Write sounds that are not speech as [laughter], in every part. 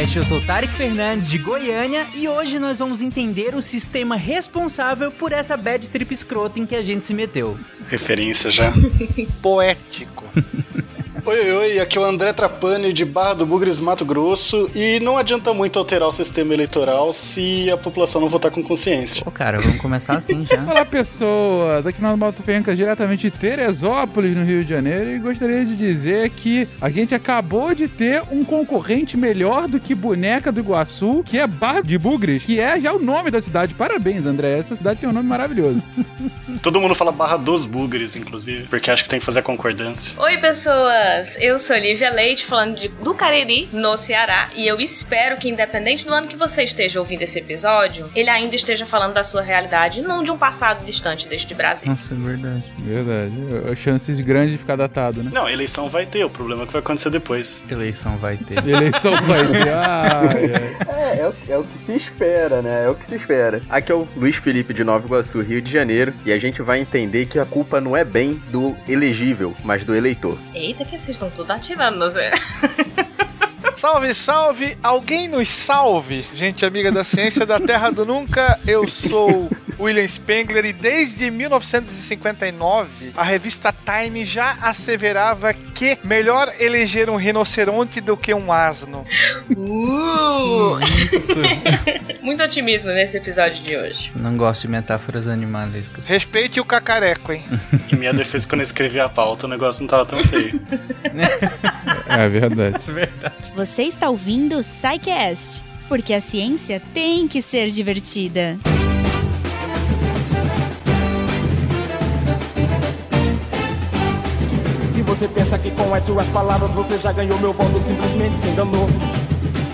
SciCast. Eu sou Tarek Fernandes de Goiânia e hoje nós vamos entender o sistema responsável por essa bad trip escrota em que a gente se meteu. Referência já. [laughs] Poético. Oi, oi, oi, aqui é o André Trapani de Barra do Bugres, Mato Grosso, e não adianta muito alterar o sistema eleitoral se a população não votar com consciência. Pô, cara, vamos começar assim já. [laughs] Olá, pessoas! Aqui nós Mato Fencas, diretamente de Teresópolis, no Rio de Janeiro, e gostaria de dizer que a gente acabou de ter um concorrente melhor do que Boneca do Iguaçu, que é Barra de Bugres, que é já o nome da cidade. Parabéns, André, essa cidade tem um nome maravilhoso. Todo mundo fala Barra dos Bugres, inclusive, porque acho que tem que fazer a concordância. Oi, pessoas! Eu sou Lívia Leite, falando de, do Cariri, no Ceará, e eu espero que, independente do ano que você esteja ouvindo esse episódio, ele ainda esteja falando da sua realidade, não de um passado distante deste Brasil. Nossa, é verdade. Verdade. Chances grandes de ficar datado, né? Não, eleição vai ter, o problema é que vai acontecer depois. Eleição vai ter. [laughs] Eleição vai ter. [laughs] Ai, ai. É, é, o- é o que se espera, né? É o que se espera. Aqui é o Luiz Felipe de Nova Iguaçu, Rio de Janeiro, e a gente vai entender que a culpa não é bem do elegível, mas do eleitor. Eita, que vocês estão tudo atirando, não sei. Salve, salve! Alguém nos salve! Gente amiga da ciência da Terra do Nunca, eu sou William Spengler e desde 1959 a revista Time já asseverava que melhor eleger um rinoceronte do que um asno. Uh! Isso. [laughs] Muito otimismo nesse episódio de hoje. Não gosto de metáforas animalescas. Respeite o cacareco, hein? Em minha defesa, quando eu escrevi a pauta, o negócio não tava tão feio. [laughs] É verdade. Você está ouvindo o SciCast, porque a ciência tem que ser divertida. Você pensa que com as suas palavras você já ganhou meu voto, simplesmente se enganou.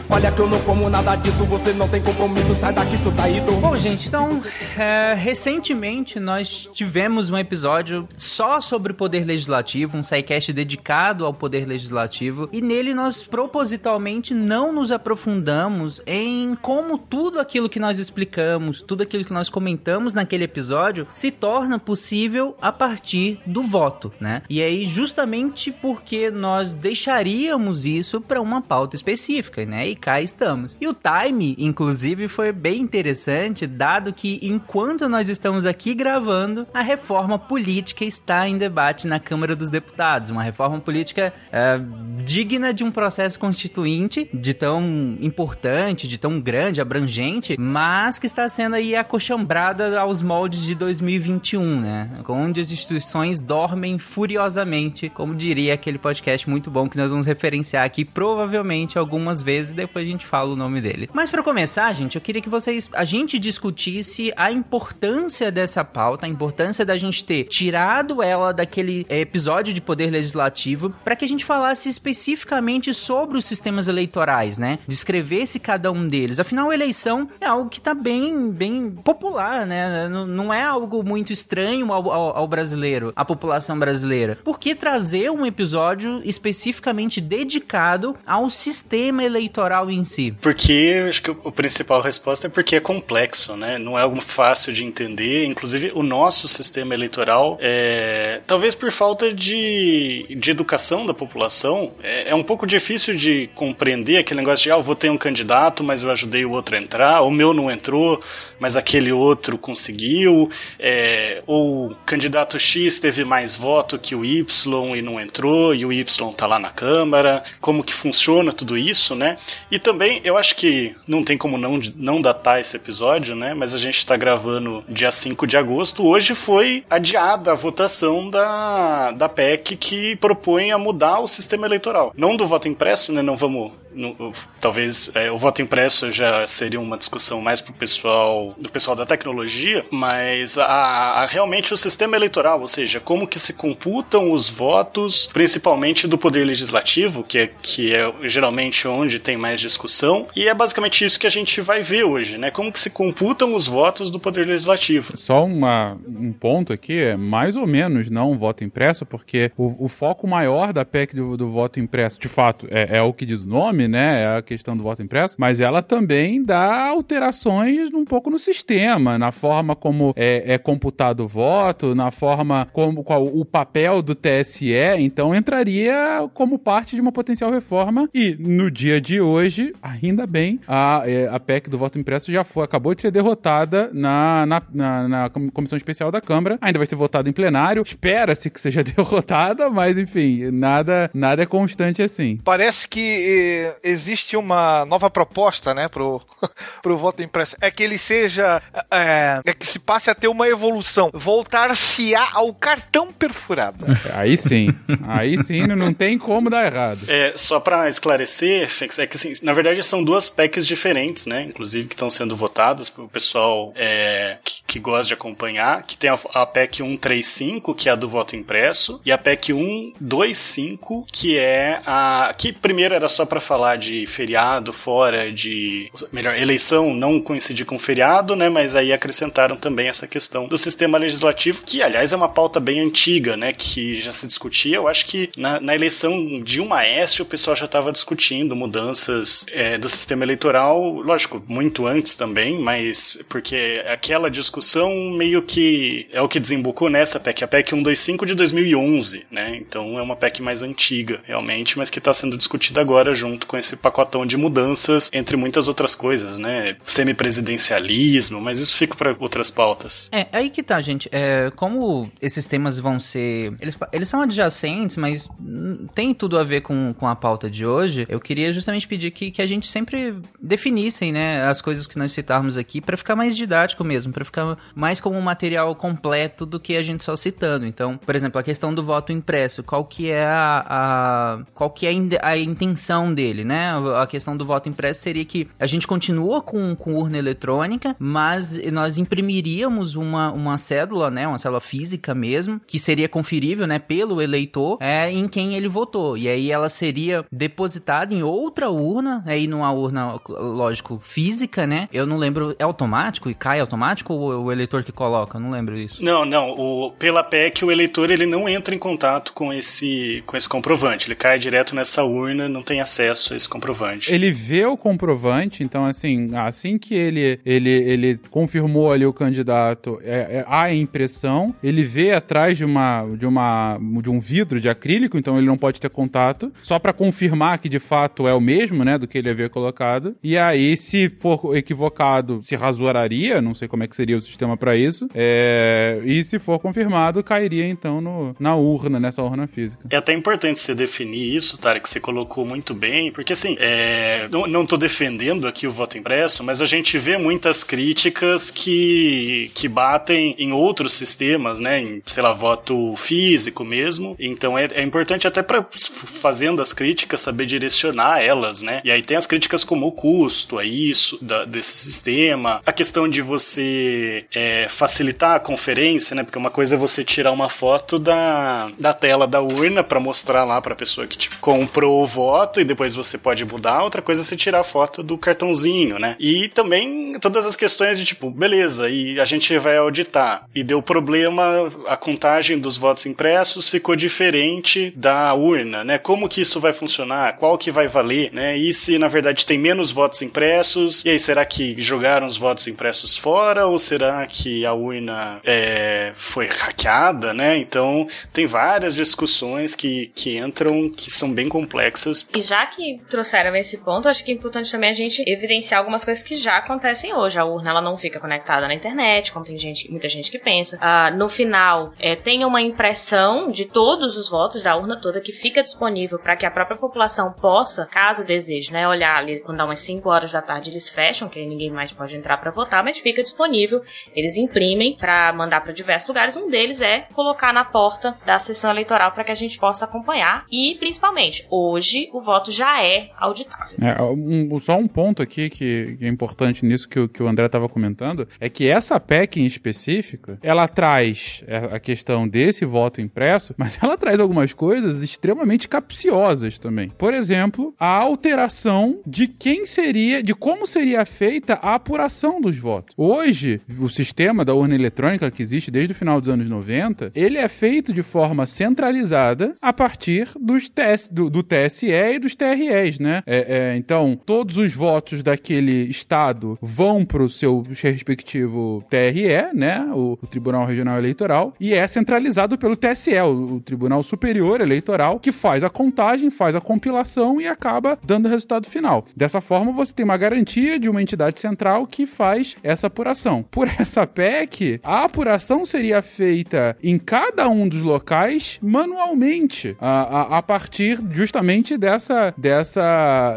Olha que eu não como nada disso, você não tem compromisso, sai daqui, seu traído. Bom, gente, então, é, recentemente nós tivemos um episódio só sobre o poder legislativo, um sidecast dedicado ao poder legislativo, e nele nós propositalmente não nos aprofundamos em como tudo aquilo que nós explicamos, tudo aquilo que nós comentamos naquele episódio se torna possível a partir do voto, né? E aí, justamente porque nós deixaríamos isso para uma pauta específica, né? E cá estamos. E o time, inclusive, foi bem interessante, dado que enquanto nós estamos aqui gravando, a reforma política está em debate na Câmara dos Deputados. Uma reforma política é, digna de um processo constituinte, de tão importante, de tão grande, abrangente, mas que está sendo aí acochambrada aos moldes de 2021, né? Onde as instituições dormem furiosamente, como diria aquele podcast muito bom que nós vamos referenciar aqui provavelmente algumas vezes, depois a gente fala o nome dele. Mas para começar, gente, eu queria que vocês a gente discutisse a importância dessa pauta, a importância da gente ter tirado ela daquele eh, episódio de poder legislativo, para que a gente falasse especificamente sobre os sistemas eleitorais, né? Descrevesse cada um deles. Afinal, eleição é algo que tá bem, bem popular, né? Não, não é algo muito estranho ao, ao- ao brasileiro, à população brasileira. Por que trazer um episódio especificamente dedicado ao sistema eleitoral em si? Porque acho que o- principal resposta é porque é complexo, né? Não é algo fácil de entender. Inclusive, o nosso sistema eleitoral, é, talvez por falta de, de educação da população, é, é um pouco difícil de compreender aquele negócio de, ah, eu votei um candidato, mas eu ajudei o outro a entrar, o meu não entrou, mas aquele outro conseguiu, é, ou o candidato X teve mais voto que o Y e não entrou, e o Y tá lá na Câmara, como que funciona tudo isso, né? E também, eu acho que não tem como não, não datar esse episódio, né? Mas a gente tá gravando dia 5 de agosto. Hoje foi adiada a votação da, da PEC que propõe a mudar o sistema eleitoral. Não do voto impresso, né? Não vamos no- talvez é, o voto impresso já seria uma discussão mais pro pessoal do pessoal da tecnologia, mas a, a- realmente o sistema eleitoral, ou seja, como que se computam os votos, principalmente do poder legislativo, que é, que é geralmente onde tem mais discussão, e é basicamente isso que a gente vai ver hoje, né? Como que se computam os votos do poder legislativo. Só uma, um ponto aqui, é mais ou menos não um voto impresso, porque o, o foco maior da PEC do, do voto impresso, de fato, é, é o que diz o nome, né? É a questão do voto impresso, mas ela também dá alterações um pouco no sistema, na forma como é, é computado o voto, na forma como qual, o papel do TSE, então entraria como parte de uma potencial reforma e no dia de hoje, ainda bem, a, é, a PEC do voto impresso já foi, acabou de ser derrotada na, na, na, na Comissão Especial da Câmara, ainda vai ser votada em plenário, espera-se que seja [laughs] derrotada, mas enfim, nada, nada é constante assim. Parece que eh, existe uma nova proposta, né, pro, [laughs] pro voto impresso. É que ele seja. É, é que se passe a ter uma evolução. Voltar-se-á ao cartão perfurado. [laughs] Aí sim. Aí sim, não tem como dar errado. É, só pra esclarecer, Fênix, é que assim, na verdade são duas PECs diferentes, né? Inclusive que estão sendo votadas pro pessoal é, que, que gosta de acompanhar, que tem a, a PEC 135, que é a do voto impresso, e a PEC 125, que é a. que primeiro era só para falar de feriado fora de. melhor, eleição não coincidir com feriado, né? Mas aí acrescentaram também essa questão do sistema legislativo, que aliás é uma pauta bem antiga, né? Que já se discutia. Eu acho que na, na eleição de uma Aécio o pessoal já estava discutindo mudanças é, do sistema eleitoral, lógico, muito antes também, mas porque aquela discussão meio que é o que desembocou nessa PEC, a PEC 125 de 2011, né? Então é uma PEC mais antiga, realmente, mas que está sendo discutida agora junto com esse pacotão de mudanças, entre muitas outras coisas, né? Semipresidencialismo, mas isso fica para outras pautas. É, aí que tá, gente. É, como esses temas vão ser. Eles, eles são adjacentes, mas tem tudo a ver com, com a pauta de hoje. Eu queria justamente pedir que, que a gente sempre definissem, né, as coisas que nós citarmos aqui para ficar mais didático mesmo, para ficar mais como um material completo do que a gente só citando. Então, por exemplo, a questão do voto impresso, qual que é a, a qual que é a intenção dele, né? A questão do voto impresso seria que a gente continua com, com urna eletrônica, mas nós imprimiríamos uma, uma cédula, né, uma cédula física mesmo, que seria conferível, né, pelo eleitor, é, em quem ele votou. E aí ela seria depositada em outra urna, aí numa urna, lógico, física, né? Eu não lembro, é automático e cai automático ou o eleitor que coloca? Eu não lembro isso. Não, não, o, pela PEC o eleitor ele não entra em contato com esse com esse comprovante, ele cai direto nessa urna, não tem acesso a esse comprovante. Ele vê o comprovante, então assim, assim que ele ele, ele confirmou ali o candidato, é, é, a impressão, ele vê atrás de uma de uma de um vidro de acrílico, então ele não pode ter contato, só para confirmar que de fato é o mesmo, né, do que ele havia colocado. E aí, se for equivocado, se rasuraria, não sei como é que seria o sistema para isso. É, e se for confirmado, cairia então no, na urna, nessa urna física. É até importante você definir isso, Tarek, que você colocou muito bem, porque assim, é, não, não tô defendendo aqui o voto impresso, mas a gente vê muitas críticas que, que batem em outros sistemas, né, em, sei lá, voto físico mesmo. Então é, é importante até para fazendo as críticas saber direcionar elas, né? E aí tem as críticas como o custo, a isso da, desse sistema, a questão de você é, facilitar a conferência, né? Porque uma coisa é você tirar uma foto da, da tela da urna para mostrar lá para a pessoa que tipo, comprou o voto e depois você pode mudar. Outra coisa é você tirar a foto do cartãozinho, né? E também todas as questões de tipo, beleza, e a gente vai auditar e deu problema, a contagem dos votos impressos ficou diferente da urna, né? Como que isso vai funcionar? Qual que vai valer, né? E se na verdade tem menos votos impressos? E aí será que jogaram os votos impressos fora ou será que a urna é, foi hackeada, né? Então tem várias discussões que, que entram que são bem complexas. E já que trouxeram esse ponto, acho que é importante também a gente evidenciar algumas coisas que já acontecem hoje. A urna ela não fica conectada na internet, como tem gente, muita gente que pensa. Ah, no final, é, tem uma impressão de todos os votos da urna toda que fica disponível para que a própria população possa, caso deseje, né, olhar ali quando dá umas 5 horas da tarde eles fecham, que ninguém mais pode entrar para votar, mas fica disponível. Eles imprimem para mandar para diversos lugares. Um deles é colocar na porta da sessão eleitoral para que a gente possa acompanhar e principalmente hoje o voto já é auditável. É, um, só um ponto aqui que, é importante nisso que, que o André estava comentando é que essa PEC em específico ela traz a questão desse voto impresso, mas [laughs] ela traz algumas coisas extremamente capciosas também. Por exemplo, a alteração de quem seria, de como seria feita a apuração dos votos. Hoje, o sistema da urna eletrônica que existe desde o final dos anos 90, ele é feito de forma centralizada a partir dos TS, do, do TSE e dos TRE. Viés, né? É, é, então, todos os votos daquele estado vão pro seu respectivo TRE, né? O, o Tribunal Regional Eleitoral, e é centralizado pelo TSE, o, o Tribunal Superior Eleitoral, que faz a contagem, faz a compilação e acaba dando o resultado final. Dessa forma, você tem uma garantia de uma entidade central que faz essa apuração. Por essa PEC, a apuração seria feita em cada um dos locais manualmente, a, a, a partir justamente dessa, dessa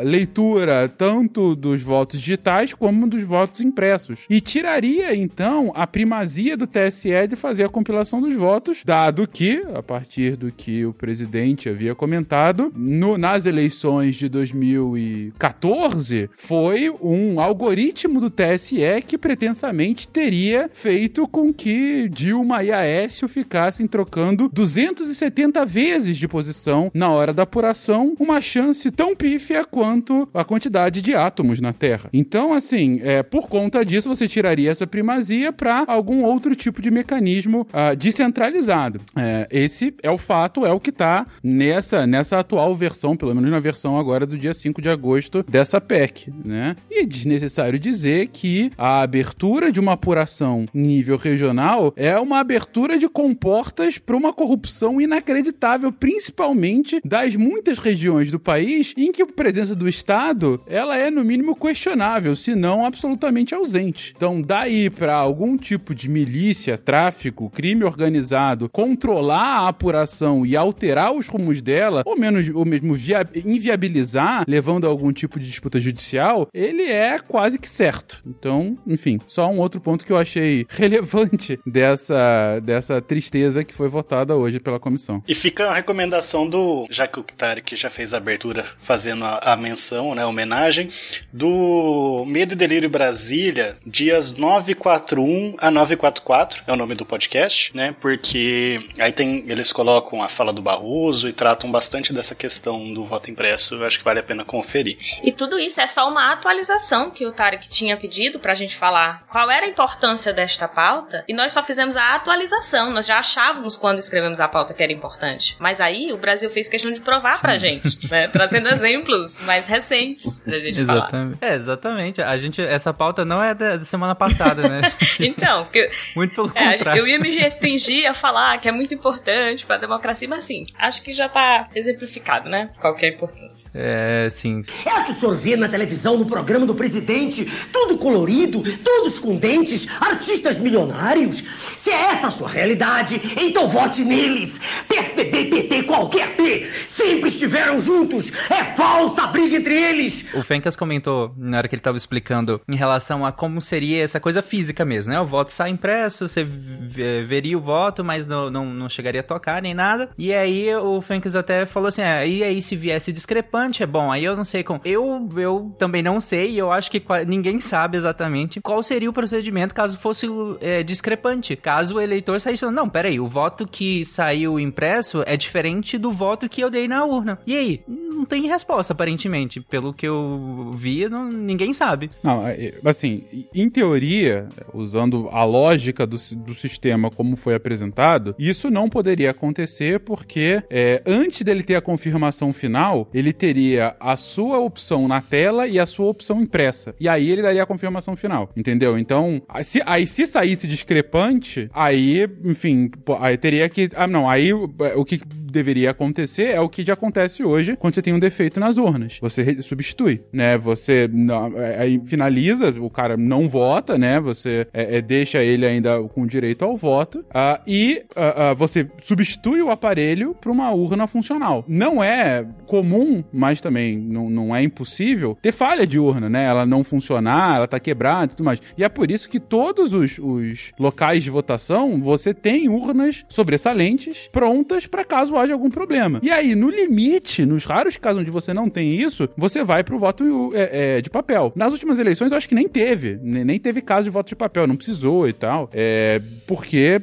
leitura tanto dos votos digitais como dos votos impressos. E tiraria, então, a primazia do TSE de fazer a compilação dos votos, dado que, a partir do que o presidente havia comentado, no, nas eleições de 2014, foi um algoritmo do TSE que pretensamente teria feito com que Dilma e Aécio ficassem trocando 270 vezes de posição na hora da apuração, uma chance tão pífia quanto a quantidade de átomos na Terra. Então, assim, é, por conta disso, você tiraria essa primazia para algum outro tipo de mecanismo uh, descentralizado. É, esse é o fato, é o que está nessa, nessa atual versão, pelo menos na versão agora do dia 5 de agosto dessa PEC, né? E é desnecessário dizer que a abertura de uma apuração nível regional é uma abertura de comportas para uma corrupção inacreditável, principalmente das muitas regiões do país em que a presença do Estado ela é no mínimo questionável, se não absolutamente ausente. Então, daí para algum tipo de milícia, tráfico, crime organizado controlar a apuração e alterar os rumos dela, ou menos ou mesmo via, inviabilizar, levando a algum tipo de disputa judicial, ele é quase que certo. Então, enfim, só um outro ponto que eu achei [laughs] relevante dessa, dessa tristeza que foi votada hoje pela comissão. E fica a recomendação do, já que o já fez a abertura fazendo a, a menção, né, a homenagem, do Medo e Delírio Brasília, dias 941 a 944, é o nome do podcast, né, porque aí tem, eles colocam a fala do Barroso e tratam bastante dessa questão do voto impresso, eu acho que vale a pena conferir. E tudo isso é só uma atualização que o Tarek tinha pedido pra gente falar qual era a importância desta pauta, e nós só fizemos a atualização, nós já achávamos quando escrevemos a pauta que era importante. Mas aí o Brasil fez questão de provar pra [laughs] gente, né, trazendo exemplos mais recentes pra gente exatamente. falar. É, exatamente. A gente, essa pauta não é da semana passada, né? [laughs] então, porque [laughs] muito pelo é, contrário. Eu ia me restringir a falar que é muito importante pra democracia, mas sim, acho que já tá exemplificado, né? Qual que é a importância. É, sim. É o que o senhor vê na televisão, no programa do presidente, tudo colorido, todos com dentes, artistas milionários. Se é essa a sua realidade, então vote neles. PSDB, PT, qualquer P, sempre estiveram juntos. É falsa briga entre eles. O Fencas comentou, na hora que ele estava explicando, em relação a como seria essa coisa física mesmo, né? O voto sai impresso, você veria o voto, mas não, não, não chegaria a tocar nem nada. E aí o Fencas até falou assim: é, e aí se viesse discrepante, é bom. Aí eu não sei como. Eu, eu também não sei, e eu acho que ninguém sabe exatamente qual seria o procedimento caso fosse é, discrepante. Caso o eleitor saísse não, peraí, o voto que saiu impresso é diferente do voto que eu dei na urna. E aí? Não tem resposta, aparentemente. Pelo que eu vi, não, ninguém sabe. Não, é, assim, em teoria, usando a lógica do, do sistema como foi apresentado, isso não poderia acontecer porque é, antes dele ter a confirmação final, ele teria a sua opção na tela e a sua opção impressa. E aí ele daria a confirmação final, entendeu? Então, se, aí se saísse discrepante, aí, enfim, aí teria que. Ah, não, aí o que deveria acontecer é o que já acontece hoje quando você tem um defeito nas urnas. Você substitui, né? Você não, é, aí finaliza, o cara não vota, né? Você é, é, deixa ele ainda com direito ao voto uh, e uh, uh, você substitui o aparelho para uma urna funcional. Não é comum, mas também não, não é impossível ter falha de urna, né? Ela não funcionar, ela tá quebrada e tudo mais. E é por isso que todos os, os locais de votação você tem urnas sobressalentes prontas para caso haja algum problema. E aí, no limite, nos raros casos onde você não tem isso, você vai pro voto é, é, de papel. Nas últimas eleições, eu acho que nem teve. Nem teve caso de voto de papel, não precisou e tal. É, porque,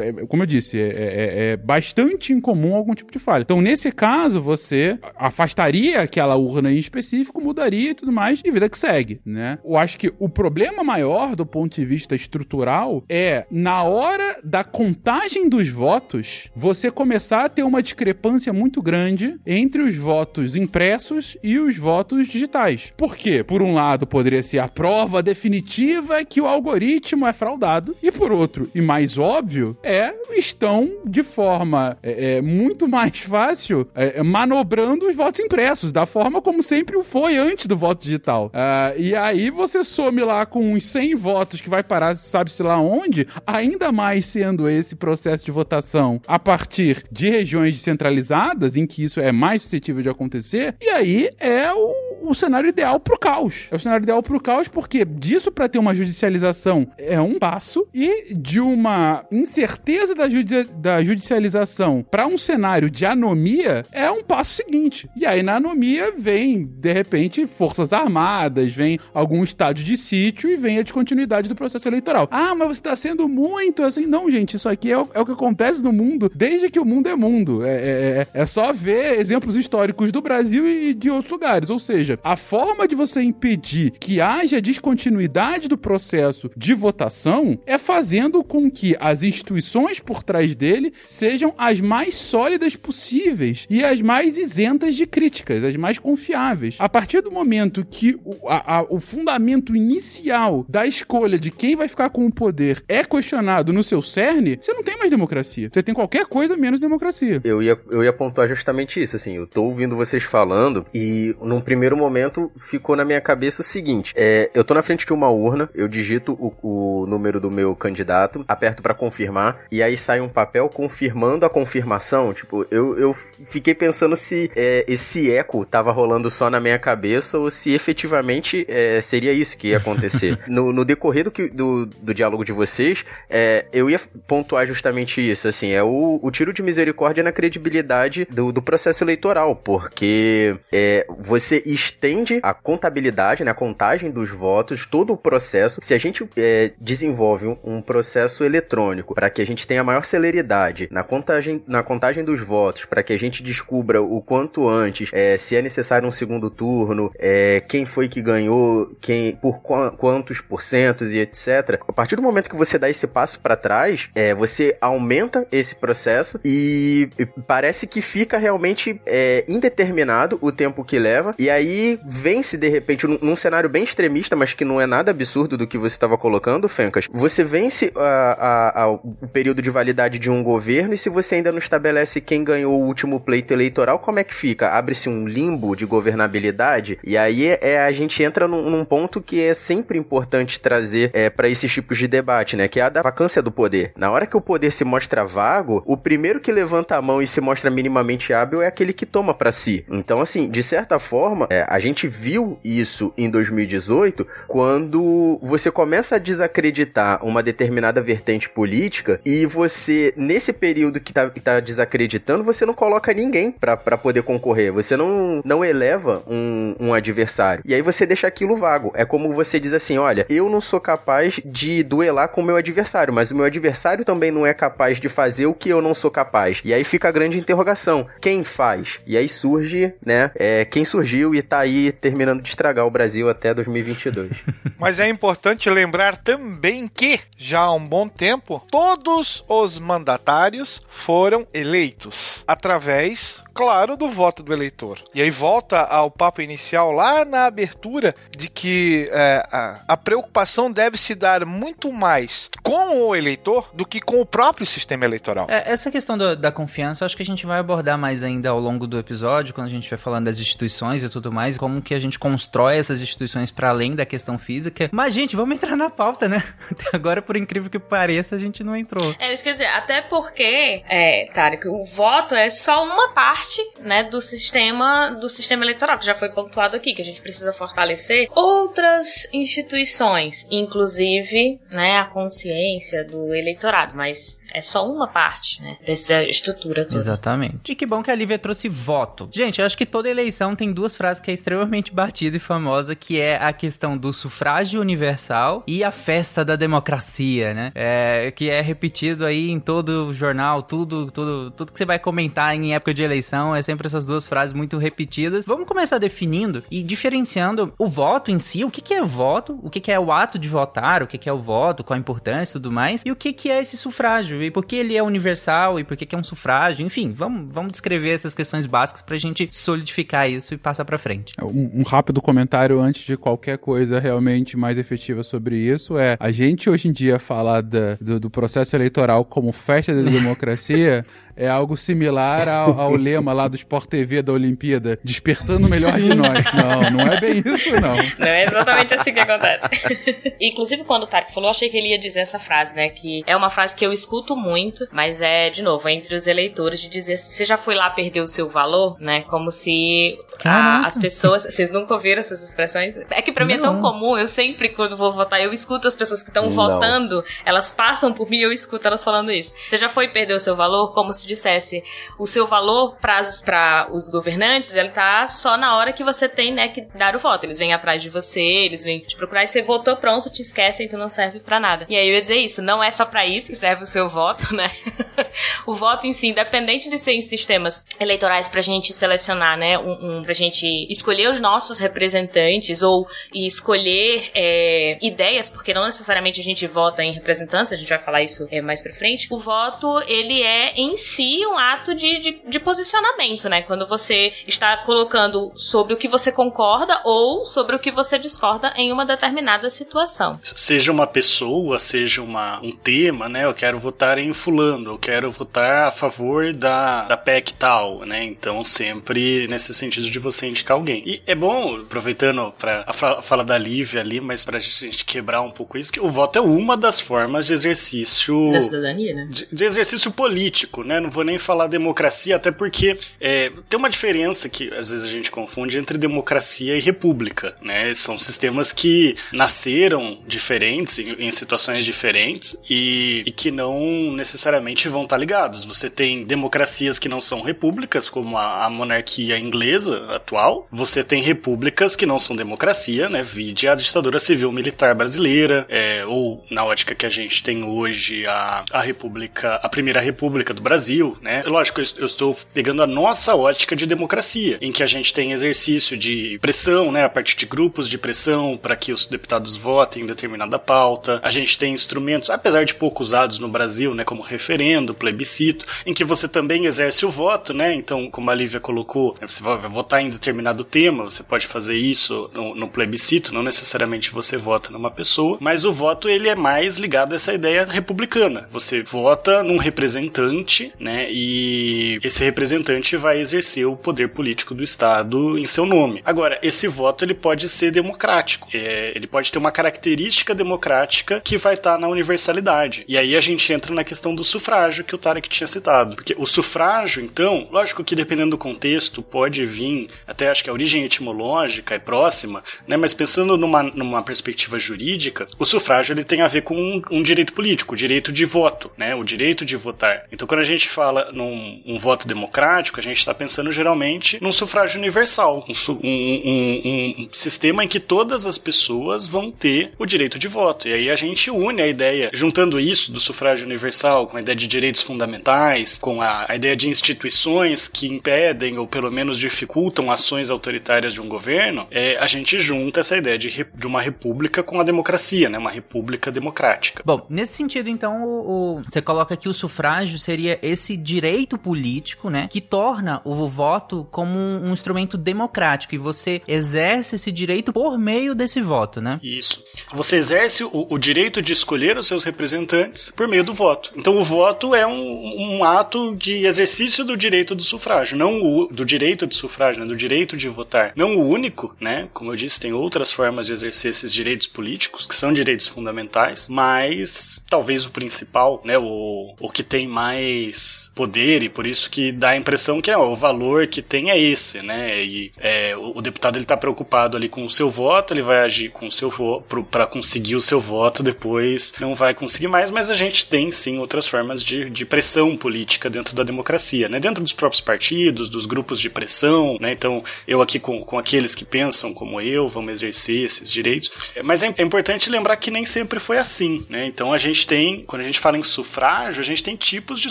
é, como eu disse, é, é, é, bastante incomum algum tipo de falha. Então, nesse caso, você afastaria aquela urna em específico, mudaria e tudo mais, e vida que segue, né? Eu acho que o problema maior do ponto de vista estrutural é, na hora da contagem dos votos, você começar a ter uma discrepância muito grande entre os votos impressos e os votos digitais. Por quê? Por um lado, poderia ser a prova definitiva que o algoritmo é fraudado, e por outro, e mais óbvio, é estão de forma é, é, muito mais fácil é, manobrando os votos impressos, da forma como sempre o foi antes do voto digital. Uh, e aí você some lá com uns 100 votos que vai parar, sabe-se lá onde, ainda mais sendo esse processo de votação a partir de regiões descentralizadas, em que isso é mais suscetível de acontecer, e aí é o, o cenário ideal pro caos. É o cenário ideal pro caos porque disso para ter uma judicialização é um passo, e de uma incerteza da, judi da judicialização para um cenário de anomia é um passo seguinte. E aí na anomia vem, de repente, forças armadas, vem algum estádio de sítio e vem a descontinuidade do processo eleitoral. Ah, mas você está sendo muito assim. Não, gente, isso aqui é o, é o, que acontece no mundo desde que o mundo é mundo. É, é, é, é só ver exemplos históricos do Brasil e de outros lugares. Ou seja, a forma de você impedir que haja descontinuidade do processo de votação é fazendo com que as instituições por trás dele sejam as mais sólidas possíveis e as mais isentas de críticas, as mais confiáveis. A partir do momento que o, a, a, o fundamento inicial da escolha de quem vai ficar com o poder é questionado no seu cerne, você não tem mais democracia. Você tem qualquer coisa menos democracia. Eu ia, eu ia pontuar justamente isso, assim, eu tô ouvindo vocês falando e num primeiro momento ficou na minha cabeça o seguinte, é, eu tô na frente de uma urna, eu digito o, o número do meu candidato, aperto para confirmar e aí sai um papel confirmando a confirmação, tipo, eu, eu fiquei pensando se é, esse eco tava rolando só na minha cabeça ou se efetivamente é, seria isso que ia acontecer. [laughs] no, no, decorrer do, que, do, do diálogo de vocês, é, eu ia pontuar justamente isso, assim, é o, o tiro de misericórdia na credibilidade do, do processo eleitoral, porque é, você estende a contabilidade, né, a contagem dos votos, todo o processo. Se a gente é, desenvolve um, um processo eletrônico para que a gente tenha maior celeridade na contagem, na contagem dos votos, para que a gente descubra o quanto antes é, se é necessário um segundo turno, é, quem foi que ganhou, quem por qu quantos porcentos e etc. A partir do momento que você dá esse passo para trás, é, você aumenta esse processo e, e parece que fica realmente é, indeterminado o tempo que leva. E aí vence de repente num, num, cenário bem extremista, mas que não é nada absurdo do que você estava colocando, Fencas. Você vence a, a, a, o período de validade de um governo e se você ainda não estabelece quem ganhou o último pleito eleitoral, como é que fica? Abre-se um limbo de governabilidade e aí é, a gente entra num, num ponto que é sempre importante trazer é, para esses tipos de debate, né? Que é a da vacância do poder. Na hora que o poder se mostra vago, o primeiro que levanta a mão e se mostra minimamente hábil é aquele que toma para si. Então, assim, de certa forma, é, a gente viu isso em 2018 quando você começa a desacreditar uma determinada vertente política e você, nesse período que tá, que tá desacreditando, você não coloca ninguém para poder concorrer. Você não, não eleva um, um adversário. E aí você deixa aquilo vago. É como você diz assim: olha, eu não sou capaz de duelar com o meu adversário, mas o meu adversário também não é capaz de fazer o que eu não sou capaz. E aí fica a grande interrogação: quem faz? E aí surge, né? É, quem surgiu e tá aí terminando de estragar o Brasil até 2022. [laughs] mas é importante lembrar também que, já há um bom tempo, todos os mandatários foram eleitos através claro, do voto do eleitor. E aí volta ao papo inicial lá na abertura de que é, a, a, preocupação deve se dar muito mais com o eleitor do que com o próprio sistema eleitoral. É, essa questão do, da confiança, acho que a gente vai abordar mais ainda ao longo do episódio, quando a gente vai falando das instituições e tudo mais, como que a gente constrói essas instituições para além da questão física. Mas, gente, vamos entrar na pauta, né? [laughs] Até agora, por incrível que pareça, a gente não entrou. É, isso quer dizer, até porque, é, Tarek, o voto é só uma parte parte, né, do sistema do sistema eleitoral, que já foi pontuado aqui, que a gente precisa fortalecer outras instituições, inclusive, né, a consciência do eleitorado, mas é só uma parte, né, dessa estrutura toda. Exatamente. E que bom que a Lívia trouxe voto. Gente, eu acho que toda eleição tem duas frases que é extremamente batida e famosa, que é a questão do sufrágio universal e a festa da democracia, né? É, que é repetido aí em todo jornal, tudo, tudo, tudo que você vai comentar em época de eleição, é sempre essas duas frases muito repetidas. Vamos começar definindo e diferenciando o voto em si, o que, que é voto, o que, que é o ato de votar, o que, que é o voto, qual a importância e tudo mais, e o que, que é esse sufrágio, e por que ele é universal, e por que, que é um sufrágio, enfim, vamos, vamos descrever essas questões básicas pra gente solidificar isso e passar pra frente. Um, um rápido comentário antes de qualquer coisa realmente mais efetiva sobre isso é a gente hoje em dia falar da, do, do processo eleitoral como festa da [laughs] democracia é algo similar ao, ao [laughs] lema lá do Sport TV da Olimpíada, despertando o melhor de nós. Não, não é bem isso, não. Não é exatamente assim que acontece. [laughs] Inclusive, quando o Tarek falou, achei que ele ia dizer essa frase, né? Que é uma frase que eu escuto muito, mas é, de novo, entre os eleitores, de dizer assim, você já foi lá perder o seu valor, né? Como se a, as pessoas. Vocês nunca ouviram essas expressões? É que pra mim é tão comum, eu sempre, quando vou votar, eu escuto as pessoas que estão votando, elas passam por mim e eu escuto elas falando isso. Você já foi perder o seu valor? Como se dissesse, o seu valor para os governantes, ele tá só na hora que você tem, né, que dar o voto. Eles vêm atrás de você, eles vêm te procurar e você votou pronto, te esquecem, então não serve para nada. E aí eu ia dizer isso, não é só para isso que serve o seu voto, né? [laughs] o voto em si, independente de ser em sistemas eleitorais pra gente selecionar, né, um, um pra gente escolher os nossos representantes ou escolher é, ideias, porque não necessariamente a gente vota em representantes, a gente vai falar isso é, mais pra frente. O voto, ele é em si um ato de, de, de posicionamento, né? Quando você está colocando sobre o que você concorda ou sobre o que você discorda em uma determinada situação. Seja uma pessoa, seja uma, um tema, né? Eu quero votar em fulano, eu quero votar a favor da, da PEC tal, né? Então sempre nesse sentido de você indicar alguém. E é bom, aproveitando para a fala da Lívia ali, mas pra gente quebrar um pouco isso, que o voto é uma das formas de exercício... Da cidadania, né? De, de exercício político, né? Não vou nem falar democracia, até porque é, tem uma diferença que às vezes a gente confunde entre democracia e república, né? São sistemas que nasceram diferentes, em, em situações diferentes, e, e, que não necessariamente vão estar ligados. Você tem democracias que não são repúblicas, como a, a monarquia inglesa atual, você tem repúblicas que não são democracia, né? Vide a ditadura civil-militar brasileira, é, ou na ótica que a gente tem hoje, a, a república, a primeira república do Brasil, né? Lógico, eu, eu estou pegando a nossa ótica de democracia, em que a gente tem exercício de pressão, né? A partir de grupos de pressão para que os deputados votem em determinada pauta. A gente tem instrumentos, apesar de pouco usados no Brasil, né? Como referendo, plebiscito, em que você também exerce o voto, né? Então, como a Lívia colocou, você vai votar em determinado tema, você pode fazer isso no, no plebiscito, não necessariamente você vota numa pessoa, mas o voto ele é mais ligado a essa ideia republicana. Você vota num representante, né? E esse representante vai exercer o poder político do Estado em seu nome. Agora, esse voto ele pode ser democrático. É, ele pode ter uma característica democrática que vai estar na universalidade. E aí a gente entra na questão do sufrágio que o Tarek tinha citado. Porque o sufrágio, então, lógico que dependendo do contexto, pode vir, até acho que a origem etimológica é próxima, né? Mas pensando numa, numa perspectiva jurídica, o sufrágio ele tem a ver com um, um direito político, o direito de voto, né? O direito de votar. Então, quando a gente fala num um voto democrático, a gente está pensando geralmente num sufrágio universal, um, um, um, sistema em que todas as pessoas vão ter o direito de voto. E aí a gente une a ideia, juntando isso do sufrágio universal com a ideia de direitos fundamentais, com a, a ideia de instituições que impedem ou pelo menos dificultam ações autoritárias de um governo, é, a gente junta essa ideia de, de uma república com a democracia, né? Uma república democrática. Bom, nesse sentido, então, o, o, você coloca que o sufrágio seria esse direito político, né? Que torna o voto como um, um instrumento democrático e você exerce esse direito por meio desse voto, né? Isso. Você exerce o, o direito de escolher os seus representantes por meio do voto. Então, o voto é um, um ato de exercício do direito do sufrágio, não o, do direito de sufrágio, né? do direito de votar. Não o único, né? Como eu disse, tem outras formas de exercer esses direitos políticos, que são direitos fundamentais, mas talvez o principal, né? O, o que tem mais poder e por isso que dá a impressão que ó, o valor que tem é esse, né? E é, o, o, deputado ele tá preocupado ali com o seu voto, ele vai agir com o seu voto para conseguir o seu voto, depois não vai conseguir mais, mas a gente tem sim outras formas de de, pressão política dentro da democracia, né? Dentro dos próprios partidos, dos grupos de pressão, né? Então, eu aqui com, com aqueles que pensam como eu, vamos exercer esses direitos. Mas é, é importante lembrar que nem sempre foi assim, né? Então, a gente tem, quando a gente fala em sufrágio, a gente tem tipos de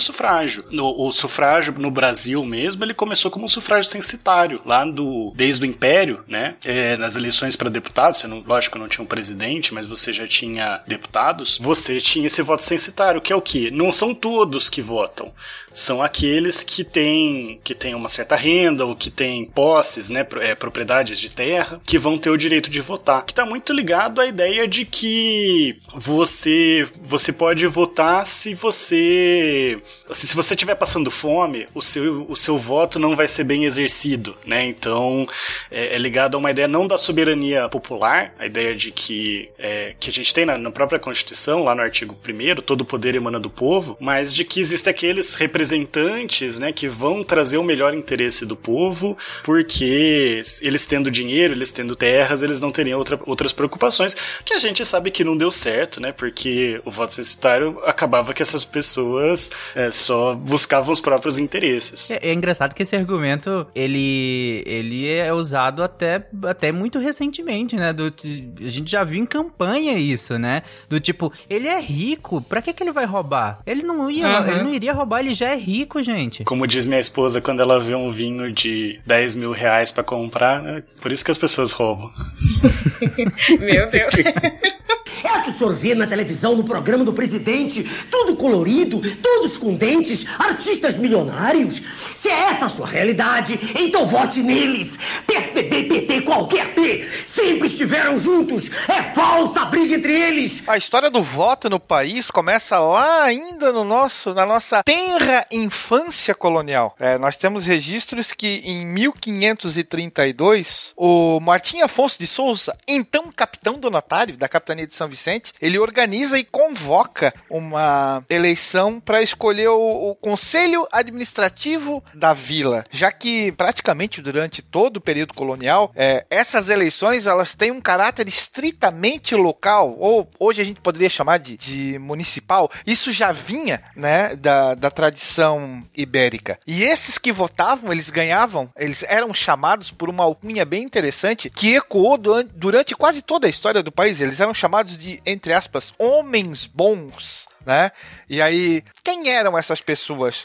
sufrágio. No, o sufrágio no Brasil mesmo, ele começou como um sufrágio censitário, lá do, desde o Império, né? É, nas eleições para deputados, você não, lógico, não tinha um presidente, mas você já tinha deputados, você tinha esse voto censitário, que é o que? Não são todos que votam são aqueles que têm, que têm uma certa renda ou que têm posses, né, é, propriedades de terra, que vão ter o direito de votar. Que está muito ligado à ideia de que você, você pode votar se você assim, se você estiver passando fome, o seu, o seu voto não vai ser bem exercido, né? Então é, é ligado a uma ideia não da soberania popular, a ideia de que é, que a gente tem na, na própria Constituição, lá no artigo 1 todo o poder emana do povo, mas de que existem aqueles representantes representantes, né, que vão trazer o melhor interesse do povo, porque eles tendo dinheiro, eles tendo terras, eles não teriam outra, outras preocupações, que a gente sabe que não deu certo, né, porque o voto censitário acabava que essas pessoas é, só buscavam os próprios interesses. É, é, engraçado que esse argumento, ele, ele é usado até, até muito recentemente, né, do, a gente já viu em campanha isso, né, do tipo, ele é rico, pra que que ele vai roubar? Ele não ia, uhum. ele não iria roubar, ele já é rico, gente. Como diz minha esposa quando ela vê um vinho de 10 mil reais pra comprar, né? por isso que as pessoas roubam. [laughs] Meu Deus. É o que o senhor vê na televisão, no programa do presidente, tudo colorido, todos com dentes, artistas milionários. Se é essa a sua realidade, então vote neles. PSDB, PT, qualquer P, sempre estiveram juntos. É falsa a briga entre eles. A história do voto no país começa lá ainda no nosso, na nossa tenra infância colonial. É, nós temos registros que em 1532, o Martim Afonso de Souza, então capitão donatário da capitania de São Vicente, ele organiza e convoca uma eleição para escolher o, o conselho administrativo da vila, já que praticamente durante todo o período colonial, é, essas eleições elas têm um caráter estritamente local, ou hoje a gente poderia chamar de, de municipal. Isso já vinha né, da, da tradição ibérica. E esses que votavam, eles ganhavam, eles eram chamados por uma alcunha bem interessante que ecoou durante, durante quase toda a história do país. Eles eram chamados de, entre aspas, homens bons né? E aí, quem eram essas pessoas?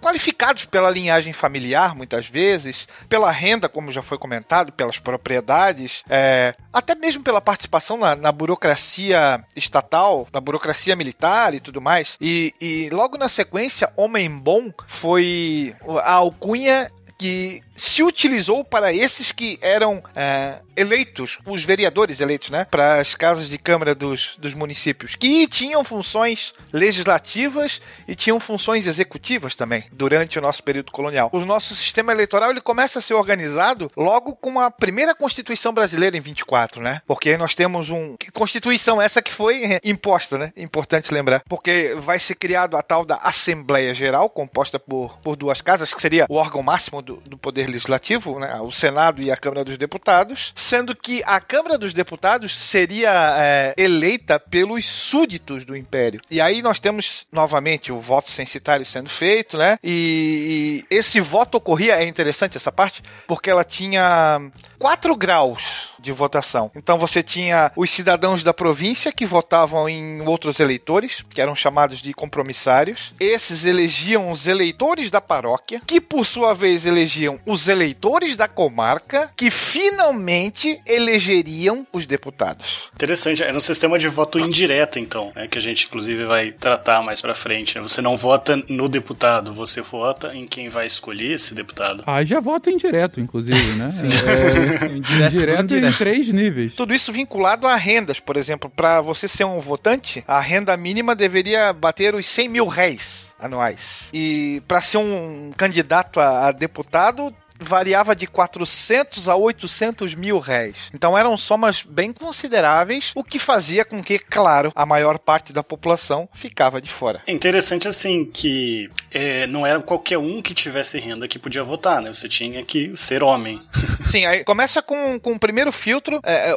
Qualificados pela linhagem familiar, muitas vezes, pela renda, como já foi comentado, pelas propriedades, é, até mesmo pela participação na, na, burocracia estatal, na burocracia militar e tudo mais. E, e logo na sequência, Homem Bom foi a alcunha que se utilizou para esses que eram é, eleitos, os vereadores eleitos, né, para as casas de câmara dos, dos municípios, que tinham funções legislativas e tinham funções executivas também durante o nosso período colonial. O nosso sistema eleitoral ele começa a ser organizado logo com a primeira Constituição brasileira em 24, né? Porque nós temos um Constituição essa que foi imposta, né? Importante lembrar, porque vai ser criado a tal da Assembleia Geral composta por, por duas casas, que seria o órgão máximo do, do poder legislativo, né? O Senado e a Câmara dos Deputados sendo que a Câmara dos Deputados seria é, eleita pelos súditos do Império. E aí nós temos novamente o voto censitário sendo feito, né? E, e esse voto ocorria, é interessante essa parte, porque ela tinha quatro graus de votação. Então você tinha os cidadãos da província que votavam em outros eleitores, que eram chamados de compromissários. Esses elegiam os eleitores da paróquia, que por sua vez elegiam os eleitores da comarca, que finalmente elegeriam os deputados. Interessante, era um sistema de voto indireto, então, né, que a gente inclusive vai tratar mais para frente. Né? Você não vota no deputado, você vota em quem vai escolher esse deputado. Ah, já vota indireto, inclusive, né? Sim. É, [laughs] indireto, indireto em três níveis. Tudo isso vinculado a rendas, por exemplo. Para você ser um votante, a renda mínima deveria bater os 100 mil réis anuais. E para ser um candidato a, a deputado, variava de 400 a 800 mil réis. Então eram somas bem consideráveis, o que fazia com que, claro, a maior parte da população ficava de fora. É interessante assim que é, não era qualquer um que tivesse renda que podia votar, né? Você tinha que ser homem. [laughs] Sim, aí começa com, com o primeiro filtro é, é,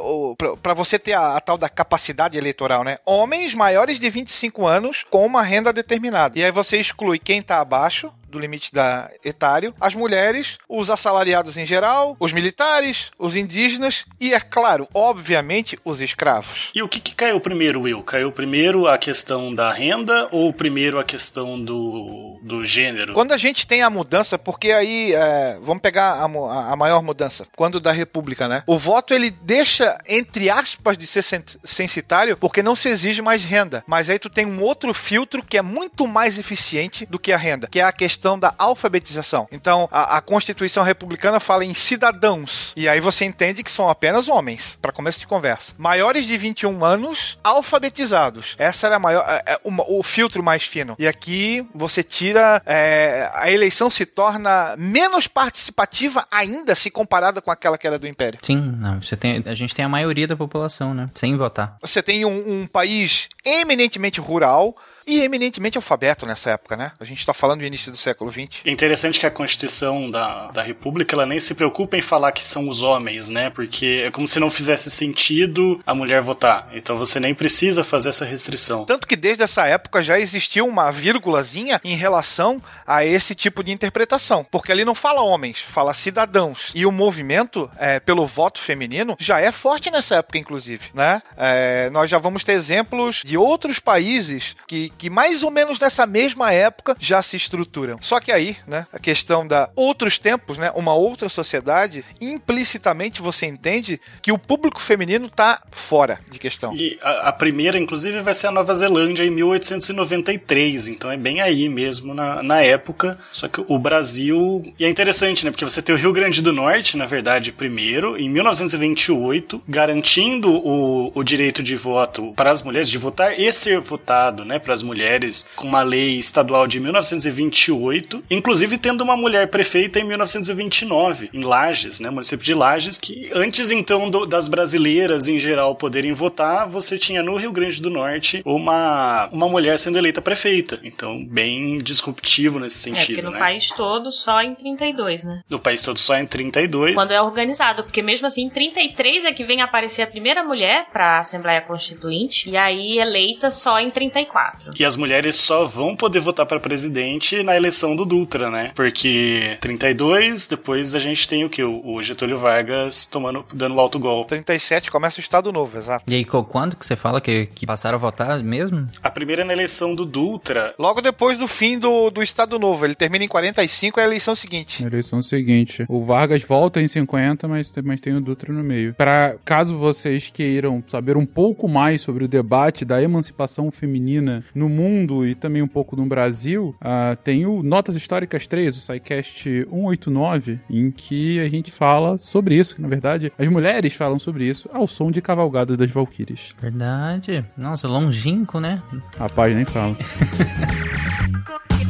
para você ter a, a, tal da capacidade eleitoral, né? Homens maiores de 25 anos com uma renda determinada. E aí você exclui quem tá abaixo, do limite da etário, as mulheres, os assalariados em geral, os militares, os indígenas e, é claro, obviamente, os escravos. E o que, que caiu primeiro, Will? Caiu primeiro a questão da renda ou primeiro a questão do, do gênero? Quando a gente tem a mudança, porque aí, é, vamos pegar a, a, maior mudança, quando da República, né? O voto ele deixa, entre aspas, de ser censitário porque não se exige mais renda. Mas aí tu tem um outro filtro que é muito mais eficiente do que a renda, que é a questão questão da alfabetização. Então, a, a, Constituição Republicana fala em cidadãos. E aí você entende que são apenas homens, para começo de conversa. Maiores de 21 anos, alfabetizados. Essa era a maior, é, é, o, o, filtro mais fino. E aqui você tira. É, a eleição se torna menos participativa ainda se comparada com aquela que era do Império. Sim, não, você tem, a gente tem a maioria da população, né? Sem votar. Você tem um, um país eminentemente rural e eminentemente alfabeto nessa época, né? A gente está falando do início do século XX. É interessante que a Constituição da, da República ela nem se preocupa em falar que são os homens, né? Porque é como se não fizesse sentido a mulher votar. Então você nem precisa fazer essa restrição. Tanto que desde essa época já existiu uma vírgulazinha em relação a esse tipo de interpretação. Porque ali não fala homens, fala cidadãos. E o movimento é, pelo voto feminino já é forte nessa época, inclusive, né? É, nós já vamos ter exemplos de outros países que, que mais ou menos nessa mesma época já se estruturam. Só que aí, né, a questão da outros tempos, né, uma outra sociedade, implicitamente você entende que o público feminino tá fora de questão. E a, a primeira, inclusive, vai ser a Nova Zelândia em 1893, então é bem aí mesmo na, na época. Só que o Brasil. E é interessante, né, porque você tem o Rio Grande do Norte, na verdade, primeiro, em 1928, garantindo o, o direito de voto para as mulheres, de votar e ser votado, né, para as mulheres com uma lei estadual de 1928, inclusive tendo uma mulher prefeita em 1929, em Lages, né, município de Lages, que antes então do, das brasileiras em geral poderem votar, você tinha no Rio Grande do Norte uma, uma mulher sendo eleita prefeita. Então, bem disruptivo nesse sentido. É, porque no né? país todo só em 32, né? No país todo só em 32. Quando é organizado, porque mesmo assim, em 33 é que vem aparecer a primeira mulher para a Assembleia Constituinte, e aí eleita só em 34. E as mulheres só vão poder votar para presidente na eleição do Dutra, né? Porque 32, depois a gente tem o que? O Getúlio Vargas tomando, dando o alto gol. 37 começa o Estado Novo, exato. E aí, quando que você fala que, que passaram a votar mesmo? A primeira é na eleição do Dutra. Logo depois do fim do, do Estado Novo. Ele termina em 45, é a eleição seguinte. A eleição seguinte. O Vargas volta em 50, mas, mas tem o Dutra no meio. Para caso vocês queiram saber um pouco mais sobre o debate da emancipação feminina no mundo e também um pouco no Brasil, uh, tem o Notas Históricas 3, o SciCast 189, em que a gente fala sobre isso, que na verdade as mulheres falam sobre isso ao som de Cavalgada das Valquírias. Verdade. Nossa, longínquo, né? Rapaz, nem fala. [laughs]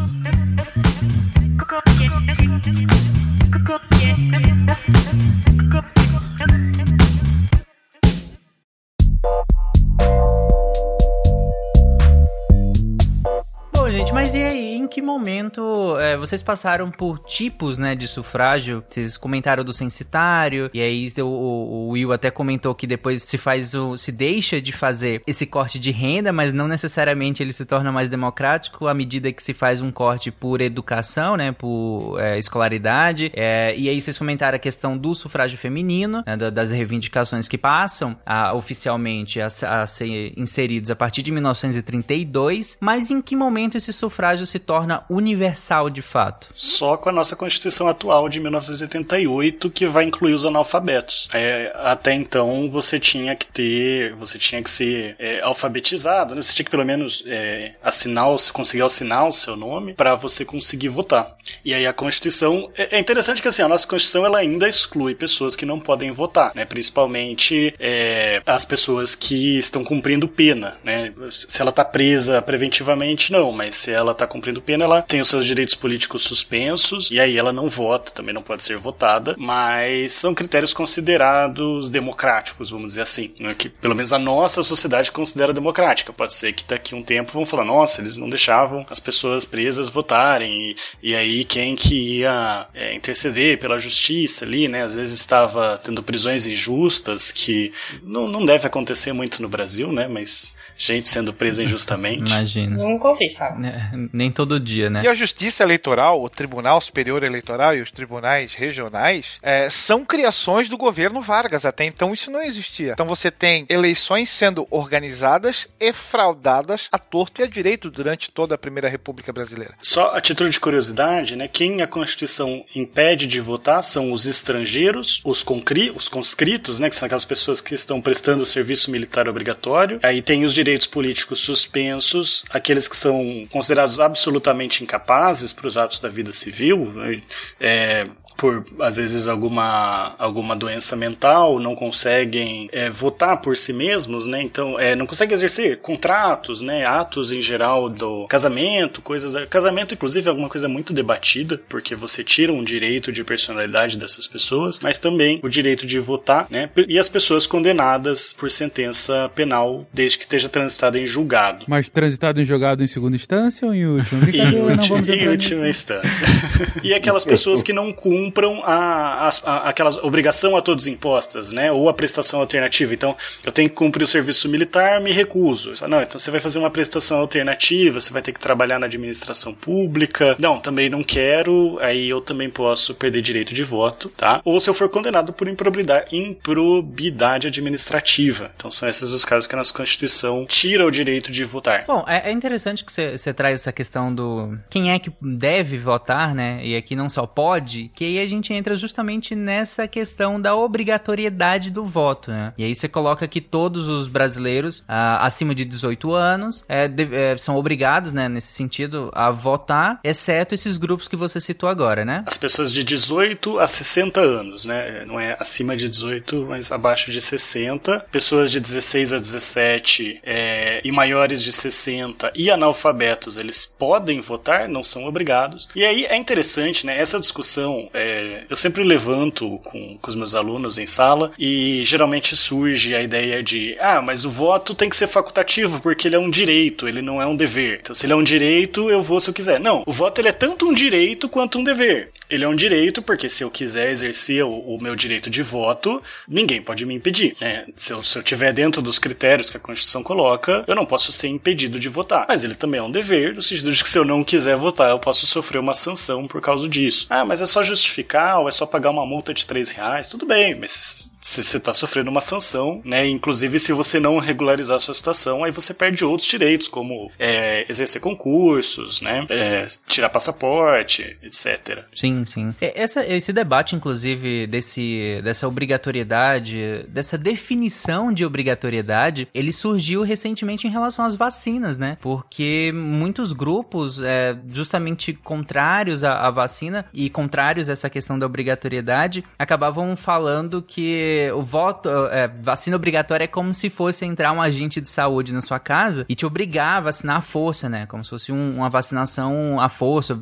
gente, mas e aí, em que momento é, vocês passaram por tipos, né, de sufrágio? Vocês comentaram do censitário, e aí o, o, Will até comentou que depois se faz o. se deixa de fazer esse corte de renda, mas não necessariamente ele se torna mais democrático à medida que se faz um corte por educação, né, por é, escolaridade. É, e aí vocês comentaram a questão do sufrágio feminino, né, das reivindicações que passam a, oficialmente a, a ser inseridos a partir de 1932, mas em que momento esse sufrágio se torna universal de fato? Só com a nossa Constituição atual de 1988, que vai incluir os analfabetos. É, até então você tinha que ter, você tinha que ser é, alfabetizado, né? você tinha que pelo menos é, assinar, conseguir assinar o seu nome para você conseguir votar. E aí a Constituição é, é interessante que assim a nossa Constituição ela ainda exclui pessoas que não podem votar, né? Principalmente é, as pessoas que estão cumprindo pena, né? Se ela está presa preventivamente não, mas se ela está cumprindo pena, ela tem os seus direitos políticos suspensos e aí ela não vota, também não pode ser votada, mas são critérios considerados democráticos, vamos dizer assim, né? que pelo menos a nossa sociedade considera democrática. Pode ser que daqui a um tempo vão falar, nossa, eles não deixavam as pessoas presas votarem e, e aí quem que ia é, interceder pela justiça ali, né? Às vezes estava tendo prisões injustas que não, não deve acontecer muito no Brasil, né? Mas gente sendo presa injustamente. Imagina. Nunca ouvi falar. É, Nem todo dia, né? E a Justiça Eleitoral, o Tribunal Superior Eleitoral e os tribunais regionais é, são criações do governo Vargas. Até então isso não existia. Então você tem eleições sendo organizadas e fraudadas à torto e à direito durante toda a Primeira República Brasileira. Só a título de curiosidade, né? Quem a Constituição impede de votar são os estrangeiros, os, concri, os conscritos, né? Que são aquelas pessoas que estão prestando o serviço militar obrigatório. Aí tem os direitos políticos suspensos, aqueles que são considerados absolutamente incapazes para os atos da vida civil, né, é, por às vezes alguma, alguma doença mental, não conseguem é, votar por si mesmos, né? Então, é, não conseguem exercer contratos, né? Atos em geral do casamento, coisas. Casamento, inclusive, é alguma coisa muito debatida, porque você tira um direito de personalidade dessas pessoas, mas também o direito de votar, né? E as pessoas condenadas por sentença penal, desde que esteja transitado em julgado. Mas transitado em julgado em segunda instância ou em última? [laughs] Em, vamos em última instância. [laughs] e aquelas pessoas que não cumprem a, as- a- aquelas obrigação a todos impostas, né? Ou a prestação alternativa. Então, eu tenho que cumprir o serviço militar, me recuso. Não, então você vai fazer uma prestação alternativa, você vai ter que trabalhar na administração pública. Não, também não quero, aí eu também posso perder direito de voto, tá? Ou se eu for condenado por improbidade, improbidade administrativa. Então são esses os casos que a nossa Constituição tira o direito de votar. Bom, é, é interessante que você traz essa questão do quem é que deve votar, né? E aqui não só pode, que a gente entra justamente nessa questão da obrigatoriedade do voto, né? E aí você coloca que todos os brasileiros ah, acima de 18 anos é, de- é, são obrigados, né, nesse sentido, a votar, exceto esses grupos que você citou agora, né? As pessoas de 18 a 60 anos, né? Não é acima de 18, mas abaixo de 60. Pessoas de 16 a 17 é, e maiores de 60 e analfabetos, eles podem votar, não são obrigados. E aí é interessante, né? Essa discussão é, eu sempre levanto com, com os meus alunos em sala e geralmente surge a ideia de ah, mas o voto tem que ser facultativo porque ele é um direito, ele não é um dever. Então, se ele é um direito, eu vou se eu quiser. Não, o voto ele é tanto um direito quanto um dever. Ele é um direito porque se eu quiser exercer o, o meu direito de voto, ninguém pode me impedir. né? Se eu, eu tiver dentro dos critérios que a Constituição coloca, eu não posso ser impedido de votar. Mas ele também é um dever, no sentido de que se eu não quiser votar, eu posso sofrer uma sanção por causa disso. Ah, mas é só justificar ou é só pagar uma multa de 3 reais? Tudo bem, mas você está sofrendo uma sanção, né? Inclusive, se você não regularizar a sua situação, aí você perde outros direitos, como é, exercer concursos, né? É, tirar passaporte, etc. Sim, sim. Essa, esse debate, inclusive, desse, dessa obrigatoriedade, dessa definição de obrigatoriedade, ele surgiu recentemente em relação às vacinas, né? Porque muitos grupos, é, justamente contrários à, à vacina e contrários a essa questão da obrigatoriedade, acabavam falando que o voto, é, vacina obrigatória é como se fosse entrar um agente de saúde na sua casa e te obrigar a vacinar à força, né? Como se fosse um- uma vacinação à força,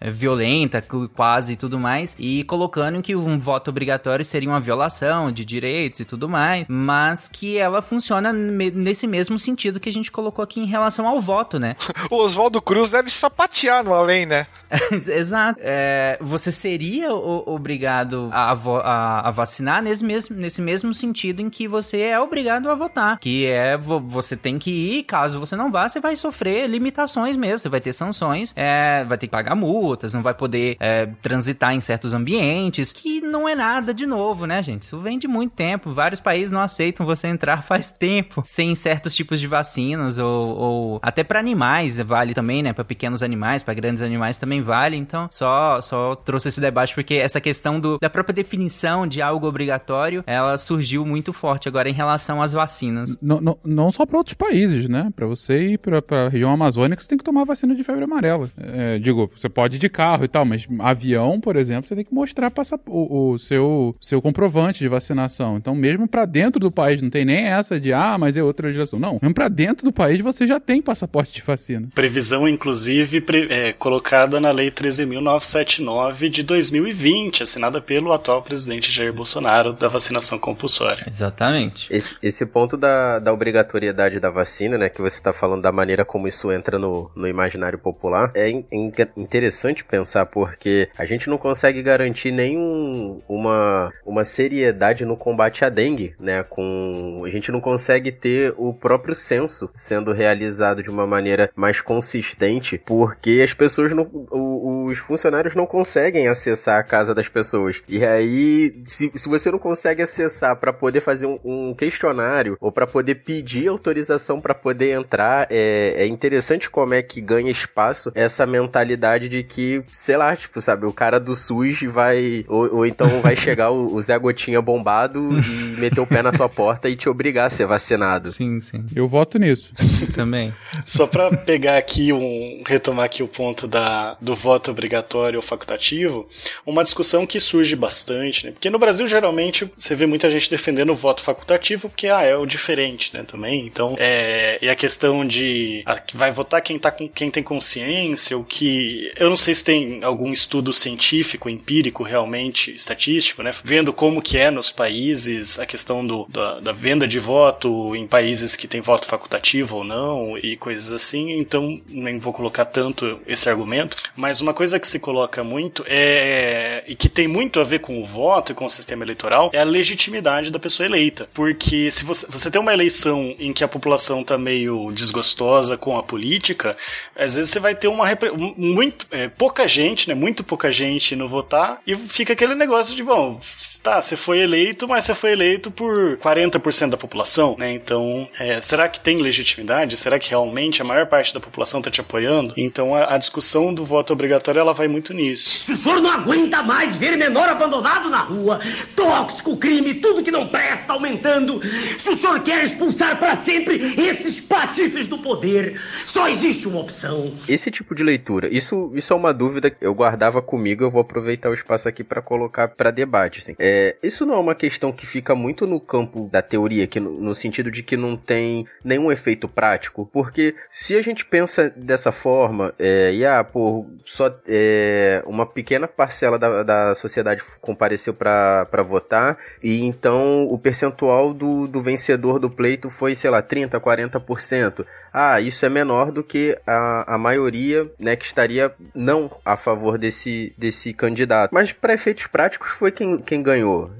é, violenta, quase e tudo mais, e colocando que um voto obrigatório seria uma violação de direitos e tudo mais, mas que ela funciona nesse mesmo sentido que a gente colocou aqui em relação ao voto, né? [laughs] O Oswaldo Cruz deve sapatear no além, né? [laughs] Exato. É, você seria o- obrigado a, a- a vacinar nesse mesmo, nesse mesmo sentido em que você é obrigado a votar. Que é vo- você tem que ir, caso você não vá, você vai sofrer limitações mesmo. Você vai ter sanções, é, vai ter que pagar multas, não vai poder é, transitar em certos ambientes, que não é nada de novo, né, gente? Isso vem de muito tempo. Vários países não aceitam você entrar [laughs] faz tempo sem certos tipos de vacinas ou, ou até para animais vale também, né? Para pequenos animais, para grandes animais também vale. Então, só só trouxe esse debate porque essa questão do, da própria definição de algo obrigatório, ela surgiu muito forte agora em relação às vacinas. Não, não, não só para outros países, né? Para você ir para a região amazônica, você tem que tomar vacina de febre amarela. É, digo, você pode ir de carro e tal, mas avião por exemplo, você tem que mostrar passa- o, o seu, seu comprovante de vacinação. Então, mesmo pra dentro do país, não tem nem essa de, ah, mas é outra legislação. Não, mesmo pra dentro do país você já tem passaporte de vacina. Previsão, inclusive, pre- é, colocada na Lei 13.979 de 2020, assinada pelo atual presidente Jair Bolsonaro, da vacinação compulsória. Exatamente. Esse, esse ponto da, da obrigatoriedade da vacina, né, que você está falando da maneira como isso entra no, no imaginário popular, é in- in- interessante pensar porque a gente não consegue garantir nenhum uma, uma seriedade no combate à dengue, né, com a gente não consegue ter o próprio censo sendo realizado de uma maneira mais consistente porque as pessoas não, o- os funcionários não conseguem acessar a casa das pessoas e aí se, se você não consegue acessar para poder fazer um, um questionário ou para poder pedir autorização para poder entrar é, é interessante como é que ganha espaço essa mentalidade de que sei lá tipo sabe o cara do SUS vai ou, ou então vai [laughs] chegar o, o Zé Gotinha bombado e meter o pé na tua porta e te obrigar a ser vacinado Sim, sim. Eu voto nisso. [laughs] Também. Só pra pegar aqui um. retomar aqui o ponto da, do voto obrigatório ou facultativo, uma discussão que surge bastante, né? Porque no Brasil, geralmente, você vê muita gente defendendo o voto facultativo, porque ah, é o diferente, né? Também. Então, é. E a questão de. ah, que vai votar quem, tá com, quem tem consciência, o que. Eu não sei se tem algum estudo científico, empírico, realmente, estatístico, né? Vendo como que é nos países a questão do, da, da venda de voto em países que tem voto facultativo ou não e coisas assim, então nem vou colocar tanto esse argumento, mas uma coisa que se coloca muito é e que tem muito a ver com o voto e com o sistema eleitoral é a legitimidade da pessoa eleita, porque se você, você tem uma eleição em que a população tá meio desgostosa com a política, às vezes você vai ter uma um- muito é, pouca gente, né, muito pouca gente no votar e fica aquele negócio de bom, tá, você foi eleito, mas você foi eleito por 40% da população, né? Então, é, será que tem legitimidade? Será que realmente a maior parte da população está te apoiando? Então, a, a discussão do voto obrigatório ela vai muito nisso. Se o senhor não aguenta mais ver menor abandonado na rua, tóxico, crime, tudo que não presta aumentando, se o senhor quer expulsar para sempre esses patifes do poder, só existe uma opção. Esse tipo de leitura, isso, isso é uma dúvida que eu guardava comigo, eu vou aproveitar o espaço aqui para colocar para debate. Assim. É, isso não é uma questão que fica muito no campo da teoria, que no, no sentido de que não tem nenhum efeito prático, porque se a gente pensa dessa forma, é, e ah, pô, só é, uma pequena parcela da, da sociedade compareceu para votar, e então o percentual do, do vencedor do pleito foi, sei lá, 30, 40%. Ah, isso é menor do que a, a maioria, né, que estaria não a favor desse, desse candidato. Mas para efeitos práticos foi quem, quem ganhou.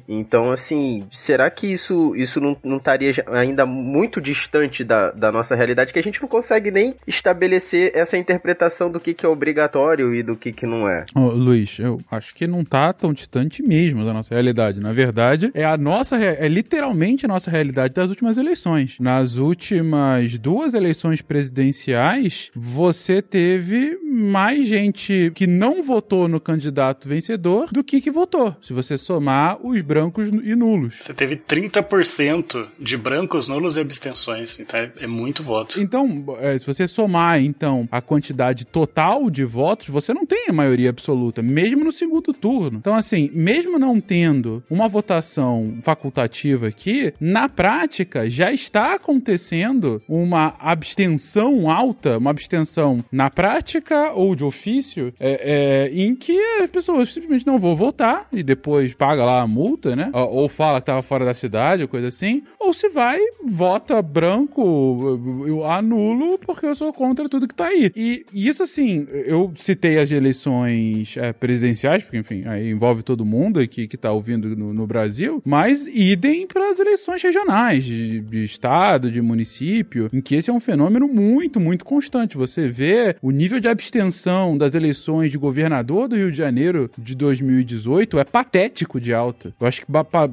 Então, assim, será que isso, isso não, não estaria ainda muito distante da, da nossa realidade que a gente não consegue nem estabelecer essa interpretação do que, que é obrigatório e do que, que não é? Luiz, eu acho que não tá tão distante mesmo da nossa realidade. Na verdade, é a nossa, é literalmente a nossa realidade das últimas eleições. Nas últimas duas eleições presidenciais, você teve mais gente que não votou no candidato vencedor do que que votou. Se você somar os brancos e nulos. Você teve 30% de brancos, nulos e abstenções, então é, é muito voto. Então, é, se você somar, então, a quantidade total de votos, você não tem a maioria absoluta, mesmo no segundo turno. Então, assim, mesmo não tendo uma votação facultativa aqui, na prática já está acontecendo uma abstenção alta, uma abstenção na prática ou de ofício, é, é, em que as pessoas simplesmente não vão votar e depois paga lá a multa, né? Ou, fala que tava fora da cidade, coisa assim. Ou se vai, vota branco, eu anulo porque eu sou contra tudo que tá aí. E, isso, assim, eu citei as eleições é, presidenciais, porque, enfim, aí envolve todo mundo aqui que tá ouvindo no, no Brasil, mas idem para as eleições regionais, de, de estado, de município, em que esse é um fenômeno muito, muito constante. Você vê o nível de abstenção das eleições de governador do Rio de Janeiro de 2018 é patético de alta. Eu acho que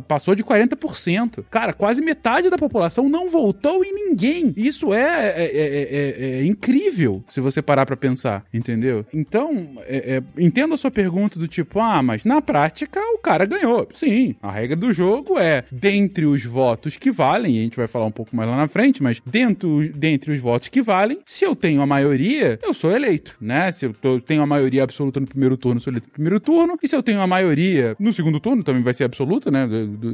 passou de 40%. Cara, quase metade da população não votou em ninguém. Isso é, é, é- é- é incrível se você parar pra pensar, entendeu? Então, é- é, entendo a sua pergunta do tipo, ah, mas na prática o cara ganhou. Sim, a regra do jogo é, dentre os votos que valem, e a gente vai falar um pouco mais lá na frente, mas dentro, dentre os votos que valem, se eu tenho a maioria, eu sou eleito. né? Se eu tô- tenho a maioria absoluta no primeiro turno, sou eleito no primeiro turno. E se eu tenho a maioria no segundo turno, também vai ser absoluta, né?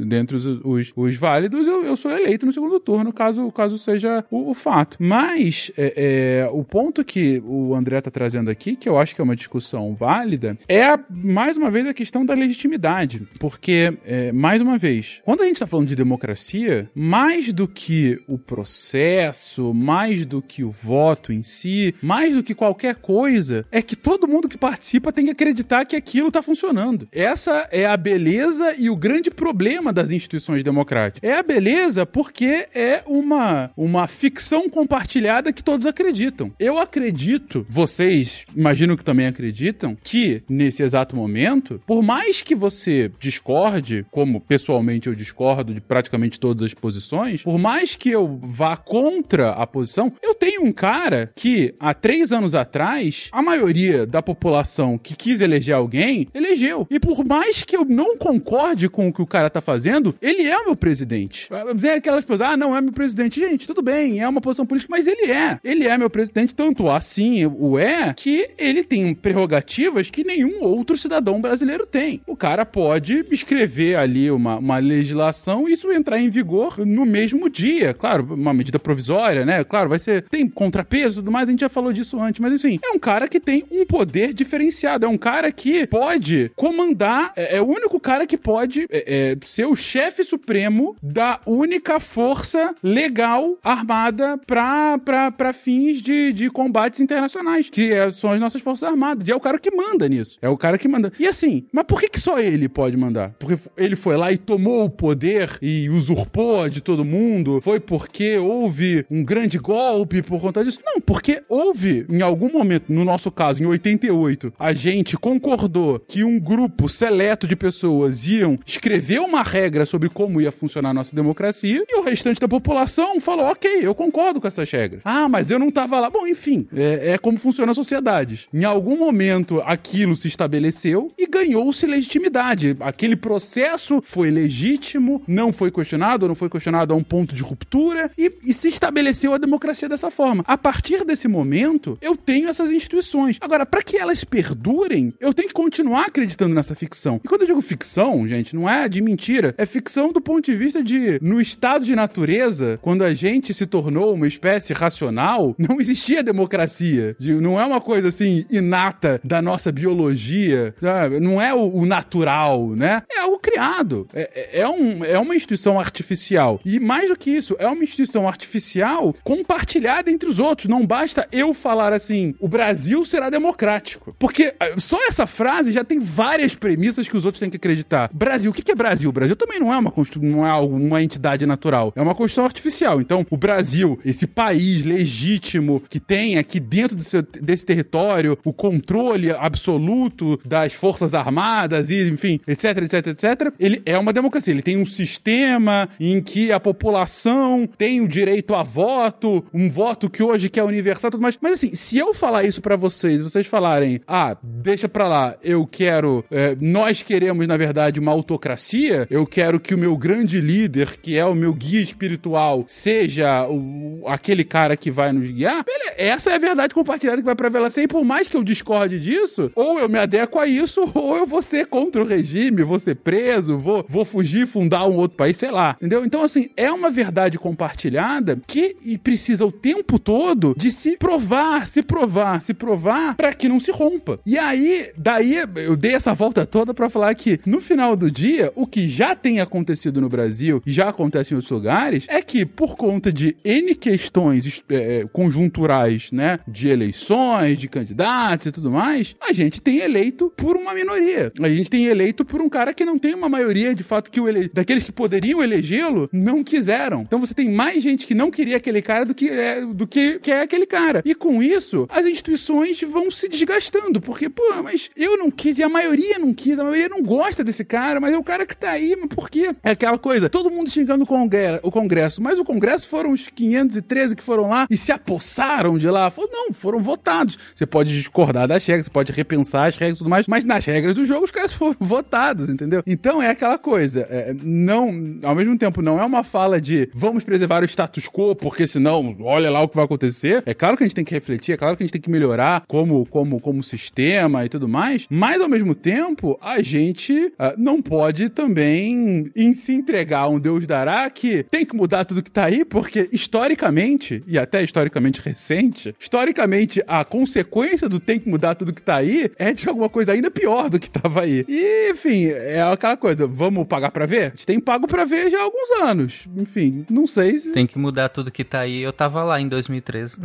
Dentre os, os, os válidos, eu, eu sou eleito no segundo turno, caso, caso seja o, o fato. Mas é, é, o ponto que o André tá trazendo aqui, que eu acho que é uma discussão válida, é a- mais uma vez a questão da legitimidade. Porque, é, mais uma vez, quando a gente tá falando de democracia, mais do que o processo, mais do que o voto em si, mais do que qualquer coisa, é que todo mundo que participa tem que acreditar que aquilo tá funcionando. Essa é a beleza e o grande problema das instituições democráticas. É a beleza porque é uma, uma ficção compartilhada que todos acreditam. Eu acredito, vocês imagino que também acreditam, que nesse exato momento, por mais que você discorde, como pessoalmente eu discordo de praticamente todas as posições, por mais que eu vá contra a posição, eu tenho um cara que há três anos atrás, a maioria da população que quis eleger alguém, elegeu. E por mais que eu não concorde com o que o cara tá fazendo, ele é o meu presidente. É aquelas pessoas, ah, não é meu presidente. Gente, tudo bem, é uma posição política, mas ele é. Ele é meu presidente, tanto assim o é, que ele tem prerrogativas que nenhum outro cidadão brasileiro tem. O cara pode escrever ali uma, uma legislação e isso entrar em vigor no mesmo dia. Claro, uma medida provisória, né? Claro, vai ser. Tem contrapeso e tudo mais, a gente já falou disso antes, mas enfim, é um cara que tem um poder diferenciado. É um cara que pode comandar, é, é o único cara que pode é, é, ser o chefe supremo da única força legal armada para fins de, de combates internacionais, que é- são as nossas forças armadas. E é o cara que manda nisso. É o cara que manda. E assim, mas por que, que só ele pode mandar? Porque ele foi lá e tomou o poder e usurpou de todo mundo? Foi porque houve um grande golpe por conta disso? Não, porque houve, em algum momento, no nosso caso, em 88, a gente concordou que um grupo seleto de pessoas iam escrever uma regra sobre como ia funcionar a nossa democracia e o restante da população falou: ok, eu concordo com essas regras. Ah, mas eu não tava lá. Bom, enfim, é, é como funciona a sociedade. Em algum momento aquilo se estabeleceu e ganhou-se legitimidade. Aquele processo foi legítimo, não foi questionado, não foi questionado a um ponto de ruptura e, e se estabeleceu a democracia dessa forma. A partir desse momento, eu tenho essas instituições. Agora, para que elas perdurem, eu tenho que continuar acreditando nessa ficção. E quando eu digo ficção, gente, não é de mentira, é ficção do ponto de vista de no estado de natureza, quando a gente se tornou uma espécie racional, não existia democracia. De- Não é uma coisa assim inata da nossa biologia, sabe? Não é o, o natural, né? É algo criado. É, é- é um, é uma instituição artificial. E mais do que isso, é uma instituição artificial compartilhada entre os outros. Não basta eu falar assim, o Brasil será democrático. Porque eh, só essa frase já tem várias premissas que os outros têm que acreditar. Brasil, o que é Brasil? O Brasil também não é uma não é uma entidade natural. É uma constituição artificial. Então, o Brasil, esse país legítimo que tem aqui dentro seu- desse território o controle absoluto das forças armadas e, enfim, etc, etc, etc, ele é uma democracia. Ele tem um sistema em que a população tem o direito a voto, um voto que hoje que é universal, tudo mais. Mas assim, se eu falar isso pra vocês, vocês falarem, ah, deixa pra lá, eu quero, é, nós queremos, na verdade, uma autocracia, eu quero que o meu grande líder, que é o meu guia espiritual, seja o, aquele cara que vai nos guiar, beleza, essa é a verdade compartilhada que vai prevalecer, e por mais que eu discorde disso, ou eu me adequo a isso, [laughs] ou eu vou ser contra o regime, vou ser preso, vou, vou fugir, fundar um outro país, sei lá, entendeu? Então, assim, é uma verdade compartilhada que precisa o tempo todo de se provar, se provar, se provar, pra que não se rompa. E aí, daí, eu dei essa volta toda pra falar que, no final do dia, o que já tem acontecido no Brasil já acontece em outros lugares é que, por conta de N questões es- é, conjunturais, né, de eleições, de candidatos e tudo mais, a gente tem eleito por uma minoria. A gente tem eleito por um cara que não tem uma maioria, de fato, que o ele... daqueles que poderiam elegê-lo, não quiseram. Então você tem mais gente que não queria aquele cara do que é, do que, que é aquele cara. E com isso, as instituições vão se desgastando, porque, pô, mas eu não quis e a maioria não quis, a maioria não gosta desse cara, mas é o cara que tá aí, mas por quê? É aquela coisa, todo mundo xingando o o congresso mas o congresso foram os 513 que foram lá e se apossaram de lá. Foram, não, foram votados. Você pode discordar das regras, você pode repensar as regras e tudo mais, mas nas regras do jogo os caras foram [laughs] votados, entendeu? Então é aquela coisa, é, não, ao mesmo tempo, não é uma fala de vamos preservar o status quo, porque senão, olha lá o que vai acontecer. É claro que a gente tem que refletir, é claro que a gente tem que melhorar melhorar como, como, como sistema e tudo mais, mas ao mesmo tempo a gente ah, não pode também em se entregar a um Deus dará que tem que mudar tudo que tá aí, porque historicamente, e até historicamente recente, historicamente a consequência do tem que mudar tudo que tá aí é de alguma coisa ainda pior do que tava aí. E, enfim, é aquela coisa, vamos pagar pra ver? A gente tem pago pra ver já há alguns anos. Enfim, não sei se... Tem que mudar tudo que tá aí. Eu tava lá em 2013.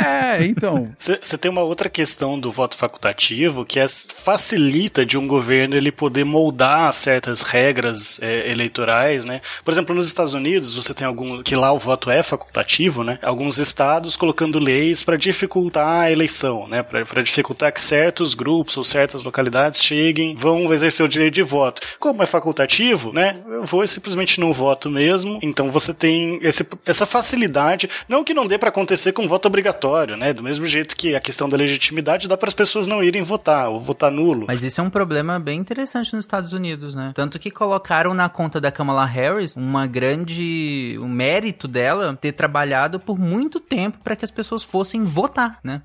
É, então... [laughs] Você tem uma outra questão do voto facultativo que é, facilita de um governo ele poder moldar certas regras é, eleitorais, né? Por exemplo, nos Estados Unidos, você tem algum que lá o voto é facultativo, né? Alguns estados colocando leis para dificultar a eleição, né? Para dificultar que certos grupos ou certas localidades cheguem, vão exercer o direito de voto. Como é facultativo, né? Eu vou e simplesmente não voto mesmo. Então você tem esse, essa facilidade, não que não dê para acontecer com voto obrigatório, né? Do mesmo jeito que a questão da legitimidade dá para as pessoas não irem votar ou votar nulo. Mas isso é um problema bem interessante nos Estados Unidos, né? Tanto que colocaram na conta da Kamala Harris uma grande. o mérito dela ter trabalhado por muito tempo para que as pessoas fossem votar, né?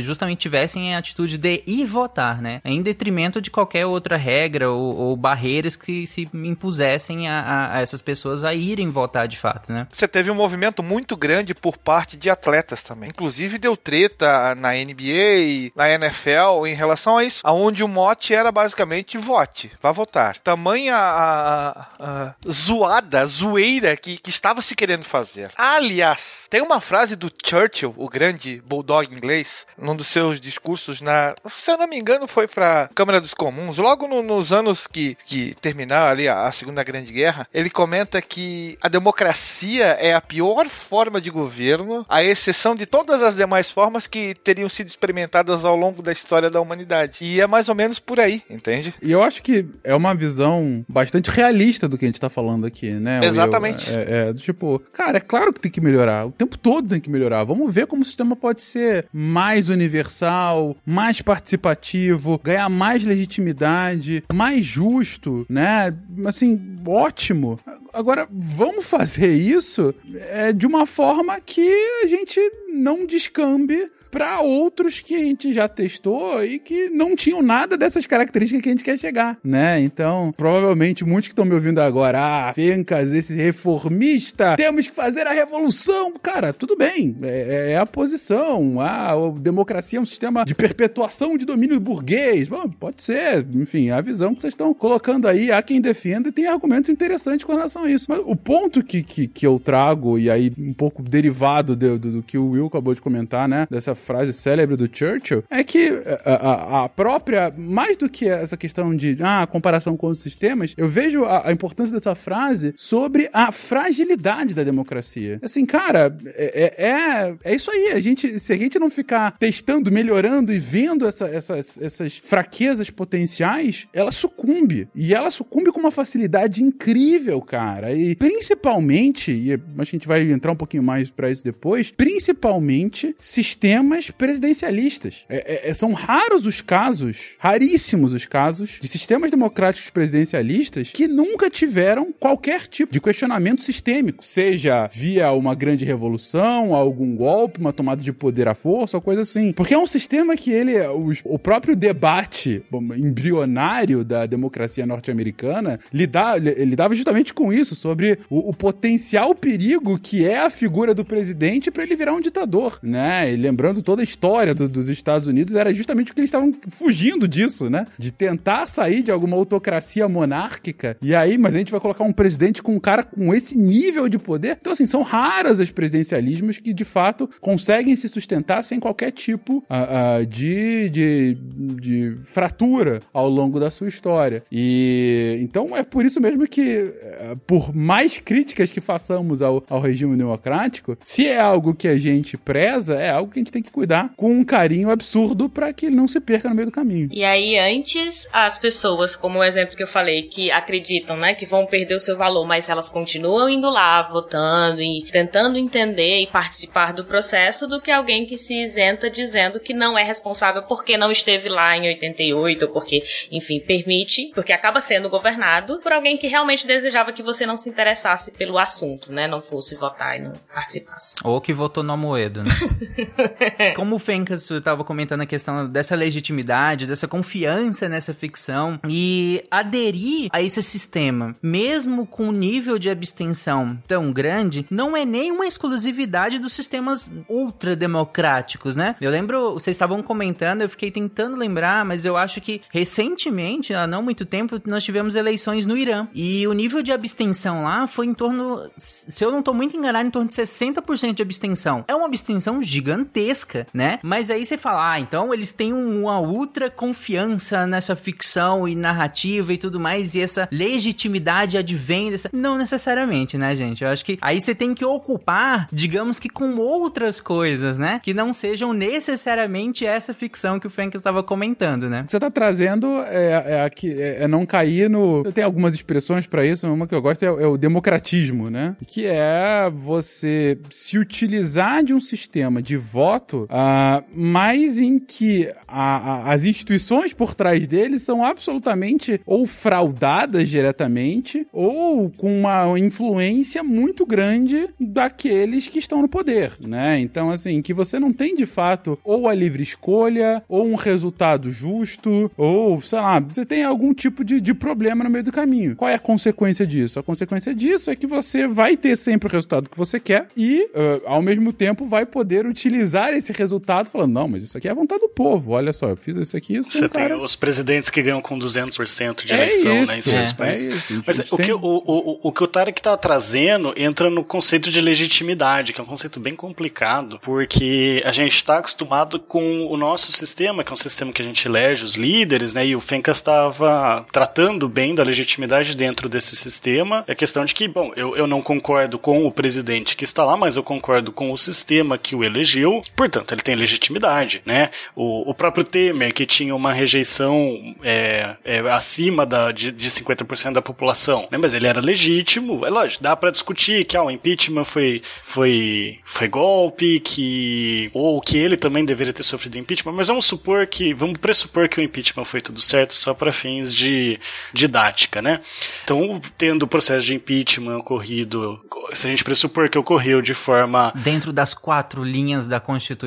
Justamente tivessem a atitude de ir votar, né? Em detrimento de qualquer outra regra ou, ou barreiras que se impusessem a, a, essas pessoas a irem votar de fato, né? Você teve um movimento muito grande por parte de atletas também. Inclusive deu treta na NBA, na NFL em relação a isso, aonde o mote era basicamente vote, vá votar. Tamanha a, a zoada, zoeira que, que estava se querendo fazer. Aliás, tem uma frase do Churchill, o grande bulldog inglês, num dos seus discursos na, se eu não me engano, foi para Câmara dos Comuns, logo no, nos anos que, que terminaram ali a, a Segunda Grande Guerra, ele comenta que a democracia é a pior forma de governo, à exceção de todas as demais formas que teriam sido experimentadas ao longo da história da humanidade. E é mais ou menos por aí, entende? E eu acho que é uma visão bastante realista do que a gente tá falando aqui, né? Exatamente. É, é, tipo, cara, é claro que tem que melhorar. O tempo todo tem que melhorar. Vamos ver como o sistema pode ser mais universal, mais participativo, ganhar mais legitimidade, mais justo, né? Assim, ótimo. Agora, vamos fazer isso é, de uma forma que a gente não descambe para outros que a gente já testou e que não tinham nada dessas características que a gente quer chegar, né? Então, provavelmente muitos que estão me ouvindo agora, ah, Fencas, esse reformista, temos que fazer a revolução. Cara, tudo bem, é, é a posição. Ah, a democracia é um sistema de perpetuação de domínio burguês. Bom, pode ser, enfim, é a visão que vocês estão colocando aí. Há quem defenda e tem argumentos interessantes com relação a isso. Mas o ponto que, que, que eu trago, e aí um pouco derivado do, do, do que o Will acabou de comentar, né? Dessa frase célebre do Churchill, é que eh, a, a, a, própria, mais do que essa questão de ah, comparação com os sistemas, eu vejo a, a, importância dessa frase sobre a fragilidade da democracia. Assim, cara, é, é, é, é isso aí. A gente, se a gente não ficar testando, melhorando e vendo essa, essas, essas fraquezas potenciais, ela sucumbe. E ela sucumbe com uma facilidade incrível, cara. E principalmente, e a gente vai entrar um pouquinho mais para isso depois, principalmente sistemas presidencialistas. É, é, é, são raros os casos, raríssimos os casos, de sistemas democráticos presidencialistas que nunca tiveram qualquer tipo de questionamento sistêmico, seja via uma grande revolução, algum golpe, uma tomada de poder à força, ou coisa assim. Porque é um sistema que ele, o, o próprio debate embrionário da democracia norte-americana lidava, lidava justamente com isso, sobre o, o potencial perigo que é a figura do presidente para ele virar um ditador, né? E lembrando toda a história do, dos Estados Unidos, era justamente porque eles estavam fugindo disso, né? De tentar sair de alguma autocracia monárquica. E aí, mas a gente vai colocar um presidente com um cara com esse nível de poder. Então, assim, são raras os presidencialismos que de fato conseguem se sustentar sem qualquer tipo uh, uh, de, de, de fratura ao longo da sua história. E então é por isso mesmo que, uh, por mais críticas que façamos ao, ao regime democrático, se é algo que a gente preza, é algo que a gente tem que cuidar com um carinho absurdo para que ele não se perca no meio do caminho. E aí, antes, as pessoas, como o exemplo que eu falei, que acreditam, né, que vão perder o seu valor, mas elas continuam indo lá, votando e tentando entender e participar do processo, do que alguém que se isenta dizendo que não é responsável porque não esteve lá em 88, ou porque, enfim, permite, porque acaba sendo governado por alguém que realmente desejava que você não se interessasse pelo assunto, né, não fosse votar e não participasse. Ou que votou no Amoedo, né? [laughs] [laughs] Como o Fencas estava comentando a questão dessa legitimidade, dessa confiança nessa ficção e aderir a esse sistema, mesmo com um nível de abstenção tão grande, não é nem uma exclusividade dos sistemas ultrademocráticos, né? Eu lembro, vocês estavam comentando, eu fiquei tentando lembrar, mas eu acho que recentemente, há não muito tempo, nós tivemos eleições no Irã. E o nível de abstenção lá foi em torno, se eu não tô muito enganado, em torno de 60% de abstenção. É uma abstenção gigantesca, né? Mas aí você fala, ah, então eles têm uma ultra confiança nessa ficção e narrativa e tudo mais, e essa legitimidade advém dessa. Não necessariamente, né, gente? Eu acho que aí você tem que ocupar, digamos que com outras coisas, né? Que não sejam necessariamente essa ficção que o Frank estava comentando, né? O que você tá trazendo é, é, é, é não cair no. Eu tenho algumas expressões para isso, uma que eu gosto é, é, o democratismo, né? Que é você se utilizar de um sistema de voto, uh, mas em que a, a, as instituições por trás dele são absolutamente ou fraudadas diretamente ou com uma influência muito grande daqueles que estão no poder, né? Então, assim, que você não tem de fato ou a livre escolha, ou um resultado justo, ou sei lá, você tem algum tipo de, de problema no meio do caminho. Qual é a consequência disso? A consequência disso é que você vai ter sempre o resultado que você quer e, uh, ao mesmo tempo, vai poder utilizar esse resultado falando: não, mas isso aqui é a vontade do povo. Olha só, eu fiz isso aqui. Eu você um tem cara... os presidentes que ganham com 200% de eleição, é isso, né, em seus é, países. É isso, mas o, tem... que, o, o, o que o Tarek tá trazendo entra no conceito de legitimidade, que é um conceito bem complicado, porque a gente está acostumado com o nosso sistema, que é um sistema que a gente elege os líderes, né? E o Fencas estava tratando bem da legitimidade dentro desse sistema. É questão de que, bom, eu, eu não concordo com o presidente que está lá, mas eu concordo com o sistema que o elegeu, portanto, ele tem legitimidade, né? O, o próprio Temer, que tinha uma rejeição é, é, acima da, de, de 50% da população, né? Mas ele era legítimo, é lógico, dá para discutir que ah, o impeachment foi, foi, foi golpe, que ou que ele também deveria ter sofrido impeachment, mas vamos supor que, vamos pressupor que o impeachment foi tudo certo só para fins de didática, né? Então, tendo o processo de impeachment ocorrido, se a gente pressupor que ocorreu de forma dentro das quatro linhas da Constituição.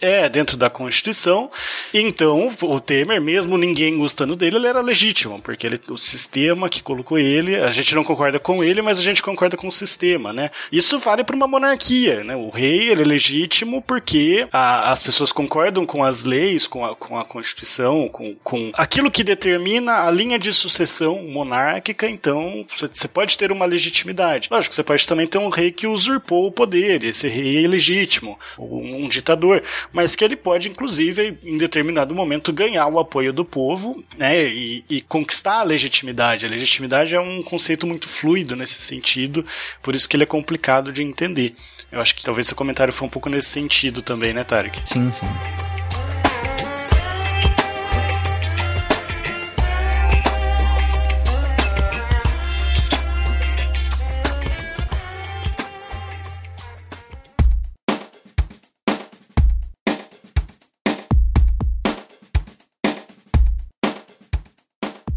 É, dentro da Constituição. Então, o Temer, mesmo ninguém gostando dele, ele era legítimo, porque ele, o sistema que colocou ele, a gente não concorda com ele, mas a gente concorda com o sistema, né? Isso vale para uma monarquia, né? O rei, ele é legítimo porque a, as pessoas concordam com as leis, com a, com a Constituição, com, com aquilo que determina a linha de sucessão monárquica, então você pode ter uma legitimidade. Lógico, você pode também ter um rei que usurpou o poder, esse rei é ilegítimo, um, um ditador, mas que ele pode, inclusive, em determinado momento, ganhar o apoio do povo, né, e, e conquistar a legitimidade. A legitimidade é um conceito muito fluido nesse sentido, por isso que ele é complicado de entender. Eu acho que talvez seu comentário foi um pouco nesse sentido também, né, Tarek? Sim, sim.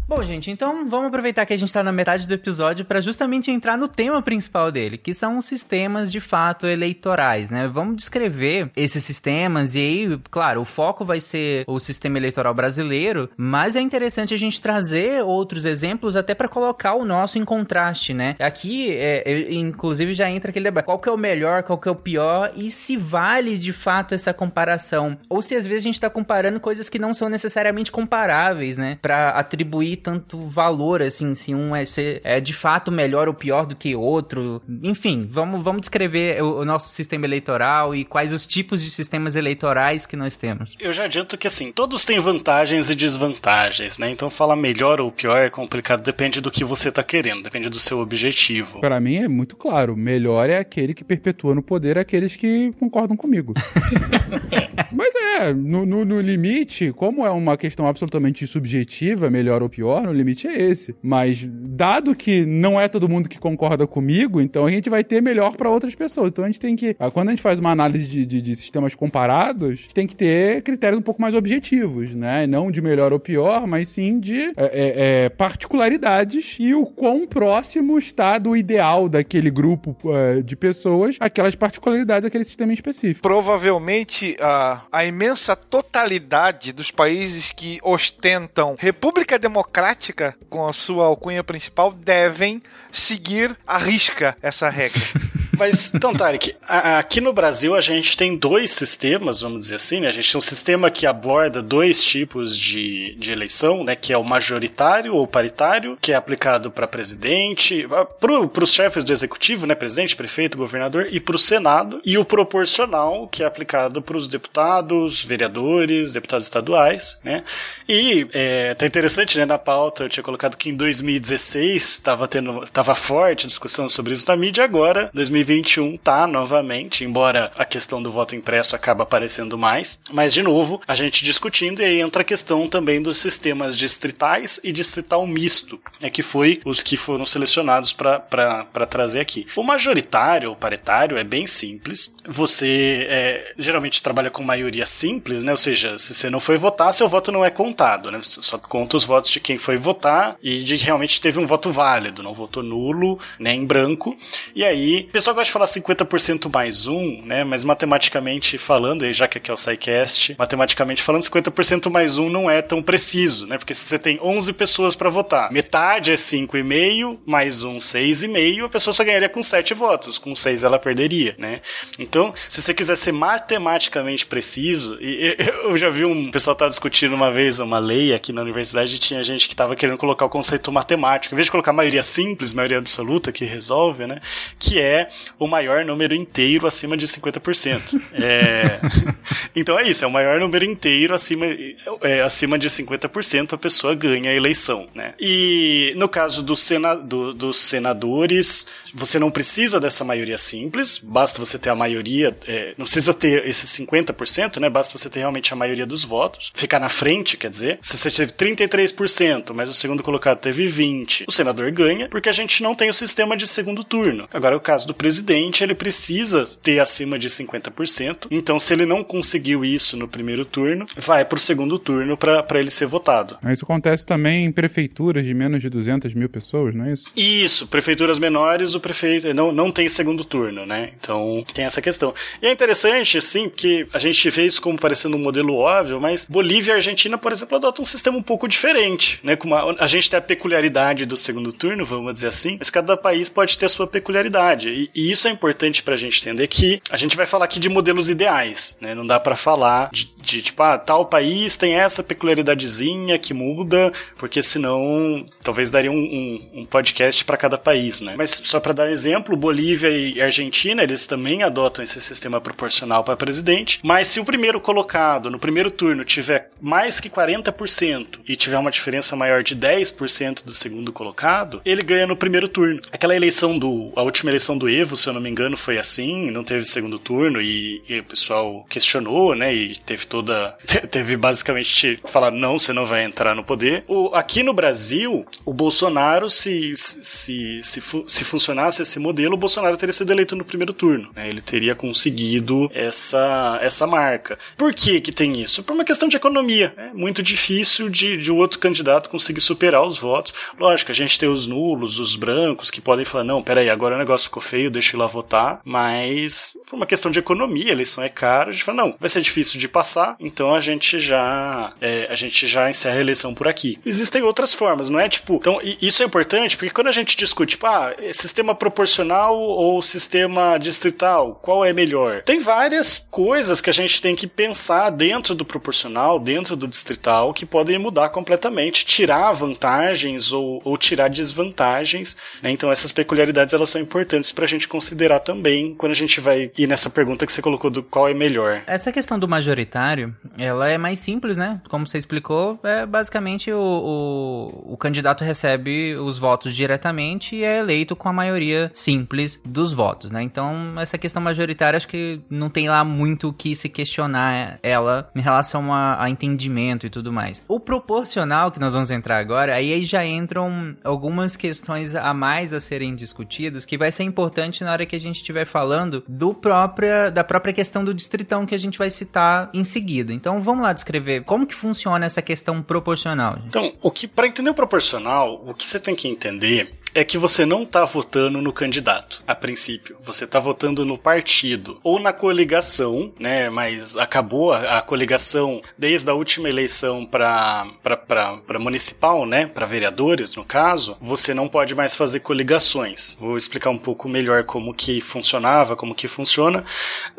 Bom, gente, então vamos aproveitar que a gente tá na metade do episódio para justamente entrar no tema principal dele, que são os sistemas de fato eleitorais, né? Vamos descrever esses sistemas e aí, claro, o foco vai ser o sistema eleitoral brasileiro, mas é interessante a gente trazer outros exemplos até para colocar o nosso em contraste, né? Aqui, é, inclusive, já entra aquele debate: qual que é o melhor, qual que é o pior e se vale de fato essa comparação, ou se às vezes a gente tá comparando coisas que não são necessariamente comparáveis, né? Para atribuir tanto valor, assim, se um é, ser, é de fato melhor ou pior do que outro. Enfim, vamos, vamos descrever o, o, nosso sistema eleitoral e quais os tipos de sistemas eleitorais que nós temos. Eu já adianto que, assim, todos têm vantagens e desvantagens, né? Então falar melhor ou pior é complicado, depende do que você tá querendo, depende do seu objetivo. Para mim é muito claro, melhor é aquele que perpetua no poder aqueles que concordam comigo. [laughs] Mas é, no, no, no limite, como é uma questão absolutamente subjetiva, melhor ou pior, pior, no limite é esse. Mas, dado que não é todo mundo que concorda comigo, então a gente vai ter melhor para outras pessoas. Então a gente tem que, ah, quando a gente faz uma análise de, de, de sistemas comparados, a gente tem que ter critérios um pouco mais objetivos, né? Não de melhor ou pior, mas sim de é, é, é particularidades e o quão próximo está do ideal daquele grupo é, de pessoas, aquelas particularidades daquele sistema em específico. Provavelmente a, a imensa totalidade dos países que ostentam República Democrática com a sua alcunha principal devem seguir à risca essa regra. [laughs] Mas, então, Tarek, aqui no Brasil a gente tem dois sistemas, vamos dizer assim, né? A gente tem um sistema que aborda dois tipos de, de eleição, né? Que é o majoritário ou paritário, que é aplicado para presidente, para os chefes do executivo, né? Presidente, prefeito, governador, e para o Senado, e o proporcional, que é aplicado para os deputados, vereadores, deputados estaduais, né? E é, tá interessante, né? Na pauta eu tinha colocado que em 2016 estava tendo, tava forte discussão sobre isso na mídia, agora 2021 tá novamente, embora a questão do voto impresso acaba aparecendo mais, mas de novo a gente discutindo e aí entra a questão também dos sistemas distritais e distrital misto, né, que foi os que foram selecionados para trazer aqui. O majoritário ou paritário é bem simples. Você é, geralmente trabalha com maioria simples, né? Ou seja, se você não foi votar, seu voto não é contado, né? Você só conta os votos de quem foi votar e de que realmente teve um voto válido, não votou nulo, nem em branco. E aí, o pessoal gosta de falar 50% mais um, né? Mas matematicamente falando, já que aqui é o SciCast, matematicamente falando, 50% mais um não é tão preciso, né? Porque se você tem 11 pessoas para votar, metade é 5,5, mais um 6,5, a pessoa só ganharia com 7 votos. Com 6 ela perderia, né? Então, se você quiser ser matematicamente preciso, e, [laughs] eu já vi um pessoal tá discutindo uma vez uma lei aqui na universidade tinha gente que tava querendo colocar o conceito matemático, em vez de colocar maioria simples, maioria absoluta que resolve, né? Que é o maior número inteiro acima de 50%. É... [laughs] então é isso, é o maior número inteiro acima, é, acima de 50% a pessoa ganha a eleição, né? E no caso do sena, do, dos senadores, você não precisa dessa maioria simples, basta você ter a maioria, é, não precisa ter esses 50%, né? Basta você ter realmente a maioria dos votos, ficar na frente, quer dizer, se você teve 33%, mas o segundo colocado teve 20%, o senador ganha, porque a gente não tem o sistema de segundo turno. Agora, o caso do presidente, ele precisa ter acima de 50%, então se ele não conseguiu isso no primeiro turno, vai pro segundo turno para ele ser votado. Isso acontece também em prefeituras de menos de 200 mil pessoas, não é isso? Isso, prefeituras menores, o prefeito não, não tem segundo turno, né? Então tem essa questão. E é interessante, assim, que a gente vê isso como parecendo um modelo óbvio, mas Bolívia e Argentina, por exemplo, adotam um sistema um pouco diferente, né? Com uma, a gente tem a peculiaridade do segundo turno, vamos dizer assim, mas cada país pode ter a sua peculiaridade. E, isso é importante pra gente entender que a gente vai falar aqui de modelos ideais, né? Não dá para falar de, de, tipo, ah, tal país tem essa peculiaridadezinha que muda, porque senão talvez daria um, um, um podcast para cada país, né? Mas só para dar exemplo, Bolívia e Argentina, eles também adotam esse sistema proporcional para presidente, mas se o primeiro colocado no primeiro turno tiver mais que 40% e tiver uma diferença maior de 10% do segundo colocado, ele ganha no primeiro turno. Aquela eleição do. A última eleição do Evo, se eu não me engano, foi assim, não teve segundo turno e, e o pessoal questionou, né? E teve toda. [laughs] Teve basicamente falar, não, você não vai entrar no poder. O, aqui no Brasil, o Bolsonaro, se, se, se, fu se funcionasse esse modelo, o Bolsonaro teria sido eleito no primeiro turno. Né? Ele teria conseguido essa, essa marca. Por que que tem isso? Por uma questão de economia. É muito difícil de, de outro candidato conseguir superar os votos. Lógico, a gente tem os nulos, os brancos, que podem falar, não, peraí, agora o negócio ficou feio, deixa eu ir lá votar. Mas, por uma questão de economia, a eleição é cara, a gente fala, não, vai ser difícil de passar, então a gente já é, a gente já encerra a eleição por aqui. Existem outras formas, não é tipo. Então, isso é importante, porque quando a gente discute, tipo, ah, sistema proporcional ou sistema distrital, qual é melhor? Tem várias coisas que a gente tem que pensar dentro do proporcional, dentro do distrital, que podem mudar completamente, tirar vantagens ou, ou tirar desvantagens. Né? Então, essas peculiaridades elas são importantes para a gente considerar também quando a gente vai ir nessa pergunta que você colocou do qual é melhor. Essa questão do majoritário, ela é mais simples né? Como você explicou, é basicamente o, o, o candidato recebe os votos diretamente e é eleito com a maioria simples dos votos, né? Então, essa questão majoritária, acho que não tem lá muito o que se questionar ela em relação a, a entendimento e tudo mais. O proporcional, que nós vamos entrar agora, aí já entram algumas questões a mais a serem discutidas, que vai ser importante na hora que a gente estiver falando do própria, da própria questão do distritão que a gente vai citar em seguida. Então, vamos lá descrever como que funciona essa questão proporcional. Gente. Então, o que para entender o proporcional, o que você tem que entender é que você não está votando no candidato, a princípio. Você está votando no partido ou na coligação, né? Mas acabou a, a coligação desde a última eleição para municipal, né? Para vereadores, no caso, você não pode mais fazer coligações. Vou explicar um pouco melhor como que funcionava, como que funciona.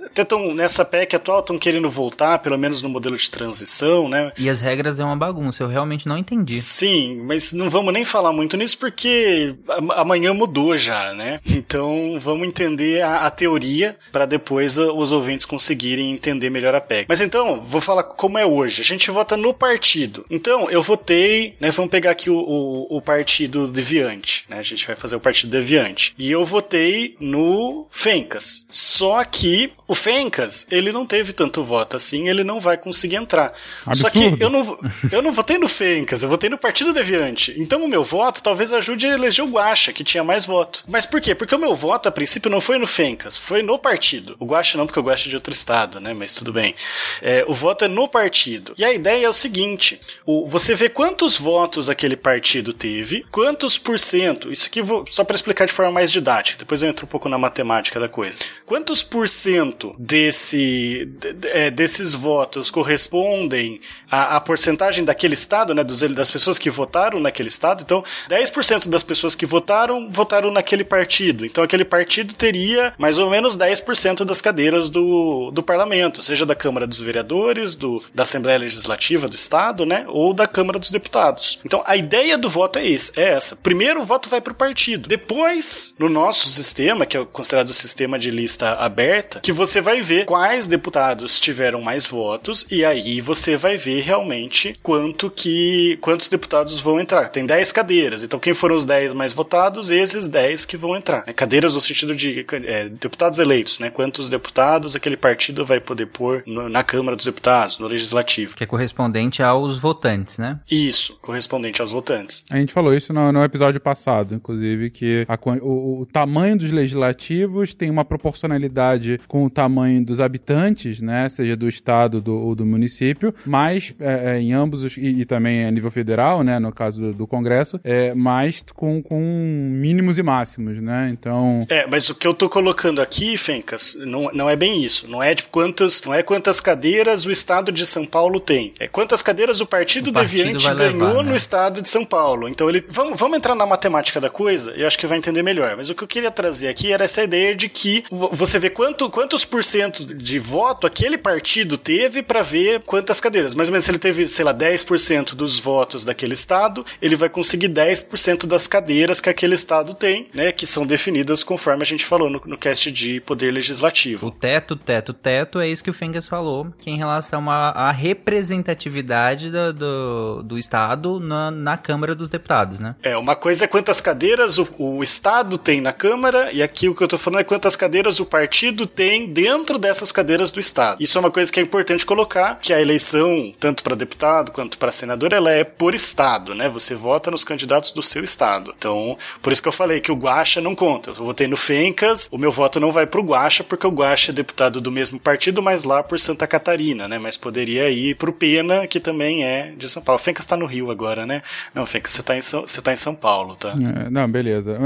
Até tão, nessa PEC atual estão querendo voltar, pelo menos no modelo de transição, né? E as regras é uma bagunça, eu realmente não entendi. Sim, mas não vamos nem falar muito nisso porque amanhã mudou já, né? Então vamos entender a, a teoria para depois uh, os ouvintes conseguirem entender melhor a PEC. Mas então, vou falar como é hoje. A gente vota no partido. Então, eu votei, né? Vamos pegar aqui o, o, o partido Deviante, né? A gente vai fazer o partido Deviante. E eu votei no Fencas. Só que o Fencas, ele não teve tanto voto assim, ele não vai conseguir entrar. Absurdo. Só que eu não, eu não votei no Fencas, eu votei no Partido Deviante. Então o meu voto talvez ajude a eleger o Guaxa, que tinha mais voto. Mas por quê? Porque o meu voto, a princípio, não foi no Fencas, foi no partido. O Guaxa não, porque o Guaxa é de outro estado, né? Mas tudo bem. É, o voto é no partido. E a ideia é o seguinte: o, você vê quantos votos aquele partido teve, quantos por cento, isso aqui vou, só para explicar de forma mais didática, depois eu entro um pouco na matemática da coisa. Quantos por cento desse, de, é, desses votos correspondem à, à porcentagem daquele estado, né? Dos, das pessoas que votaram naquele estado? Então, 10% das pessoas que votaram votaram, votaram naquele partido. Então aquele partido teria mais ou menos 10% das cadeiras do, do parlamento, seja da Câmara dos Vereadores, do, da Assembleia Legislativa do Estado, né? Ou da Câmara dos Deputados. Então a ideia do voto é, esse, é essa. Primeiro o voto vai para o partido. Depois, no nosso sistema, que é considerado o sistema de lista aberta, que você vai ver quais deputados tiveram mais votos e aí você vai ver realmente quanto que quantos deputados vão entrar. Tem 10 cadeiras, então quem foram os 10 mais votados esses 10 que vão entrar. Né? Cadeiras no sentido de é, deputados eleitos, né? Quantos deputados aquele partido vai poder pôr no, na Câmara dos Deputados, no Legislativo. Que é correspondente aos votantes, né? Isso, correspondente aos votantes. A gente falou isso no, no episódio passado, inclusive, que a, o, o, tamanho dos legislativos tem uma proporcionalidade com o tamanho dos habitantes, né? Seja do estado do, ou do município, mas é, é, em ambos os, e, e, também a nível federal, né? No caso do, do Congresso, é, mas com, com mínimos e máximos, né? Então. É, mas o que eu tô colocando aqui, Fencas, não, não é bem isso. Não é de quantas, não é quantas cadeiras o estado de São Paulo tem. É quantas cadeiras o Partido, o partido Deviante ganhou levar, né? no estado de São Paulo. Então ele. Vamos, vamos entrar na matemática da coisa? Eu acho que vai entender melhor. Mas o que eu queria trazer aqui era essa ideia de que você vê quanto, quantos por cento de voto aquele partido teve para ver quantas cadeiras. Mais ou menos se ele teve, sei lá, 10% dos votos daquele estado, ele vai conseguir 10% das cadeiras que aquele Estado tem, né, que são definidas conforme a gente falou no, no cast de poder legislativo. O teto, teto, teto é isso que o Fengas falou, que em relação à representatividade do, do, do Estado na, na, Câmara dos Deputados, né? É, uma coisa é quantas cadeiras o, o Estado tem na Câmara, e aqui o que eu tô falando é quantas cadeiras o partido tem dentro dessas cadeiras do Estado. Isso é uma coisa que é importante colocar, que a eleição, tanto para deputado quanto para senador, ela é por Estado, né? Você vota nos candidatos do seu Estado. Então, por isso que eu falei que o Guaxa não conta. Eu votei no Fencas, o meu voto não vai pro Guaxa, porque o Guaxa é deputado do mesmo partido, mas lá por Santa Catarina, né? Mas poderia ir pro Pena, que também é de São Paulo. O Fencas tá no Rio agora, né? Não, Fencas, você tá em São, você tá em São Paulo, tá? É, não, beleza.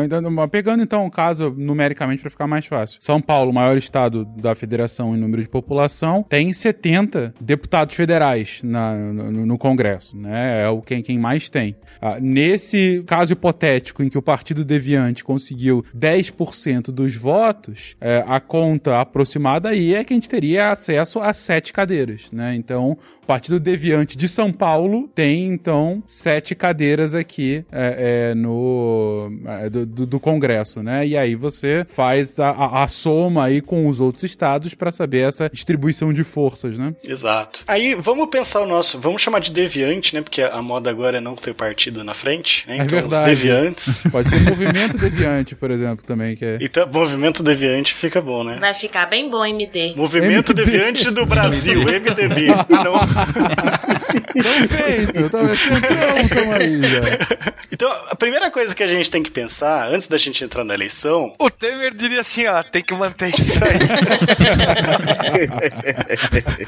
Pegando então o caso numericamente para ficar mais fácil. São Paulo, maior estado da federação em número de população, tem 70 deputados federais na, no, no Congresso, né? É o quem, quem mais tem. Ah, nesse caso hipotético em que o partido Deviante conseguiu 10% dos votos, é, a conta aproximada aí é que a gente teria acesso a sete cadeiras, né? Então, o Partido Deviante de São Paulo tem, então, sete cadeiras aqui é, é, no é, do, do, Congresso, né? E aí você faz a, a, a, soma aí com os outros estados para saber essa distribuição de forças, né? Exato. Aí vamos pensar o nosso, vamos chamar de deviante, né? Porque a moda agora é não ter partido na frente, né? É Então, verdade. os deviantes. [laughs] Pode ser movimento deviante, por exemplo, também, que é. Então, movimento deviante fica bom, né? Vai ficar bem bom, MD. Movimento MDB. Deviante do Brasil, MDB. [laughs] Então, Perfeito, tá já. [laughs] então, a primeira coisa que a gente tem que pensar, antes da gente entrar na eleição, O Temer diria assim, ó, tem que manter isso aí.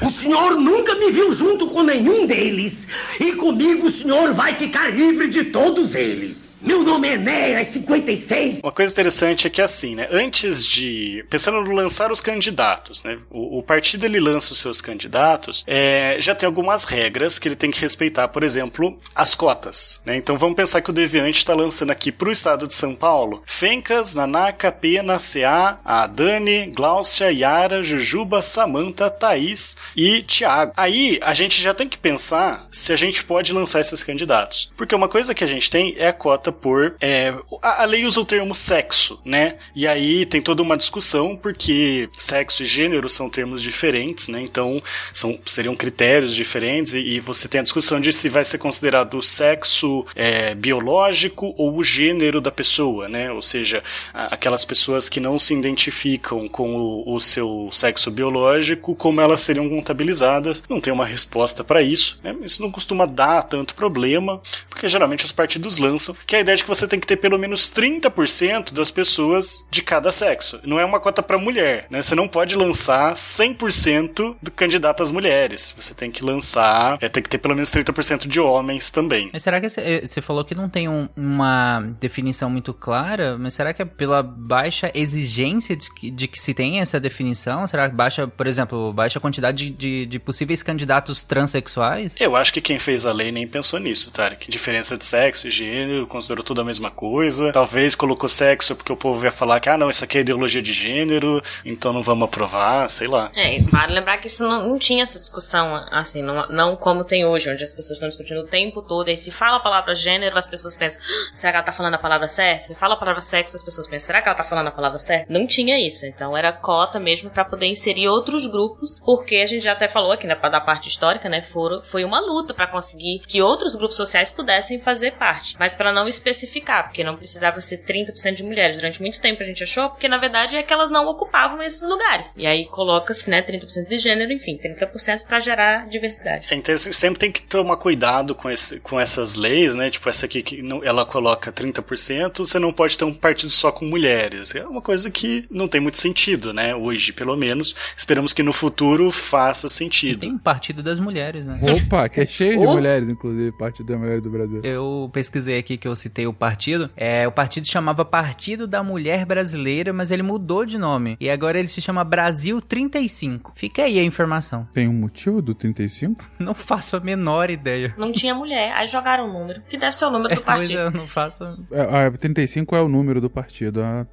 [laughs] O senhor nunca me viu junto com nenhum deles. E comigo o senhor vai ficar livre de todos eles. Meu nome é Enéas 56. Uma coisa interessante é que assim, né? Antes de. Pensando no lançar os candidatos, né? O, o partido ele lança os seus candidatos, é, já tem algumas regras que ele tem que respeitar, por exemplo, as cotas. Né? Então vamos pensar que o Deviante está lançando aqui para o estado de São Paulo Fencas, Nanaka, Pena, CA, a Dani, Gláucia, Yara, Jujuba, Samanta, Thaís e Thiago. Aí a gente já tem que pensar se a gente pode lançar esses candidatos. Porque uma coisa que a gente tem é a cota por. é, a, a lei usa o termo sexo, né? E aí tem toda uma discussão, porque sexo e gênero são termos diferentes, né? Então são, seriam critérios diferentes, e, e você tem a discussão de se vai ser considerado o sexo é, biológico ou o gênero da pessoa, né? Ou seja, a- aquelas pessoas que não se identificam com o, o seu sexo biológico, como elas seriam contabilizadas. Não tem uma resposta para isso, né? Isso não costuma dar tanto problema, porque geralmente os partidos lançam, que é ideia de que você tem que ter pelo menos 30% das pessoas de cada sexo. Não é uma cota para mulher, né? Você não pode lançar 100% do candidato às mulheres. Você tem que lançar, é, tem que ter pelo menos 30% de homens também. Mas será que você você falou que não tem um- uma definição muito clara? Mas será que é pela baixa exigência de que, de que se tenha essa definição? Será que baixa, por exemplo, baixa quantidade de, de, de possíveis candidatos transexuais? Eu acho que quem fez a lei nem pensou nisso, Tarek. Diferença de sexo gênero, considerou tudo a mesma coisa. Talvez colocou sexo porque o povo ia falar que, ah, não, isso aqui é ideologia de gênero, então não vamos aprovar, sei lá. É, e vale lembrar que isso não, não tinha essa discussão, assim, não, não como tem hoje, onde as pessoas estão discutindo o tempo todo, e se fala a palavra gênero, as pessoas pensam, "Ah, será que ela tá falando a palavra certa? Se fala a palavra sexo, as pessoas pensam, será que ela tá falando a palavra certa? Não tinha isso, então era cota mesmo pra poder inserir outros grupos, porque a gente já até falou aqui, né, da parte histórica, né, foram, foi uma luta pra conseguir que outros grupos sociais pudessem fazer parte, mas pra não especificar, porque não precisava ser 30% de mulheres. Durante muito tempo a gente achou, porque na verdade é que elas não ocupavam esses lugares. E aí coloca-se, né, 30% de gênero, enfim, 30% pra gerar diversidade. É interessante, sempre tem que tomar cuidado com, esse, com essas leis, né? Tipo, essa aqui que não- ela coloca 30%, você não pode ter um partido só com mulheres. É uma coisa que não tem muito sentido, né? Hoje, pelo menos. Esperamos que no futuro faça sentido. Tem um partido das mulheres, né? Opa, que é cheio de [laughs] mulheres, inclusive, Partido da Mulher do Brasil. Eu pesquisei aqui que eu citei o partido. É, o partido chamava Partido da Mulher Brasileira, mas ele mudou de nome. E agora ele se chama Brasil 35. Fica aí a informação. Tem um motivo do 35? [laughs] Não faço a menor ideia. Não tinha mulher, aí jogaram o número, que deve ser o número do [laughs] Mas partido. eu não faço. É, é, 35 é o número do partido. É,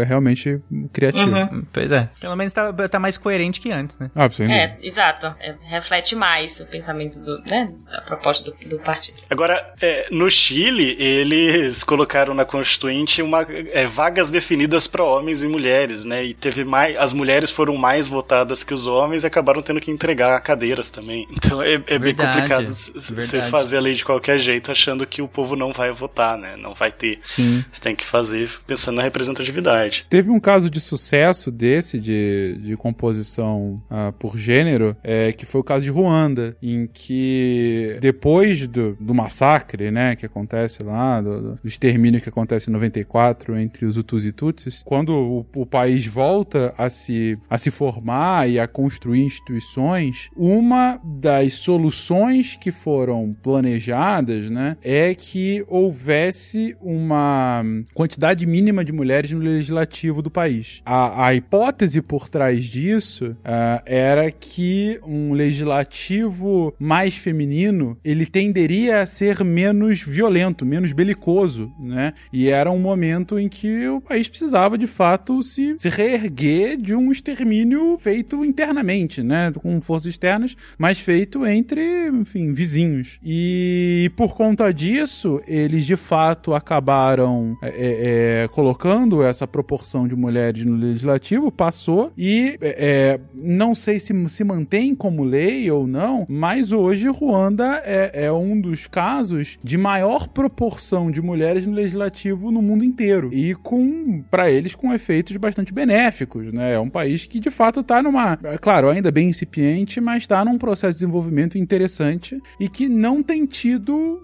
é realmente criativo. Uhum. Pois é. Pelo menos tá, tá mais coerente que antes, né? Ah, sem dúvida. É, exato. É, reflete mais o pensamento do, né, da proposta do, do partido. Agora, é, no Chile, eles colocaram na Constituinte uma, é, vagas definidas para homens e mulheres, né? E teve mais. As mulheres foram mais votadas que os homens e acabaram tendo que entregar cadeiras também. Então é, é bem complicado você fazer a lei de qualquer jeito achando que o povo não vai votar, né? Não vai ter. Sim. Você tem que fazer pensando na representatividade. Teve um caso de sucesso desse, de, de composição ah, por gênero, é, que foi o caso de Ruanda, em que depois do, do massacre, né, que acontece lá, do, do extermínio que acontece em 94 entre os Hutus e Tutsis, quando o, o país volta a se, a se formar e a construir instituições, uma das soluções que foram planejadas, né, é que houvesse uma quantidade mínima de mulheres no legislativo do país. A, a hipótese por trás disso ah, era que um legislativo mais feminino ele tenderia a ser menos violento, menos belicoso, né? E era um momento em que o país precisava, de fato, se, se reerguer de um extermínio feito internamente, né? Com forças externas, mas feito entre, enfim, vizinhos. E por conta disso, eles de fato acabaram é, é, é colocando essa proporção de mulheres no legislativo, passou, e é, é, não sei se se mantém como lei ou não, mas hoje Ruanda é, é um dos casos de maior proporção de mulheres no legislativo no mundo inteiro. E com, para eles, com efeitos bastante benéficos, né? É um país que de fato está numa, é claro, ainda bem incipiente, mas está num processo de desenvolvimento interessante e que não tem tido,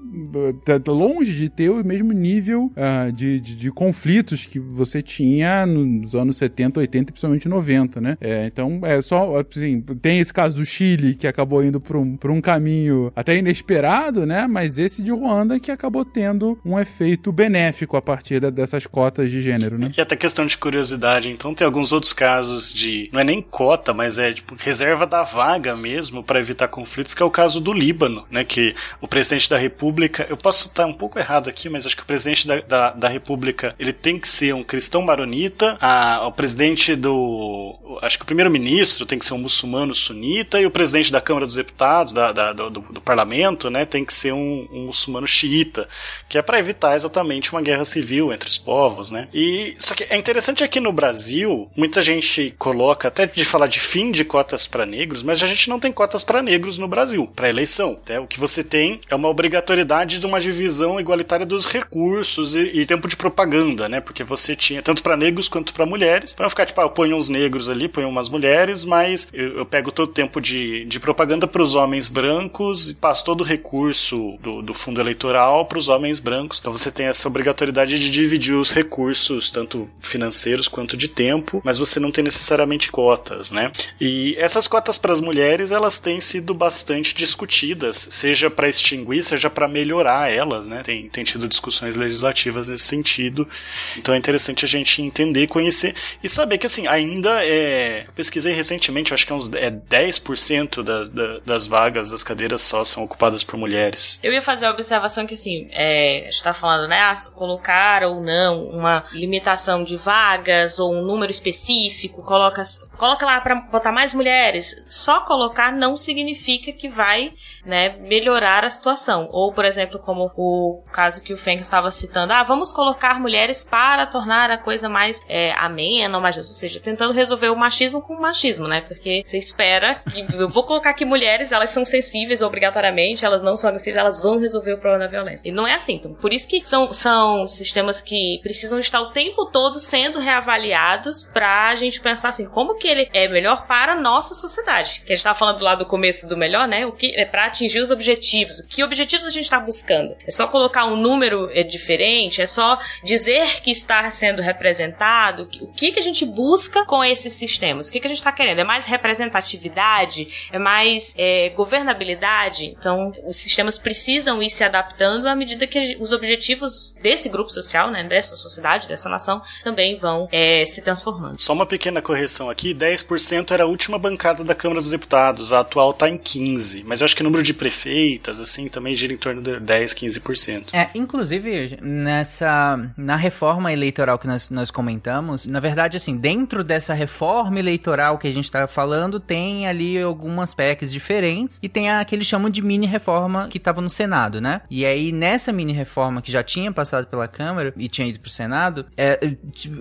tá longe de ter o mesmo nível uh, de, de, de, conflitos que você tinha nos anos 70, 80 e principalmente 90, né? É, então, é só, assim, tem esse caso do Chile que acabou indo para um, um caminho até inesperado, né? Mas esse de Ruanda que acabou tendo um efeito benéfico a partir da, dessas cotas de gênero, né? E até questão de curiosidade, então tem alguns outros casos de, não é nem cota, mas é tipo reserva da vaga mesmo para evitar conflitos, que é o caso do Líbano, né? Que o presidente da República, eu posso estar um pouco errado aqui, mas acho que o presidente da, da, da República ele tem que ser um cristão maronita, a, o presidente do, acho que o primeiro-ministro tem que ser um muçulmano sunita e o presidente da Câmara dos Deputados, da, da do, do, parlamento, né, tem que ser um, um muçulmano xiita, que é para evitar exatamente uma guerra civil entre os povos, né? E só que é interessante aqui no Brasil, muita gente coloca até de falar de fim de cotas para negros, mas a gente não tem cotas para negros no Brasil, para eleição. Né? O que você tem é uma obrigatoriedade de uma divisão igualitária dos recursos e, e tempo de propaganda, né? Porque você tinha tanto para negros quanto para mulheres, para não ficar tipo, ah, eu ponho uns negros ali, ponho umas mulheres, mas eu, eu pego todo o tempo de, de propaganda para os homens brancos e passo todo o recurso do, do fundo eleitoral para os homens brancos. Então você tem essa obrigatoriedade de dividir os recursos, tanto financeiros quanto de tempo, mas você não tem necessariamente cotas, né? E essas cotas para as mulheres, elas têm sido bastante discutidas, seja para extinguir, seja para melhorar elas, né? Tem, tem tido discussões legislativas nesse sentido. Então é interessante a gente entender, conhecer e saber que, assim, ainda é. Pesquisei recentemente, acho que é uns é 10% das, das vagas das cadeiras só são ocupadas por mulheres. Eu ia fazer a observação que, assim, é, a gente tá falando, né, ah, colocar ou não uma limitação de vagas ou um número específico, coloca, coloca lá para botar mais mulheres. Só colocar não significa que vai, né, melhorar a situação. Ou, por exemplo, como o caso que o Fenk estava citando, ah, vamos colocar mulheres para tornar a coisa mais é, amena, mais, ou seja, tentando resolver o machismo com o machismo, né? Porque você espera que [laughs] eu vou colocar aqui mulheres, elas são sensíveis obrigatoriamente, elas não são agressivas, elas vão resolver o problema da violência. E não é assim. Então, por isso que são, são sistemas que precisam estar o tempo todo sendo reavaliados para a gente pensar assim, como que ele é melhor para a nossa sociedade. Que a gente estava falando lá do começo do melhor, né? O que é para atingir os objetivos. Que objetivos a gente está buscando? É só colocar um número é, diferente? É só dizer que está sendo representado? O que que a gente busca com esses sistemas? O que que a gente está querendo? É mais representatividade? É mais é, governabilidade? Então, os sistemas precisam ir se adaptando à medida que os objetivos desse grupo social, né, dessa sociedade, dessa nação, também vão é, se transformando. Só uma pequena correção aqui: 10% era a última bancada da Câmara dos Deputados, a atual está em 15%. Mas eu acho que o número de prefeitas, assim, também gira em torno de 10, 15%. É, inclusive, nessa. Na reforma eleitoral que nós, nós comentamos, na verdade, assim, dentro dessa reforma eleitoral que a gente está falando, tem ali algumas PECs diferentes e tem a que eles chamam de mini reforma que estava no Senado, né? E aí, nessa mini reforma que já tinha passado pela Câmara e tinha ido pro Senado, é,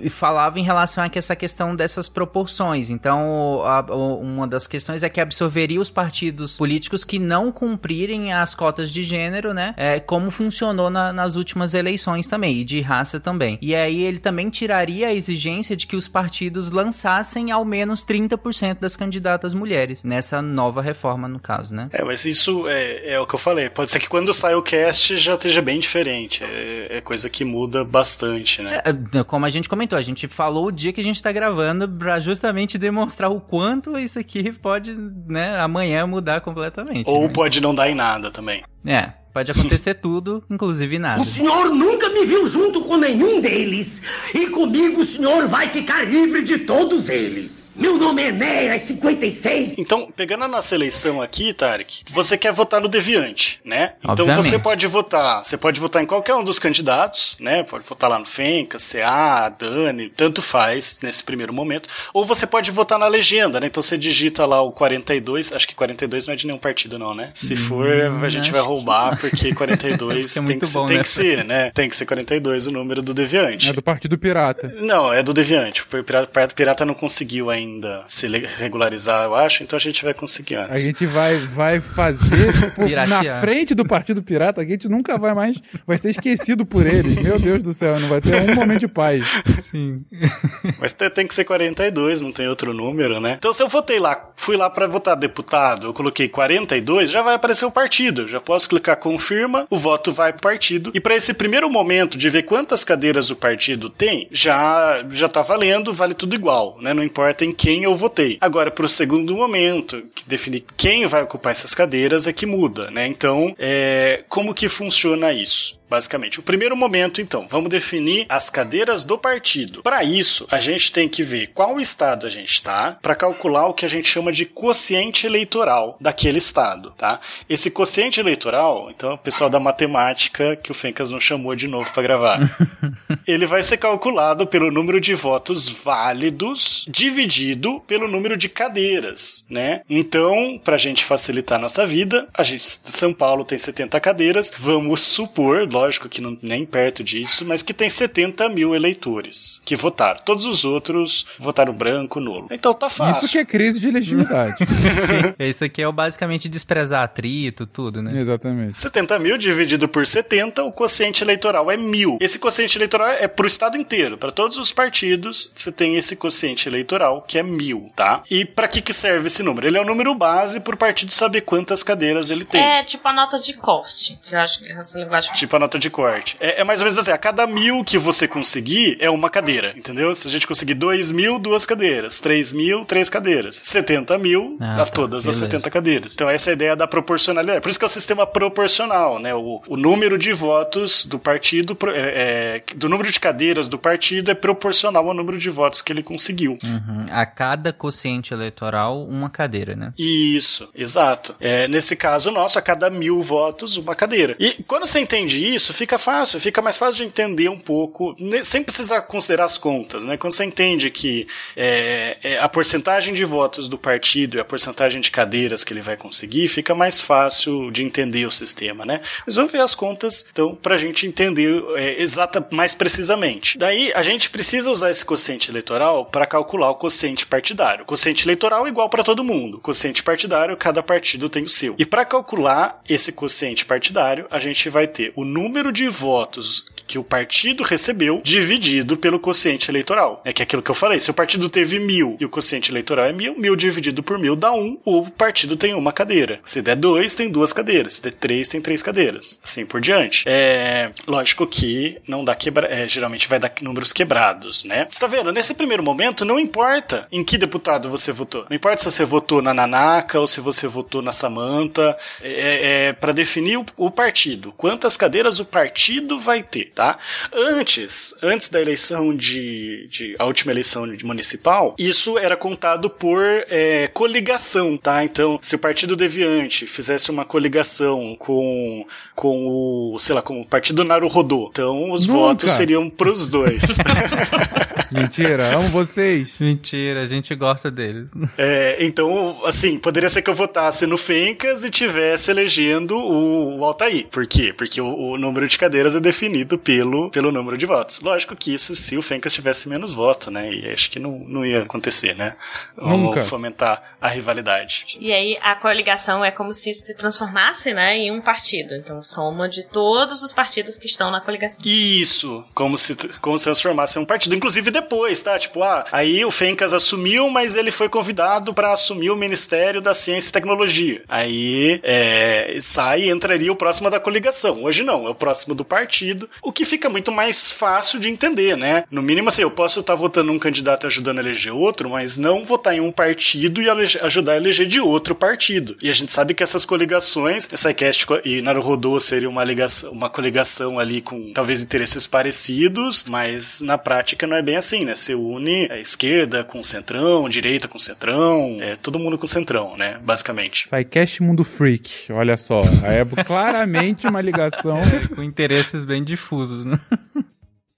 falava em relação a que essa questão dessas proporções. Então, a, uma das questões é que absorveria os partidos políticos que não cumprirem as cotas de gênero, né? É, como funcionou na, nas últimas eleições também, e de raça também. E aí ele também tiraria a exigência de que os partidos lançassem ao menos 30% das candidatas mulheres, nessa nova reforma, no caso, né? É, mas isso é, é o que eu falei. Pode ser que quando sai o cast já esteja bem diferente. É, é coisa que muda bastante, né? É, como a gente comentou, a gente falou o dia que a gente tá gravando pra justamente demonstrar o quanto isso aqui pode, né, amanhã mudar completamente. Ou né? pode não dar em nada também. É, Pode acontecer [laughs] tudo, inclusive nada. O senhor nunca me viu junto com nenhum deles. E comigo o senhor vai ficar livre de todos eles. Meu nome é Enéas 56. Então, pegando a nossa eleição aqui, Tarek, você quer votar no Deviante, né? Então Obviamente. você pode votar, você pode votar em qualquer um dos candidatos, né? Pode votar lá no Fenca, CA, Dani, tanto faz nesse primeiro momento. Ou você pode votar na legenda, né? Então você digita lá o 42, acho que 42 não é de nenhum partido não, né? Se for, a gente vai Hum, roubar, porque [laughs] 42 Fica tem, que, bom tem que nessa. ser, né? Tem que ser 42 o número do Deviante. É do Partido Pirata. Não, é do Deviante. O Pirata, Pirata não conseguiu ainda se le- regularizar, eu acho, então a gente vai conseguir A antes. gente vai, vai fazer por- Piratear. na frente do Partido Pirata, a gente nunca vai mais, vai ser esquecido por eles. Meu Deus do céu, não vai ter um momento de paz. Sim. [laughs] Mas te- tem que ser 42, não tem outro número, né? Então se eu votei lá, fui lá pra votar deputado, eu coloquei 42, já vai aparecer o partido. Eu já posso clicar confirma, o voto vai pro partido. E pra esse primeiro momento de ver quantas cadeiras o partido tem, já já tá valendo, vale tudo igual, né? Não importa em quem eu votei. Agora pro segundo momento, que definir quem vai ocupar essas cadeiras é que muda, né? Então, é, como que funciona isso? Basicamente, o primeiro momento, então, vamos definir as cadeiras do partido. Para isso, a gente tem que ver qual estado a gente está para calcular o que a gente chama de quociente eleitoral daquele estado, tá? Esse quociente eleitoral, então, o pessoal da matemática que o Fencas não chamou de novo para gravar, [laughs] ele vai ser calculado pelo número de votos válidos dividido pelo número de cadeiras, né? Então, para a gente facilitar a nossa vida, a gente São Paulo tem 70 cadeiras, vamos supor, lógico que não nem perto disso, mas que tem 70 mil eleitores que votaram. Todos os outros votaram branco, nulo. Então tá fácil. Isso que é crise de legitimidade. [laughs] Isso aqui é o basicamente desprezar atrito, tudo, né? Exatamente. 70 mil dividido por 70, o quociente eleitoral é mil. Esse quociente eleitoral é pro estado inteiro, para todos os partidos, você tem esse quociente eleitoral que é mil, tá? E para que que serve esse número? Ele é o número base pro partido saber quantas cadeiras ele tem. É tipo a nota de corte. Que eu acho que essa linguagem. Tipo a nota de corte. É, é mais ou menos assim, a cada mil que você conseguir é uma cadeira, entendeu? Se a gente conseguir dois mil, duas cadeiras. Três mil, três cadeiras. 70 mil, Ah, a tá, todas as beleza. 70 cadeiras. Então essa é a ideia da proporcionalidade. Por isso que é o sistema proporcional, né? O, o número de votos do partido, é, é, do número de cadeiras do partido é proporcional ao número de votos que ele conseguiu. Uhum. A cada quociente eleitoral, uma cadeira, né? Isso, exato. É, nesse caso nosso, a cada mil votos, uma cadeira. E quando você entende isso, fica fácil, fica mais fácil de entender um pouco, né, sem precisar considerar as contas, né? Quando você entende que é, é, a porcentagem de votos do partido e a porcentagem de cadeiras que ele vai conseguir, fica mais fácil de entender o sistema, né? Mas vamos ver as contas, então, pra gente entender é, exata, mais precisamente. Daí, a gente precisa usar esse quociente eleitoral para calcular o quociente partidário. Quociente eleitoral é igual para todo mundo. Quociente partidário, cada partido tem o seu. E para calcular esse quociente partidário, a gente vai ter o número de votos que o partido recebeu dividido pelo quociente eleitoral. É que é aquilo que eu falei. Se o partido teve mil e o quociente eleitoral é mil, mil dividido por mil dá um, o partido tem uma cadeira. Se der dois, tem duas cadeiras. Se der três, tem três cadeiras. Assim por diante. É lógico que não dá quebra, é, geralmente vai dar números quebrados, né? Você tá vendo? Nesse primeiro momento, não importa em que deputado você votou. Não importa se você votou na Nanaka ou se você votou na Samanta. É, é para definir o, o partido. Quantas cadeiras o partido vai ter, tá? Antes, antes da eleição de, de a última eleição de municipal, isso era contado por é, coligação, tá? Então, se o Partido Deviante fizesse uma coligação com, com o, sei lá, com o Partido Naruhodô, então os Nunca. votos seriam pros dois. [laughs] Mentira, amo vocês. Mentira, a gente gosta deles. É, então, assim, poderia ser que eu votasse no Fencas e tivesse elegendo o, o Altair. Por quê? Porque o, o número de cadeiras é definido pelo, pelo número de votos. Lógico que isso se o Fencas tivesse menos voto, né? E acho que não, não ia acontecer, né? Vamos Nunca. fomentar a rivalidade. E aí a coligação é como se se transformasse, né, em um partido. Então soma de todos os partidos que estão na coligação. Isso, como se, como se transformasse em um partido. Inclusive depois, tá? Tipo, ah, aí o Fencas assumiu, mas ele foi convidado para assumir o Ministério da Ciência e Tecnologia. Aí é, sai e entraria o próximo da coligação. Hoje não, é o próximo do partido, o que fica muito mais fácil de entender, né? No mínimo, assim, eu posso estar votando um candidato ajudando a eleger outro, mas não votar em um partido e ajudar a eleger de outro partido. E a gente sabe que essas coligações, Psycast e Naruhodô seria uma, ligação, uma coligação ali com talvez interesses parecidos, mas na prática não é bem bem assim, né? Você une a esquerda com o centrão, direita com o centrão, é todo mundo com o centrão, né? Basicamente. Psycast Mundo Freak, olha só. É [laughs] claramente uma ligação. Com interesses bem difusos, né? [laughs]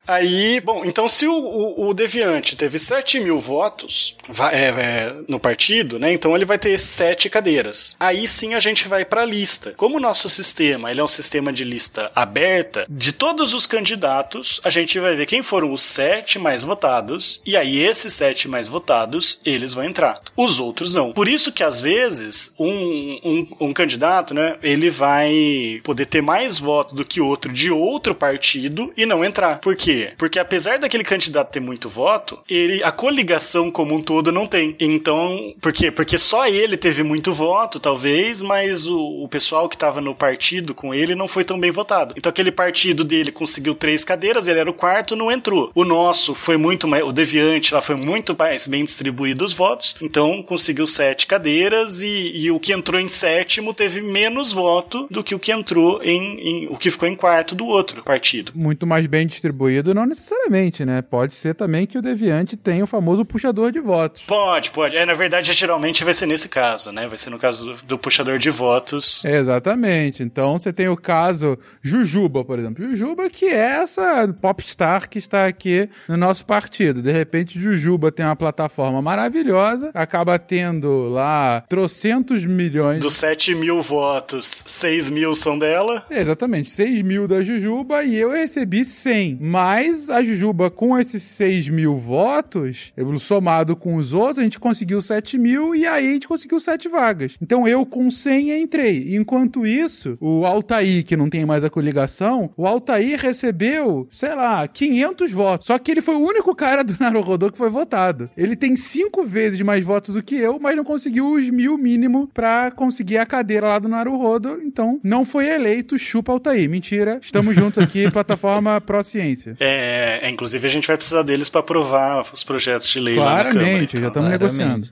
Aí, bom, então se o, o, o Deviante teve 7 mil votos é, é, no partido, né? Então ele vai ter 7 cadeiras. Aí sim a gente vai pra lista. Como o nosso sistema ele é um sistema de lista aberta, de todos os candidatos, a gente vai ver quem foram os 7 mais votados. E aí esses 7 mais votados, eles vão entrar. Os outros não. Por isso que às vezes um, um, um candidato, né? Ele vai poder ter mais voto do que outro de outro partido e não entrar. Por quê? Quê? Porque apesar daquele candidato ter muito voto, ele a coligação como um todo não tem. Então, por quê? Porque só ele teve muito voto, talvez, mas o, o pessoal que estava no partido com ele não foi tão bem votado. Então aquele partido dele conseguiu três cadeiras, ele era o quarto, não entrou. O nosso foi muito mais, o Deviante lá foi muito mais bem distribuído os votos, então conseguiu sete cadeiras e, e o que entrou em sétimo teve menos voto do que o que entrou em, em o que ficou em quarto do outro partido. Muito mais bem distribuído não necessariamente, né? Pode ser também que o Deviante tenha o famoso puxador de votos. Pode, pode. É, na verdade, geralmente vai ser nesse caso, né? Vai ser no caso do, do puxador de votos. Exatamente. Então você tem o caso Jujuba, por exemplo. Jujuba que é essa popstar que está aqui no nosso partido. De repente, Jujuba tem uma plataforma maravilhosa, acaba tendo lá trocentos milhões. Dos 7 mil votos, 6 mil são dela. exatamente, 6 mil da Jujuba e eu recebi 100. Mas mas a Jujuba, com esses 6 mil votos, somado com os outros, a gente conseguiu 7 mil e aí a gente conseguiu 7 vagas. Então eu com 100 entrei. Enquanto isso, o Altair, que não tem mais a coligação, o Altair recebeu, sei lá, 500 votos. Só que ele foi o único cara do Naruhodô que foi votado. Ele tem 5 vezes mais votos do que eu, mas não conseguiu os mil mínimo pra conseguir a cadeira lá do Naruhodo. Então não foi eleito, chupa Altair. Mentira. Estamos juntos aqui, [laughs] plataforma Pro Ciência. É, é, inclusive a gente vai precisar deles para aprovar os projetos de lei Claramente, lá na Câmara. Então. já estamos negociando.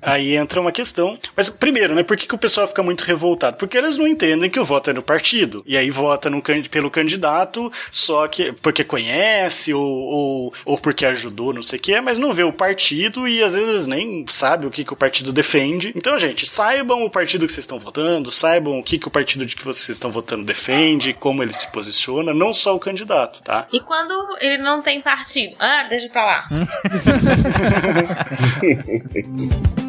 Aí entra uma questão. Mas primeiro, né, por que, que o pessoal fica muito revoltado? Porque eles não entendem que o voto é no partido. E aí vota no, pelo candidato só que porque conhece ou, ou, ou porque ajudou, não sei o que, mas não vê o partido e às vezes nem sabe o que, que o partido defende. Então, gente, saibam o partido que vocês estão votando, saibam o que, que o partido de que vocês estão votando defende, como ele se posiciona, não só o candidato, tá? E quando ele não tem partido? Ah, deixa pra lá. [laughs]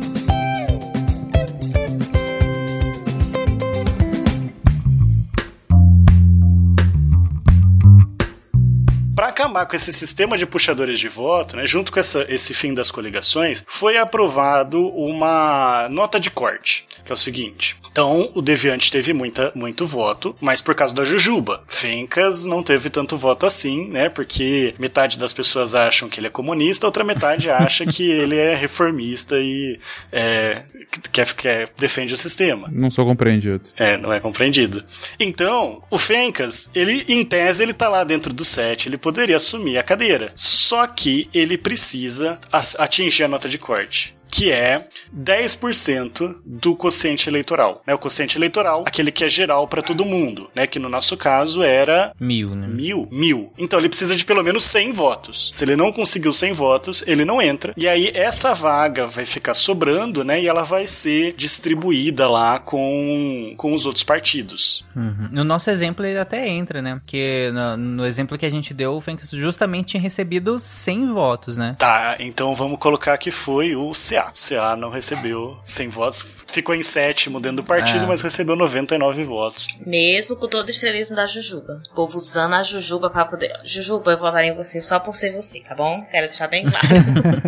para acabar com esse sistema de puxadores de voto, né, junto com essa, esse fim das coligações, foi aprovado uma nota de corte, que é o seguinte: então, o Deviante teve muita, muito voto, mas por causa da Jujuba. Fencas não teve tanto voto assim, né? Porque metade das pessoas acham que ele é comunista, outra metade acha que [laughs] ele é reformista e é, quer, quer, defende o sistema. Não sou compreendido. É, não é compreendido. Então, o Fencas, ele, em tese, ele tá lá dentro do set, ele poderia assumir a cadeira. Só que ele precisa atingir a nota de corte que é 10% do quociente eleitoral. Né? O quociente eleitoral, aquele que é geral para todo mundo, né? Que no nosso caso era mil, né? Mil, mil. Então ele precisa de pelo menos 100 votos. Se ele não conseguiu 100 votos, ele não entra. E aí essa vaga vai ficar sobrando, né? E ela vai ser distribuída lá com, com os outros partidos. Uhum. No nosso exemplo ele até entra, né? Porque no, no exemplo que a gente deu, o Fênix justamente tinha recebido 100 votos, né? Tá, então vamos colocar que foi o CA. CA não recebeu 100 votos, ficou em sétimo dentro do partido, é. mas recebeu 99 votos. Mesmo com todo o estrelismo da Jujuba. O povo usando a Jujuba pra poder. Jujuba, eu votar em você só por ser você, tá bom? Quero deixar bem claro.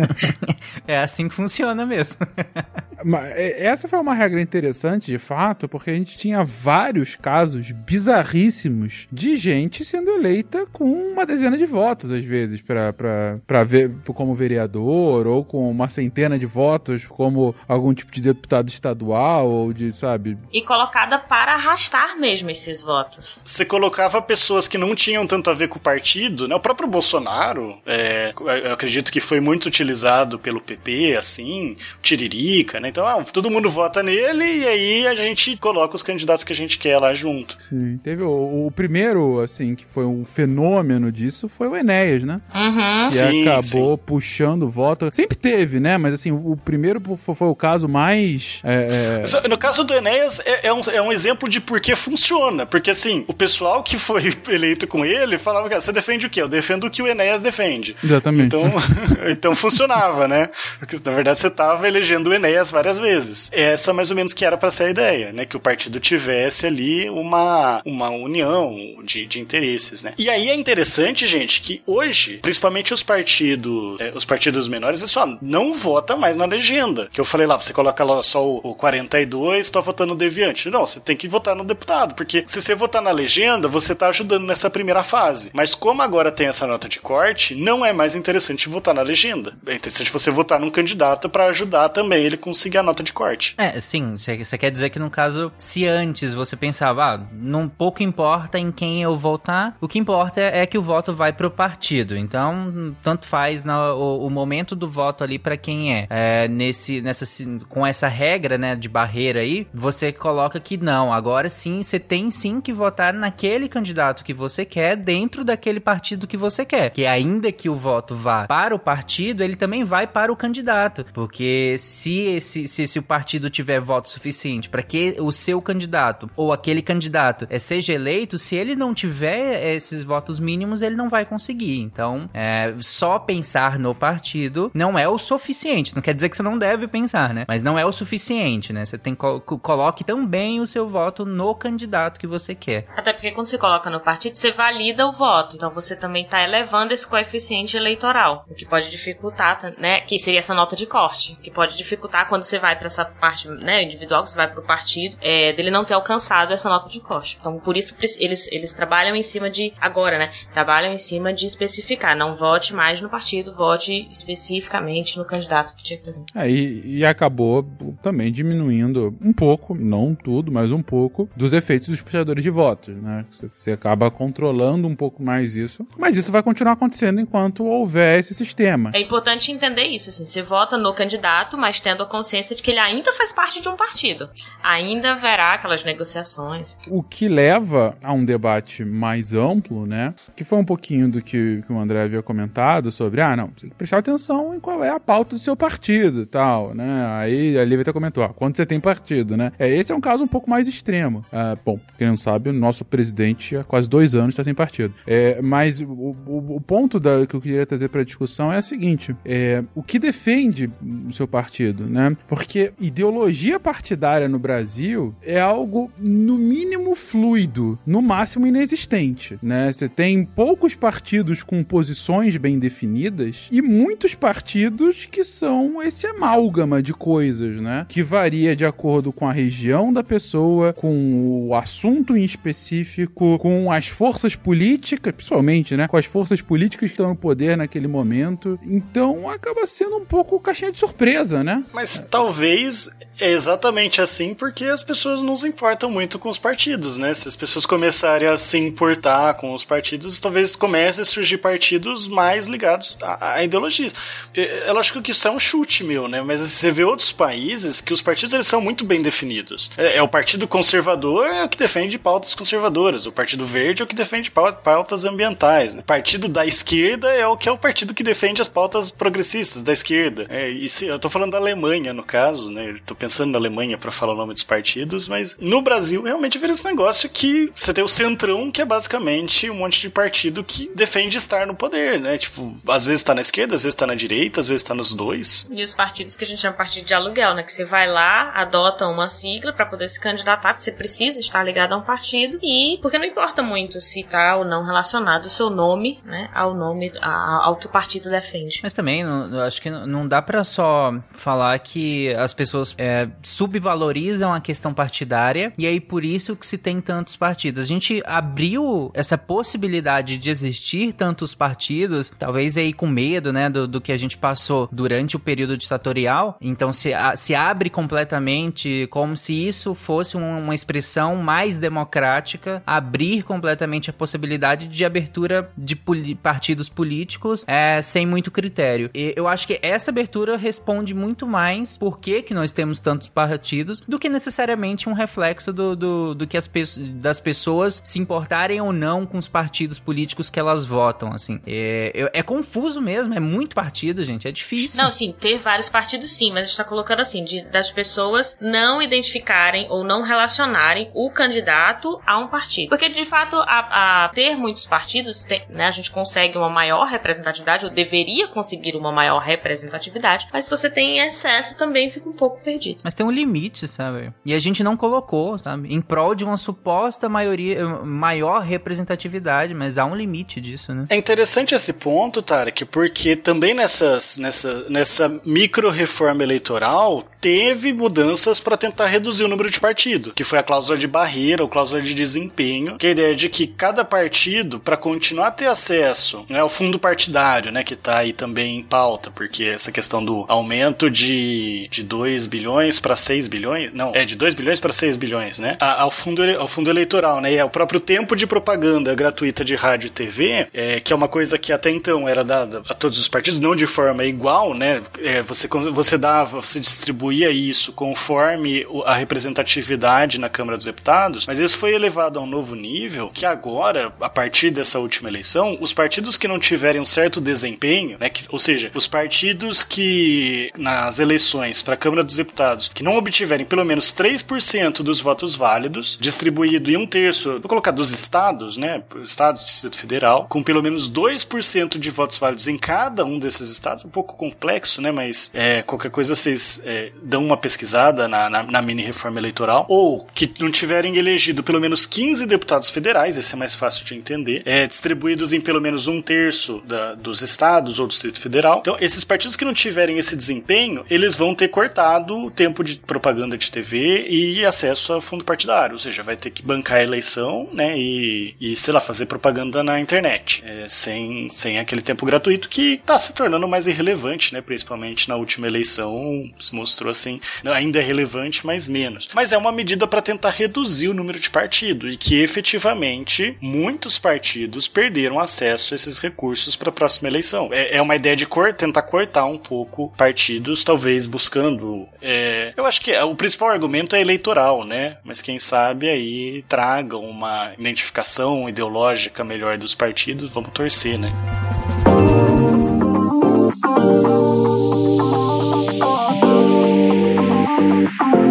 [laughs] é assim que funciona mesmo. [laughs] É, essa foi uma regra interessante, de fato, porque a gente tinha vários casos bizarríssimos de gente sendo eleita com uma dezena de votos, às vezes, para ver como vereador, ou com uma centena de votos como algum tipo de deputado estadual, ou de, sabe? E colocada para arrastar mesmo esses votos. Você colocava pessoas que não tinham tanto a ver com o partido, né? O próprio Bolsonaro, é, eu acredito que foi muito utilizado pelo PP, assim, Tiririca, né? Então, ah, todo mundo vota nele e aí a gente coloca os candidatos que a gente quer lá junto. Sim. Teve o, o primeiro, assim, que foi um fenômeno disso foi o Enéas, né? Uhum. Que Sim, acabou puxando voto. Sempre teve, né? Mas assim, o primeiro foi, o caso mais. é, é, No caso do Enéas, é, é um, é um exemplo de por que funciona. Porque, assim, o pessoal que foi [laughs] eleito com ele falava, cara, você defende o quê? Eu defendo o que o Enéas defende. Exatamente. Então, [laughs] então funcionava, né? Porque, na verdade, você estava elegendo o Enéas várias vezes. Essa, mais ou menos, que era para ser a ideia, né? Que o partido tivesse ali uma, uma união de, de interesses, né? E aí é interessante, gente, que hoje, principalmente os partidos, é, os partidos menores, eles falam, não vota mais na legenda. Que eu falei lá, você coloca lá só o, o 42, tá votando deviante. Não, você tem que votar no deputado, porque se você votar na legenda, você tá ajudando nessa primeira fase. Mas como agora tem essa nota de corte, não é mais interessante votar na legenda. É interessante você votar num candidato para ajudar também ele conseguir a nota de corte. É, sim, você quer dizer que no caso, se antes você pensava, ah, não pouco importa em quem eu votar, o que importa é, que o voto vai pro partido. Então, tanto faz na- o, o momento do voto ali pra quem é. É, nesse, nessa, com essa regra, né, de barreira aí, você coloca que não, agora sim, você tem sim que votar naquele candidato que você quer dentro daquele partido que você quer. Que ainda que o voto vá para o partido, ele também vai para o candidato. Porque se esse, se, se o partido tiver voto suficiente para que o seu candidato ou aquele candidato eh, seja eleito, se ele não tiver esses votos mínimos, ele não vai conseguir. Então, é, só pensar no partido não é o suficiente. Não quer dizer que você não deve pensar, né? Mas não é o suficiente, né? Você tem co coloque também o seu voto no candidato que você quer. Até porque quando você coloca no partido, você valida o voto. Então você também tá elevando esse coeficiente eleitoral. O que pode dificultar, né? Que seria essa nota de corte. Que pode dificultar quando você vai pra essa parte né, individual, que você vai pro partido, é, dele não ter alcançado essa nota de corte. Então por isso eles, eles trabalham em cima de. Agora, né? Trabalham em cima de especificar. Não vote mais no partido, vote especificamente no candidato que te representa. É, e, e acabou também diminuindo um pouco, não tudo, mas um pouco, dos efeitos dos puxadores de votos, né? Você, você acaba controlando um pouco mais isso, mas isso vai continuar acontecendo enquanto houver esse sistema. É importante entender isso, assim, você vota no candidato, mas tendo a consciência de que ele ainda faz parte de um partido. Ainda haverá aquelas negociações. O que leva a um debate mais amplo, né? Que foi um pouquinho do que, que o André havia comentado sobre, ah, não, você tem que prestar atenção em qual é a pauta do seu partido e tal, né? Aí a Lívia até comentou, ah, quando você tem partido, né? É, esse é um caso um pouco mais extremo. Ah, bom, quem não sabe, o nosso presidente há quase dois anos está sem partido. É, mas o, o- o ponto da, que eu queria trazer para discussão é o seguinte: é, o que defende o seu partido, né? Porque ideologia partidária no Brasil é algo, no mínimo, fluido, no máximo inexistente, né? Você tem poucos partidos com posições bem definidas e muitos partidos que são esse amálgama de coisas, né? Que varia de acordo com a região da pessoa, com o assunto em específico, com as forças políticas, principalmente, né? Com as forças políticas que estão no poder naquele momento. Então acaba sendo um pouco caixinha de surpresa, né? Mas talvez é exatamente assim porque as pessoas não se importam muito com os partidos, né? Se as pessoas começarem a se importar com os partidos, talvez comece a surgir partidos mais ligados a, a ideologias. É é lógico que isso é um chute meu, né? Mas você vê outros países que os partidos eles são muito bem definidos. É, é o Partido Conservador é o que defende pautas conservadoras, o Partido Verde é o que defende pau- pautas ambientais. né? O Partido da Esquerda é o que é o partido que defende as pautas progressistas da esquerda. É, e se, eu tô falando da Alemanha, no caso, né? Eu tô pensando na Alemanha pra falar o nome dos partidos, mas no Brasil realmente vira esse negócio que você tem o centrão, que é basicamente um monte de partido que defende estar no poder, né? Tipo, às vezes tá na esquerda, às vezes tá na direita, às vezes tá nos dois. E os partidos que a gente chama de partido de aluguel, né? Que você vai lá, adota uma sigla pra poder se candidatar, porque você precisa estar ligado a um partido. E porque não importa muito se tá ou não relacionado o seu nome, né? Ao nome, a- ao que o partido defende. Mas também, não- eu acho que não dá pra só falar que as pessoas é, subvalorizam a questão partidária e aí por isso que se tem tantos partidos. A gente abriu essa possibilidade de existir tantos partidos, talvez aí com medo, né, do, do que a gente passou durante o período ditatorial. Então se, a- se abre completamente como se isso fosse um- uma expressão mais democrática, abrir completamente a possibilidade de abertura de partidos políticos é, sem muito critério. E eu acho que essa abertura responde muito mais por que, que nós temos tantos partidos do que necessariamente um reflexo do, do, do que as pe das pessoas se importarem ou não com os partidos políticos que elas votam, assim. É, é, é confuso mesmo, é muito partido, gente, é difícil. Não, sim, ter vários partidos sim, mas a gente tá colocando assim, de, das pessoas não identificarem ou não relacionarem o candidato a um partido. Porque, de fato, a, a ter muitos partidos, tem, né, a gente consegue uma maior representatividade, ou deveria conseguir uma maior representatividade, mas se você tem excesso, também fica um pouco perdido. Mas tem um limite, sabe? E a gente não colocou, sabe? Em prol de uma suposta maioria, maior representatividade, mas há um limite disso, né? É interessante esse ponto, Tarek, porque também nessas, nessa, nessa micro-reforma eleitoral teve mudanças para tentar reduzir o número de partido, que foi a cláusula de barreira ou cláusula de desempenho, que é a ideia de que cada partido, para continuar a ter acesso né, ao fundo partidário, né, que tá aí também em pauta, porque essa questão do aumento de, de 2 bilhões para 6 bilhões, não, é de 2 bilhões para 6 bilhões, né, ao fundo, ao fundo eleitoral, né, e ao próprio tempo de propaganda gratuita de rádio e TV, é, que é uma coisa que até então era dada a todos os partidos, não de forma igual, né, é, você, você dava, você distribuía isso conforme a representatividade na Câmara dos Deputados, mas isso foi elevado a um novo nível que agora, a partir dessa última eleição, os partidos que não tiverem um certo desempenho, né, que, ou seja, os partidos que nas eleições para a Câmara dos Deputados que não obtiverem pelo menos 3% dos votos válidos, distribuído em um terço, vou colocar dos estados, né, estados, Distrito Federal, com pelo menos 2% de votos válidos em cada um desses estados, um pouco complexo, né, mas é, qualquer coisa vocês é, dão uma pesquisada na, na, na mini reforma eleitoral, ou que não tiverem elegido pelo menos 15 deputados federais, esse é mais fácil de entender, é, distribuídos em pelo menos um terço da, dos estados ou do Distrito Federal. Então, esses partidos que não tiverem esse desempenho, eles vão ter cortado tempo de propaganda de TV e acesso a fundo partidário, ou seja, vai ter que bancar a eleição, né, e, e sei lá, fazer propaganda na internet, é, sem, sem aquele tempo gratuito que está se tornando mais irrelevante, né, principalmente na última eleição, se mostrou assim, ainda é relevante, mas menos. Mas é uma medida para tentar reduzir o número de partido e que efetivamente muitos partidos perderam acesso a esses recursos para a próxima eleição. É, é, uma ideia de cor, tentar cortar um pouco partidos, talvez buscando. É, eu acho que o principal argumento é eleitoral, né? Mas quem sabe aí traga uma identificação ideológica melhor dos partidos, vamos torcer, né?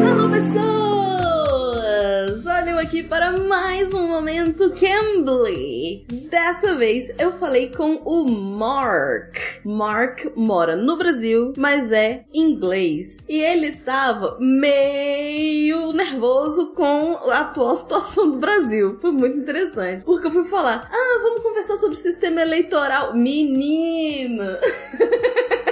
Alô, pessoas! Olha eu aqui para mais um momento Cambly. Dessa vez eu falei com o Mark. Mark mora no Brasil, mas é inglês. E ele tava meio nervoso com a atual situação do Brasil. Foi muito interessante. Porque eu fui falar: ah, vamos conversar sobre o sistema eleitoral. Menino! [laughs]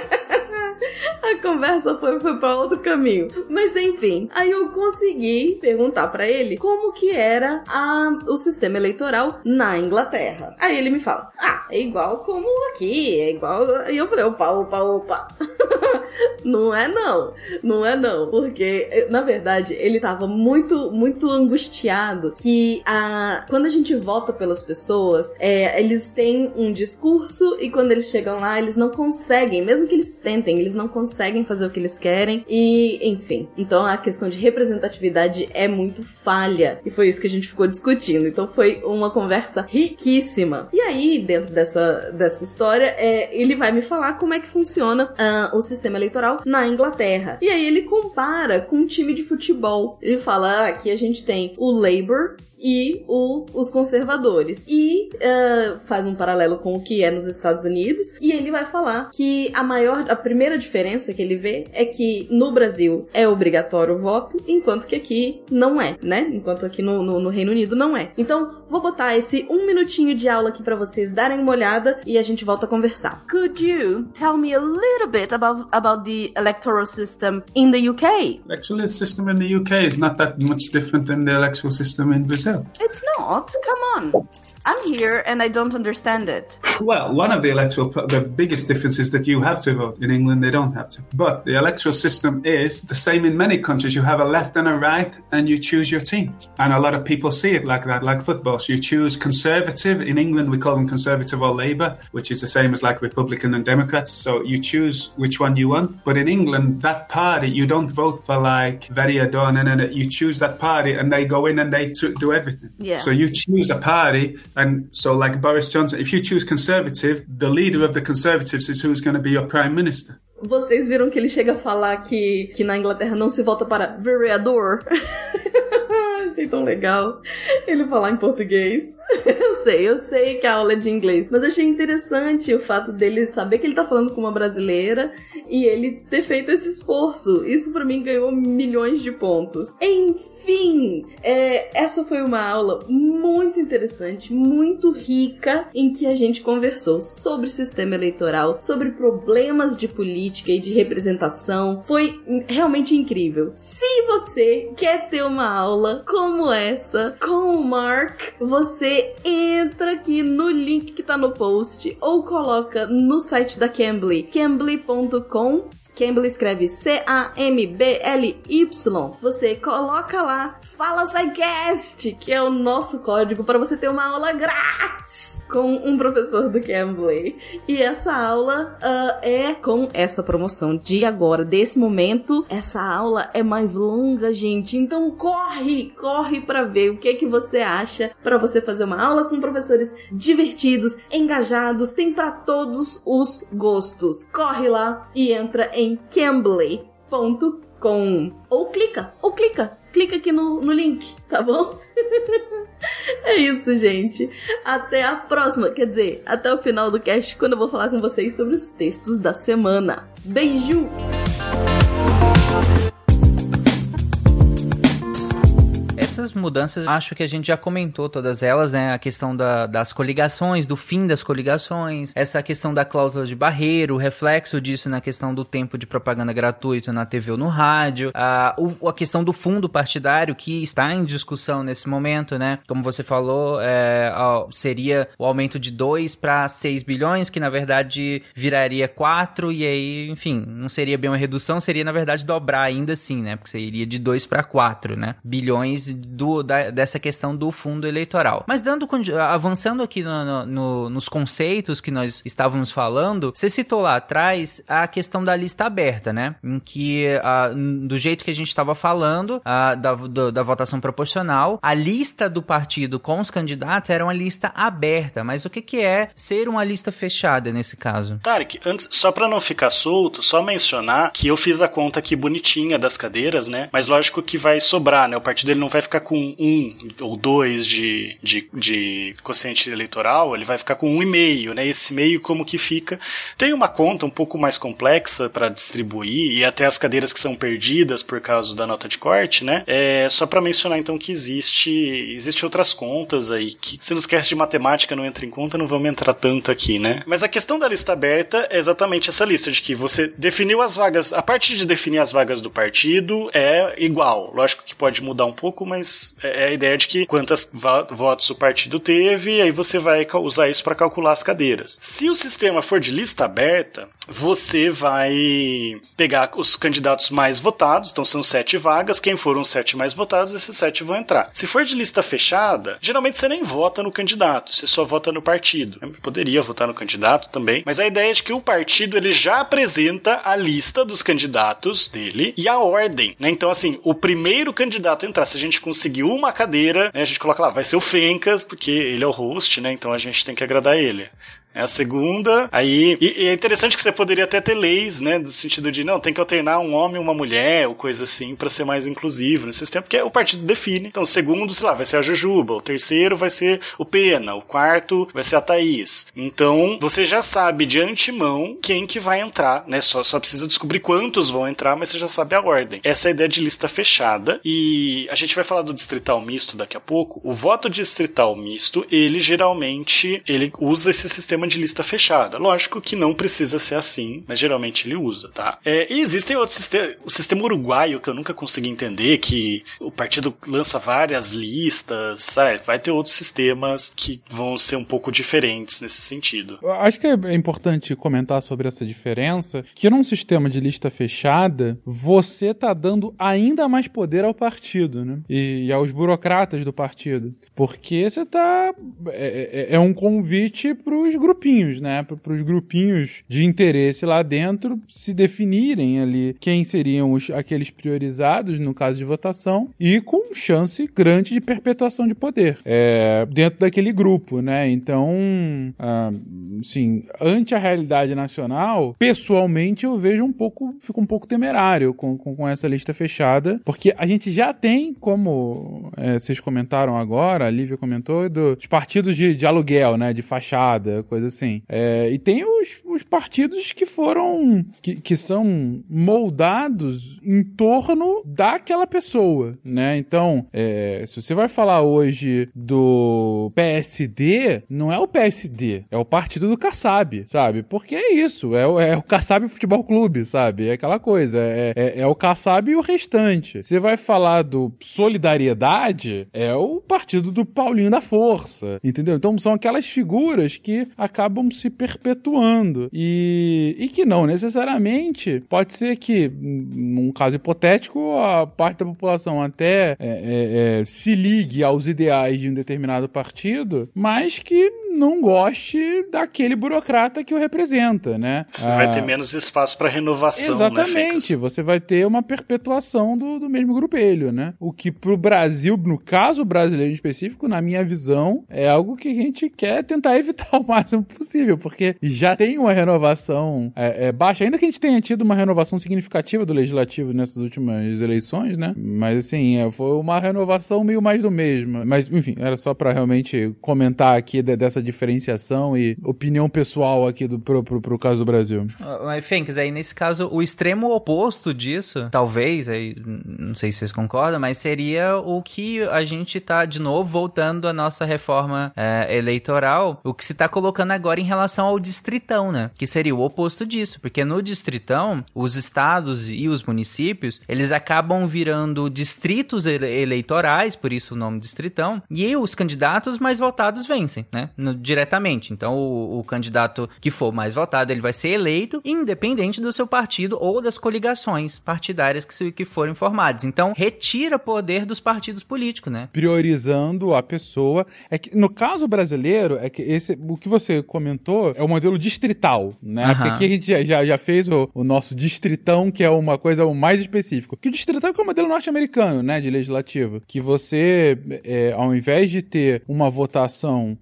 a conversa foi, foi para outro caminho. Mas enfim, aí eu consegui perguntar para ele como que era a, o sistema eleitoral na Inglaterra. Aí ele me fala: Ah, é igual como aqui, é igual. E eu falei: opa, opa, opa. [laughs] não é não, não é não, porque na verdade ele tava muito, muito angustiado que a, quando a gente vota pelas pessoas, é, eles têm um discurso e quando eles chegam lá eles não conseguem, mesmo que eles tentem, eles não conseguem fazer o que eles querem e, enfim. Então a questão de representatividade é muito falha e foi isso que a gente ficou discutindo. Então foi uma conversa riquíssima. E aí, dentro dessa, dessa história, é, ele vai me falar como é que funciona uh, o sistema eleitoral na Inglaterra. E aí ele compara com um time de futebol. Ele fala: ah, aqui a gente tem o Labour, e o, os conservadores. E uh, faz um paralelo com o que é nos Estados Unidos. E ele vai falar que a maior, a primeira diferença que ele vê é que no Brasil é obrigatório o voto, enquanto que aqui não é, né? Enquanto aqui no, no, no Reino Unido não é. Então, vou botar esse um minutinho de aula aqui para vocês darem uma olhada e a gente volta a conversar. Could you tell me a little bit about, about the electoral system in the UK? Electoral system in the UK is not that much different than the electoral system in Brazil. It's not. Come on. I'm here and I don't understand it. Well, one of the electoral, the biggest difference is that you have to vote. In England, they don't have to. But the electoral system is the same in many countries. You have a left and a right, and you choose your team. And a lot of people see it like that, like football. So you choose conservative. In England, we call them conservative or Labour, which is the same as like Republican and Democrats. So you choose which one you want. But in England, that party, you don't vote for like very Dawn, and you choose that party, and they go in and they do everything. Yeah. So you choose a party, and so like Boris Johnson, if you choose conservative, the leader of the Conservatives is who's going to be your prime minister. Vocês viram que ele chega a falar que, que na Inglaterra não se vota para vereador? [laughs] Achei tão legal ele falar em português. [laughs] Eu sei, eu sei que a aula é de inglês, mas achei interessante o fato dele saber que ele tá falando com uma brasileira e ele ter feito esse esforço. Isso para mim ganhou milhões de pontos. Enfim, é, essa foi uma aula muito interessante, muito rica, em que a gente conversou sobre sistema eleitoral, sobre problemas de política e de representação. Foi realmente incrível. Se você quer ter uma aula como essa com o Mark, você entra aqui no link que tá no post ou coloca no site da Cambly, cambly.com. Cambly escreve C-A-M-B-L-Y. Você coloca lá, fala SciCast, que é o nosso código para você ter uma aula grátis com um professor do Cambly. E essa aula uh, é com essa promoção de agora, desse momento. Essa aula é mais longa, gente. Então corre, corre para ver o que que você acha para você fazer uma aula com professores divertidos, engajados, tem para todos os gostos. Corre lá e entra em cambly.com ou clica, ou clica, clica aqui no, no link, tá bom? [laughs] é isso, gente. Até a próxima, quer dizer, até o final do cast, quando eu vou falar com vocês sobre os textos da semana. Beijo! Essas mudanças, acho que a gente já comentou todas elas, né? A questão da, das coligações, do fim das coligações, essa questão da cláusula de barreira, o reflexo disso na questão do tempo de propaganda gratuito na TV ou no rádio, a, a questão do fundo partidário que está em discussão nesse momento, né? Como você falou, é, seria o aumento de 2 para 6 bilhões, que na verdade viraria 4, e aí, enfim, não seria bem uma redução, seria na verdade dobrar ainda assim, né? Porque iria de 2 para 4, né? Bilhões do, da, dessa questão do fundo eleitoral. Mas dando avançando aqui no, no, nos conceitos que nós estávamos falando, você citou lá atrás a questão da lista aberta, né? Em que, do jeito que a gente estava falando, da, da, da votação proporcional, a lista do partido com os candidatos era uma lista aberta. Mas o que, que é ser uma lista fechada nesse caso? Tarek, antes, só para não ficar solto, só mencionar que eu fiz a conta aqui bonitinha das cadeiras, né? Mas lógico que vai sobrar, né? O partido ele não vai ficar com um ou dois de, de, de quociente eleitoral, ele vai ficar com um e meio, né? Esse meio como que fica. Tem uma conta um pouco mais complexa para distribuir e até as cadeiras que são perdidas por causa da nota de corte, né? É só para mencionar então que existe existe outras contas aí que se nos quer de matemática não entra em conta, não vamos entrar tanto aqui, né? Mas a questão da lista aberta é exatamente essa lista de que você definiu as vagas, a parte de definir as vagas do partido é igual. Lógico que pode mudar um pouco, mas é a ideia de que quantas votos o partido teve, aí você vai usar isso para calcular as cadeiras. Se o sistema for de lista aberta, você vai pegar os candidatos mais votados, então são sete vagas, quem foram os sete mais votados, esses sete vão entrar. Se for de lista fechada, geralmente você nem vota no candidato, você só vota no partido. Eu poderia votar no candidato também, mas a ideia é de que o partido ele já apresenta a lista dos candidatos dele e a ordem, né? Então assim, o primeiro candidato a entrar, se a gente conseguir uma cadeira, né, a gente coloca lá, vai ser o Fencas, porque ele é o host, né? Então a gente tem que agradar ele. É a segunda. Aí. E, e, é interessante que você poderia até ter leis, né? Do sentido de, não, tem que alternar um homem e uma mulher, ou coisa assim, para ser mais inclusivo nesse sistema, porque o partido define. Então, o segundo, sei lá, vai ser a Jujuba, o terceiro vai ser o Pena, o quarto vai ser a Thaís. Então, você já sabe de antemão quem que vai entrar, né? Só, só precisa descobrir quantos vão entrar, mas você já sabe a ordem. Essa é a ideia de lista fechada. E a gente vai falar do distrital misto daqui a pouco. O voto distrital misto, ele geralmente ele usa esse sistema sistema de lista fechada. Lógico que não precisa ser assim, mas geralmente ele usa, tá? É, e existem outros sistemas. O sistema uruguaio, que eu nunca consegui entender, que o partido lança várias listas, sabe? Vai ter outros sistemas que vão ser um pouco diferentes nesse sentido. Eu acho que é importante comentar sobre essa diferença, que num sistema de lista fechada, você tá dando ainda mais poder ao partido, né? E, e aos burocratas do partido. Porque você tá. É, é, é um convite pros grupinhos, né? Para pros grupinhos de interesse lá dentro se definirem ali quem seriam os, aqueles priorizados no caso de votação e com chance grande de perpetuação de poder é, dentro daquele grupo, né? Então, ah, assim, ante a realidade nacional, pessoalmente eu vejo um pouco, fico um pouco temerário com, com, com essa lista fechada, porque a gente já tem, como é, vocês comentaram agora, a Lívia comentou, do, dos partidos de, de aluguel, né? De fachada, coisa assim. É, e tem os, os partidos que foram, que, que são moldados em torno daquela pessoa, né? Então, é, se você vai falar hoje do PSD, não é o PSD, é o partido do Kassab, sabe? Porque é isso, é, o- é o Kassab Futebol Clube, sabe? É aquela coisa, é, é, é o Kassab e o restante. Você vai falar do Solidariedade, é o partido do Paulinho da Força, entendeu? Então são aquelas figuras que acabam se perpetuando. E, e que não necessariamente pode ser que, num caso hipotético, a parte da população até é, é, é, se ligue aos ideais de um determinado partido, mas que não goste daquele burocrata que o representa, né? Você vai Ah, ter menos espaço para renovação, né, Exatamente, você vai ter uma perpetuação do, do mesmo grupelho, né? O que pro Brasil, no caso brasileiro em específico, na minha visão, é algo que a gente quer tentar [laughs] evitar o máximo possível, porque já tem uma renovação é, é, baixa, ainda que a gente tenha tido uma renovação significativa do legislativo nessas últimas eleições, né? Mas assim, é, foi uma renovação meio mais do mesmo. Mas, enfim, era só pra realmente comentar aqui de- dessa diferenciação e opinião pessoal aqui do, pro, pro, pro caso do Brasil. Ah, Mas, Fênix, aí nesse caso, o extremo oposto disso, talvez, aí, não sei se vocês concordam, mas seria o que a gente tá, de novo, voltando à nossa reforma é, eleitoral, o que se tá colocando agora em relação ao distritão, né? Que seria o oposto disso, porque no distritão, os estados e os municípios, eles acabam virando distritos ele- eleitorais, por isso o nome distritão, e os candidatos mais votados vencem, né? No- diretamente. Então, o, o candidato que for mais votado, ele vai ser eleito, independente do seu partido ou das coligações partidárias que, se- que forem formadas. Então, retira poder dos partidos políticos, né? priorizando a pessoa. É que no caso brasileiro, é que esse, o que você comentou é o modelo distrital, né? Aham. Porque aqui a gente já, já, fez o, o nosso distritão, que é uma coisa mais específica. Que o distritão é é o modelo norte-americano, né? De legislativo. Que você, é, ao invés de ter uma votação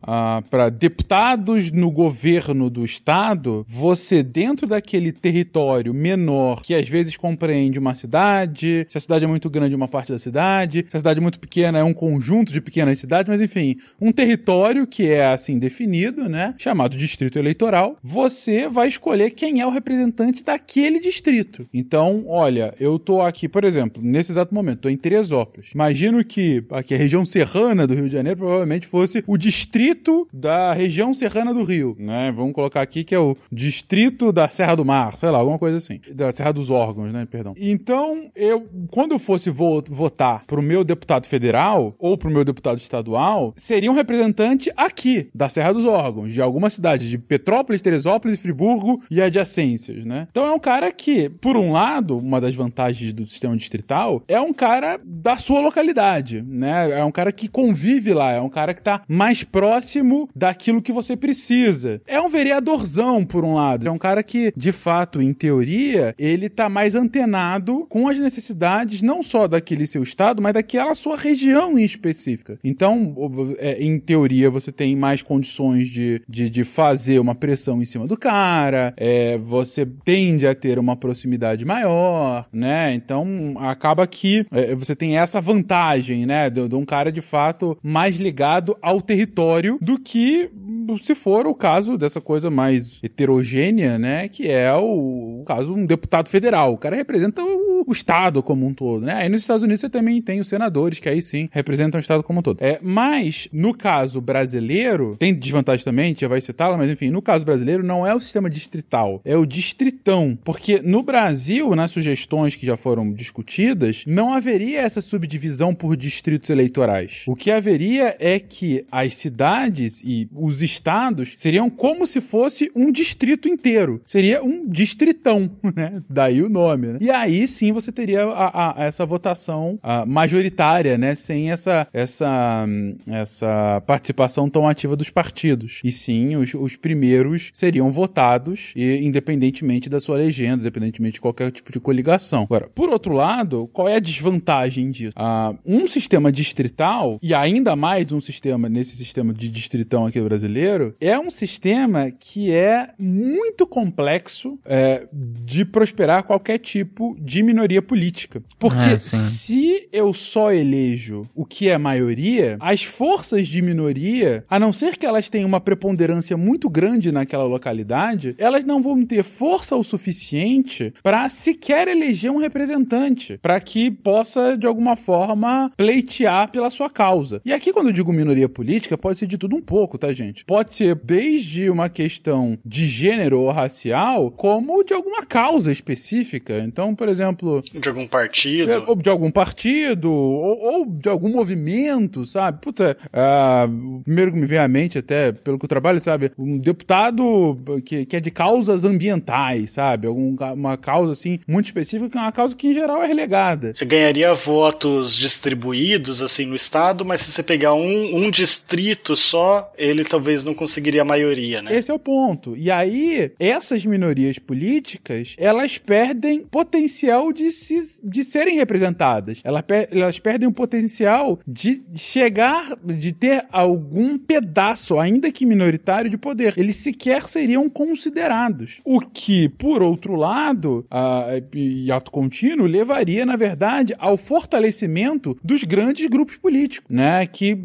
para deputados no governo do estado, você, dentro daquele território menor, que às vezes compreende uma cidade, se a cidade é muito grande, uma parte da cidade, se a cidade é muito pequena, é um conjunto de pequenas cidades, mas enfim, um território que é assim definido, né? Chamado distrito eleitoral, você vai escolher quem é o representante daquele distrito. Então, olha, eu tô aqui, por exemplo, nesse exato momento, tô em Teresópolis. Imagino que aqui a região serrana do Rio de Janeiro provavelmente fosse o distrito da região serrana do Rio, né? Vamos colocar aqui que é o distrito da Serra do Mar, sei lá, alguma coisa assim. Da Serra dos Órgãos, né? Perdão. Então, eu, quando eu fosse vo- votar pro meu deputado federal ou pro meu deputado estadual, seria um representante aqui, da Serra dos Órgãos, de alguma cidade, de Petrópolis, Teresópolis, Friburgo e adjacências, né? Então é um cara que, por um lado, uma das vantagens do sistema distrital, é um cara da sua localidade, né? É um cara que convive lá, é um cara que tá mais próximo daquilo que você precisa. É um vereadorzão, por um lado. É um cara que, de fato, em teoria, ele tá mais antenado com as necessidades não só daquele seu estado, mas daquela sua região em específica. Então, é, em teoria, você tem mais condições de, de, de fazer uma pressão em cima do cara, é, você tende a ter uma proximidade maior, né? Então, acaba que é, você tem essa vantagem, né? De, de um cara, de fato, mais ligado ao território do que se for o caso dessa coisa mais heterogênea, né? Que é o, o caso um deputado federal. O cara representa o, o Estado como um todo, né? Aí nos Estados Unidos você também tem os senadores, que aí sim representam o Estado como um todo. É, mas, no caso brasileiro, tem desvantagem também, a gente já vai citá-la, mas enfim, no caso brasileiro não é o sistema distrital, é o distritão. Porque no Brasil, nas sugestões que já foram discutidas, não haveria essa subdivisão por distritos eleitorais. O que haveria é que as cidades e os estados seriam como se fosse um distrito inteiro. Seria um distritão, [laughs] né? Daí o nome, né? E aí sim você teria a, a, essa votação a, majoritária, né? Sem essa, essa, essa participação tão ativa dos partidos. E sim, os, os primeiros seriam votados, e, independentemente da sua legenda, independentemente de qualquer tipo de coligação. Agora, por outro lado, qual é a desvantagem disso? Ah, um sistema distrital, e ainda mais um sistema, nesse sistema de distritão aqui brasileiro, é um sistema que é muito complexo é, de prosperar qualquer tipo de minoria política. Porque É, se eu só elejo o que é maioria, as forças de minoria, a não ser que elas tenham uma preponderância muito grande naquela localidade, elas não vão ter força o suficiente para sequer eleger um representante, para que possa de alguma forma pleitear pela sua causa. E aqui quando eu digo minoria política, pode ser de tudo um pouco, tá, gente? Pode ser desde uma questão de gênero ou racial, como de alguma causa específica. Então, por exemplo, De algum partido. é, ou de algum partido, ou, ou de algum movimento, sabe? Puta, ah, o primeiro que me vem à mente, até pelo que eu trabalho, sabe? Um deputado que, que é de causas ambientais, sabe? Algum, uma causa, assim, muito específica, que é uma causa que, em geral, é relegada. Ganharia votos distribuídos assim no estado, mas se você pegar um, um distrito só, ele talvez não conseguiria a maioria, né? Esse é o ponto. E aí, essas minorias políticas, elas perdem potencial de, se, de serem representadas. Elas, elas perdem o potencial de chegar, de ter algum pedaço, ainda que minoritário, de poder. Eles sequer seriam considerados. O que, por outro lado, a, e ato contínuo, levaria, na verdade, ao fortalecimento dos grandes grupos políticos, né? Que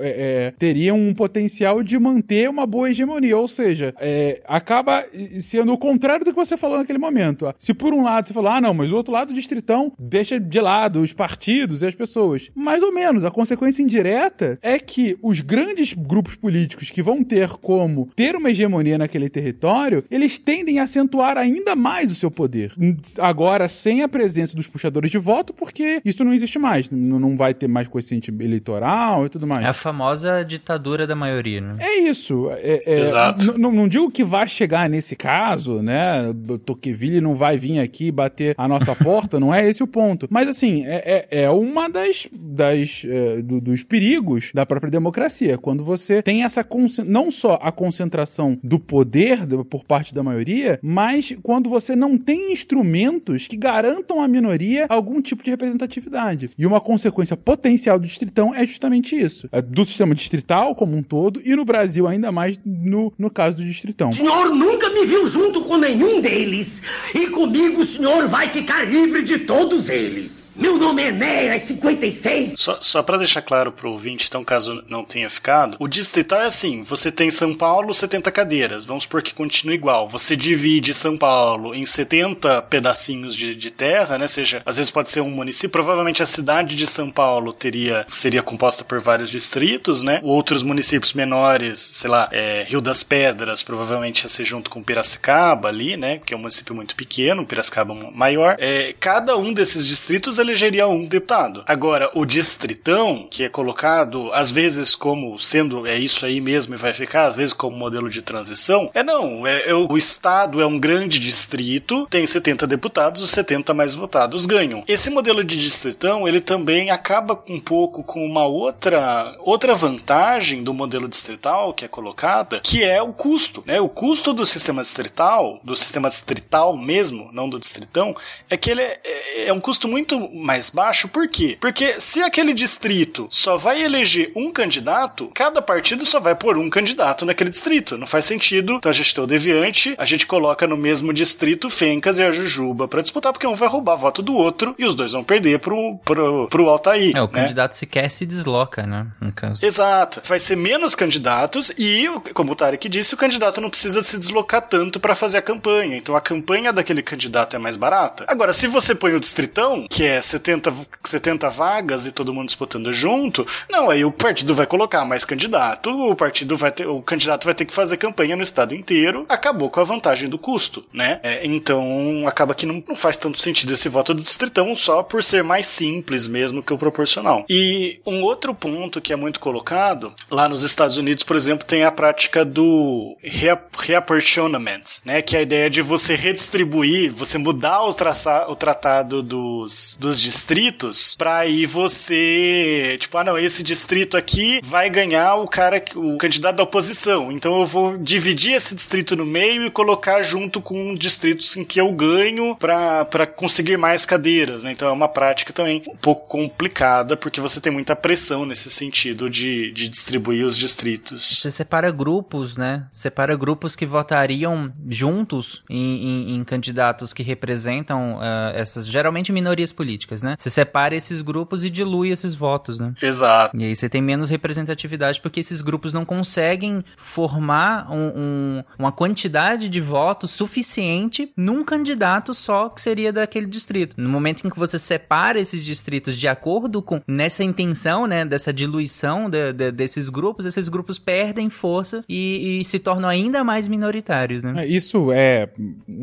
é, é, teriam um potencial de manter uma boa hegemonia. Ou seja, é, acaba sendo o contrário do que você falou naquele momento. Se por um lado você falou, ah, não, mas o outro lado do distritão deixa de lado os partidos e as pessoas. Mais ou menos. A consequência indireta é que os grandes grupos políticos que vão ter como ter uma hegemonia naquele território, eles tendem a acentuar ainda mais o seu poder. Agora, sem a presença dos puxadores de voto, porque isso não existe mais. Não vai ter mais coeficiente eleitoral e tudo mais. É a famosa ditadura da maioria, né? É isso. É, é, Exato. Não digo que vai chegar nesse caso, né? O Tocqueville não vai vir aqui bater a nossa [laughs] porta, não é esse o ponto. Mas assim, é, é, é uma das, das é, do- dos perigos da própria democracia. Quando você tem essa não só a concentração do poder por parte da maioria, mas quando você não tem instrumentos que garantam à minoria algum tipo de representatividade. E uma consequência potencial do distritão é justamente isso. É do sistema distrital como um todo e no Brasil ainda mais no, no caso do distritão. O senhor nunca me viu junto com nenhum deles. E comigo o senhor vai ficar livre de todos eles. Meu nome é Enéas 56. Só, só para deixar claro pro ouvinte, então, caso não tenha ficado, o distrital é assim: você tem São Paulo, 70 cadeiras. Vamos supor que continue igual. Você divide São Paulo em 70 pedacinhos de, de terra, né? Seja, às vezes pode ser um município. Provavelmente a cidade de São Paulo teria seria composta por vários distritos, né? Outros municípios menores, sei lá, é, Rio das Pedras, provavelmente ia ser junto com Piracicaba ali, né? Que é um município muito pequeno, Piracicaba é maior. É, cada um desses distritos elegeria um deputado. Agora, o distritão, que é colocado às vezes como sendo é isso aí mesmo e vai ficar, às vezes como modelo de transição, é não. É, é o, estado é um grande distrito, tem 70 deputados, os 70 mais votados ganham. Esse modelo de distritão, ele também acaba um pouco com uma outra outra vantagem do modelo distrital que é colocada, que é o custo, né? O custo do sistema distrital, do sistema distrital mesmo, não do distritão, é que ele é, é- é um custo muito mais baixo, por quê? Porque se aquele distrito só vai eleger um candidato, cada partido só vai pôr um candidato naquele distrito. Não faz sentido. Então a gente tem o Deviante, a gente coloca no mesmo distrito Fencas e a Jujuba para disputar, porque um vai roubar voto do outro e os dois vão perder pro, pro, pro Altair. É, o né? candidato sequer se desloca, né? No caso. Exato. Vai ser menos candidatos e, como o Tarek disse, o candidato não precisa se deslocar tanto para fazer a campanha. Então a campanha daquele candidato é mais barata. Agora, se você põe o distritão, que é 70, 70 vagas e todo mundo disputando junto, não, aí o partido vai colocar mais candidato, o partido vai ter, o candidato vai ter que fazer campanha no estado inteiro, acabou com a vantagem do custo, né? É, então acaba que não, não faz tanto sentido esse voto do distritão só por ser mais simples mesmo que o proporcional. E um outro ponto que é muito colocado, lá nos Estados Unidos, por exemplo, tem a prática do rea- reapportionment, né? Que é a ideia de você redistribuir, você mudar o, traça, o tratado dos, dos distritos pra aí você, tipo, ah não, esse distrito aqui vai ganhar o cara, o candidato da oposição, então eu vou dividir esse distrito no meio e colocar junto com distritos em que eu ganho pra pra conseguir mais cadeiras, né? Então é uma prática também um pouco complicada, porque você tem muita pressão nesse sentido de, de distribuir os distritos. Você separa grupos, né? Separa grupos que votariam juntos em, em- em candidatos que representam ah, essas, geralmente minorias políticas, né? Você separa esses grupos e dilui esses votos, né? Exato. E aí você tem menos representatividade porque esses grupos não conseguem formar um- um- uma quantidade de votos suficiente num candidato só que seria daquele distrito. No momento em que você separa esses distritos de acordo com nessa intenção, né, dessa diluição de- de- desses grupos, esses grupos perdem força e, e se tornam ainda mais minoritários, né? É, Isso é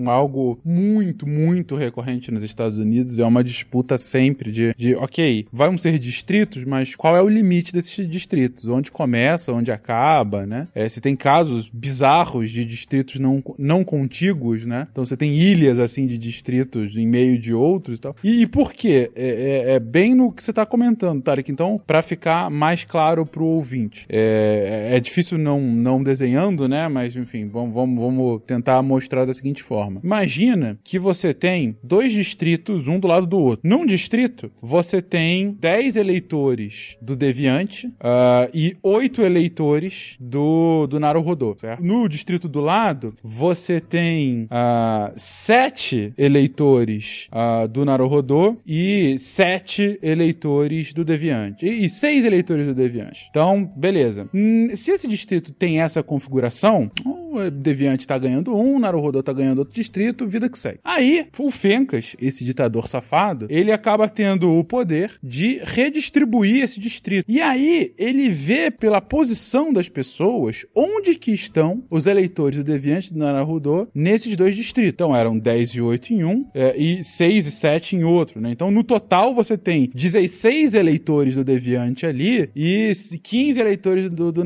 algo muito, muito recorrente nos Estados Unidos. É uma disputa sempre de, de, ok, vão ser distritos, mas qual é o limite desses distritos? Onde começa, onde acaba, né? É, se tem casos bizarros de distritos não, não contíguos, né? Então você tem ilhas, assim, de distritos em meio de outros e tal. E, e por quê? É, é- é bem no que você tá comentando, Tarek. Então, para ficar mais claro pro ouvinte. É, é difícil não, não desenhando, né? Mas, enfim, vamos, vamos, vamos tentar mostrar da seguinte forma. Imagina que você tem dois distritos, um do lado do outro. Num distrito, você tem 10 eleitores do Deviante ah, e 8 eleitores do, do Naruhodô, certo? No distrito do lado, você tem ah, 7 eleitores ah, do Naruhodô e 7 eleitores do Deviante. E 6 eleitores do Deviante. Então, beleza. Hum, se esse distrito tem essa configuração, o Deviante tá ganhando um, o Naruhodô tá ganhando outro distrito, vida que segue. Aí, o Fencas, esse ditador safado, ele acaba tendo o poder de redistribuir esse distrito. E aí, ele vê pela posição das pessoas onde que estão os eleitores do Deviante do Naruhodô nesses dois distritos. Então, eram 10 e 8 em um é, e 6 e 7 em outro, né? Então, no total, você tem 16 eleitores do Deviante ali e 15 eleitores do, do.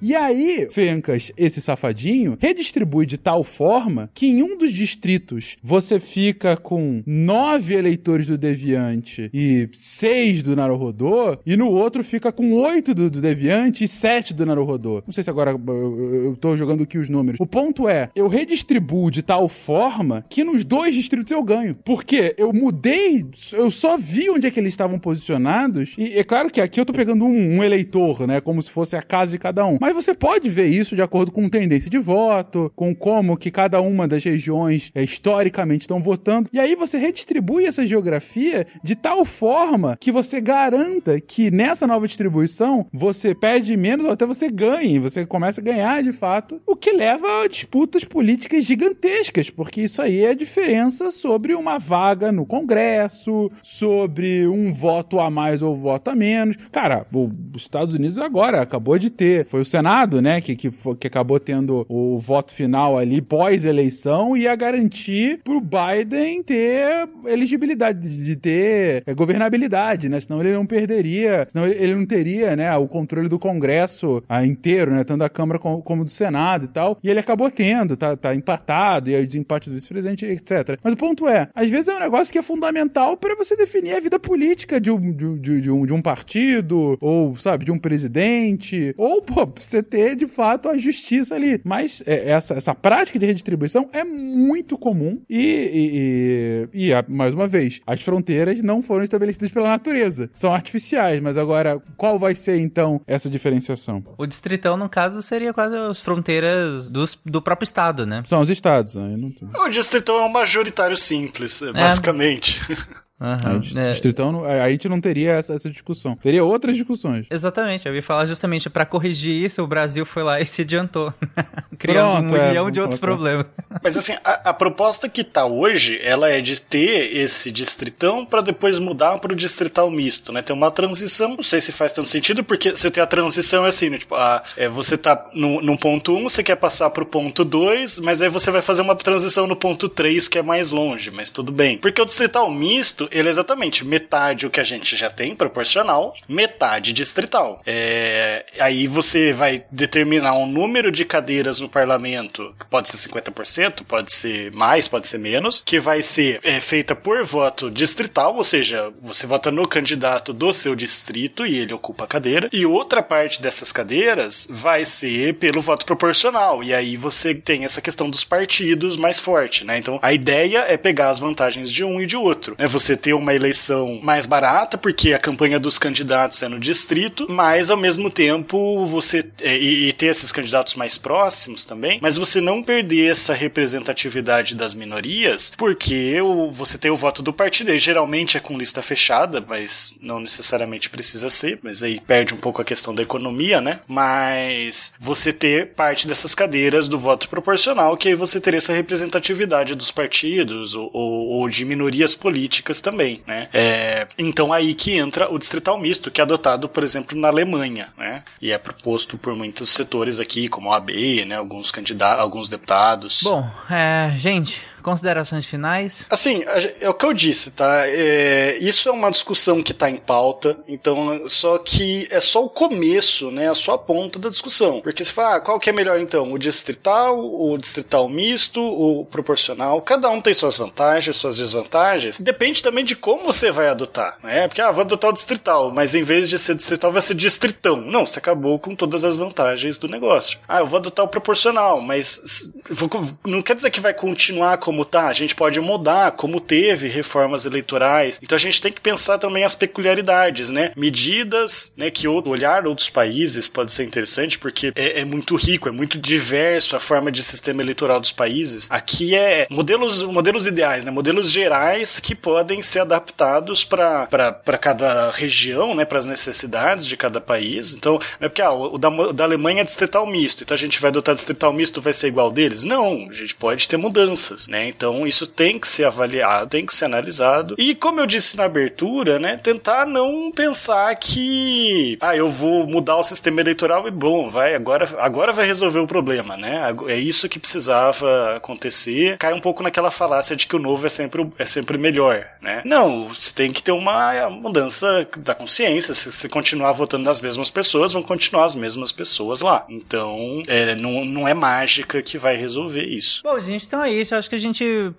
E aí, Fencas, esse safadinho, redistribui de tal forma que em um dos distritos você fica com 9 eleitores do Deviante e 6 do Naruhodô, e no outro fica com 8 do, do Deviante e 7 do Naruhodô. Não sei se agora eu, eu, tô jogando aqui os números. O ponto é, eu redistribuo de tal forma que nos dois distritos eu ganho. Porque eu mudei, eu só vi onde é que eles estavam posicionados, e é claro que aqui eu tô pegando um, um eleitor, né, como se fosse a casa de cada um. Mas você pode ver isso de acordo com tendência de voto, com como que cada uma das regiões é, historicamente estão votando. E aí você redistribui essa geografia de tal forma que você garanta que nessa nova distribuição você perde menos ou até você ganhe, você começa a ganhar de fato, o que leva a disputas políticas gigantescas, porque isso aí é a diferença sobre uma vaga no Congresso, sobre um voto a mais ou voto a menos. Cara, os Estados Unidos agora acabou de ter, foi o Senado, né, que, que, que acabou tendo o voto final ali pós-eleição e ia garantir pro Biden ter elegibilidade, de ter é, governabilidade, né, senão ele não perderia, senão ele, não teria, né, o controle do Congresso ah, inteiro, né, tanto da Câmara como, como do Senado e tal, e ele acabou tendo, tá, tá empatado, e aí o desempate do vice-presidente, etc. Mas o ponto é, às vezes é um negócio que é fundamental para você definir a vida política de um, de, de- um, de um partido, ou, sabe, de um presidente, ou, pô, você ter, de fato, a justiça ali. Mas é, essa, essa prática de redistribuição é muito comum e, e, e, e, mais uma vez, as fronteiras não foram estabelecidas pela natureza. São artificiais, mas agora, qual vai ser então essa diferenciação? O distritão, no caso, seria quase as fronteiras dos, do próprio estado, né? São os estados, aí não tem. O distritão é um majoritário simples, basicamente. Aham, [laughs] Aí, é. distritão, a gente não teria essa, essa discussão. Teria outras discussões. Exatamente, eu ia falar justamente pra corrigir isso, o Brasil foi lá e se adiantou, [laughs] criando Pronto, um é, milhão de outros colocar. problemas. Mas assim, a, a proposta que tá hoje, ela é de ter esse distritão pra depois mudar pro distrital misto, né? Tem uma transição, não sei se faz tanto sentido, porque você tem a transição é assim, né? Tipo, a, é, você tá no, no ponto 1, você quer passar pro ponto 2, mas aí você vai fazer uma transição no ponto 3, que é mais longe, mas tudo bem. Porque o distrital misto, ele é exatamente metade o que a gente já tem, proporcional, metade distrital. É, aí você vai determinar um número de cadeiras no parlamento, que pode ser 50%, pode ser mais, pode ser menos, que vai ser é, feita por voto distrital, ou seja, você vota no candidato do seu distrito e ele ocupa a cadeira, e outra parte dessas cadeiras vai ser pelo voto proporcional, e aí você tem essa questão dos partidos mais forte, né? Então a ideia é pegar as vantagens de um e de outro, né? Você ter uma eleição mais barata, porque a campanha dos candidatos é no distrito, mas ao mesmo tempo você é, e, e ter esses candidatos mais próximos também, mas você não perder essa representatividade das minorias, porque o, você tem o voto do partido, e geralmente é com lista fechada, mas não necessariamente precisa ser, mas aí perde um pouco a questão da economia, né? Mas você ter parte dessas cadeiras do voto proporcional, que aí você teria essa representatividade dos partidos ou, ou- ou de minorias políticas também, né? É, então aí que entra o distrital misto, que é adotado, por exemplo, na Alemanha, né? E é proposto por muitos setores aqui, como a AB, né? Alguns candidatos, alguns deputados. Bom, é, gente, considerações finais. Assim, é o que eu disse, tá? É, isso é uma discussão que tá em pauta, então, só que é só o começo, né? É só a ponta da discussão. Porque você fala, ah, qual que é melhor então? O distrital, o distrital misto, o proporcional? Cada um tem suas vantagens, suas desvantagens. Depende também de como você vai adotar, né? Porque, ah, vou adotar o distrital, mas em vez de ser distrital, vai ser distritão. Não, você acabou com todas as vantagens do negócio. Ah, eu vou adotar o proporcional, mas não quer dizer que vai continuar como tá. A gente pode mudar, como teve reformas eleitorais. Então a gente tem que pensar também as peculiaridades, né? Medidas, né? Que outro, olhar outros países pode ser interessante, porque é, é muito rico, é muito diverso a forma de sistema eleitoral dos países. Aqui é modelos, modelos ideais, né? Modelos gerais que podem ser adaptados para cada região, né? Para as necessidades de cada país. Então, é porque ah, o da, o da Alemanha é distrital misto, então a gente vai adotar distrital misto, vai ser igual deles? Não, a gente pode ter mudanças, né? Então isso tem que ser avaliado, tem que ser analisado. E como eu disse na abertura, né? Tentar não pensar que ah, eu vou mudar o sistema eleitoral e bom, vai, agora, agora vai resolver o problema, né? É isso que precisava acontecer. Cai um pouco naquela falácia de que o novo é sempre, é sempre melhor, né? Não, você tem que ter uma mudança da consciência. Se você continuar votando nas mesmas pessoas, vão continuar as mesmas pessoas lá. Então, é, não, não é mágica que vai resolver isso. Bom, gente, então é isso. Acho que a gente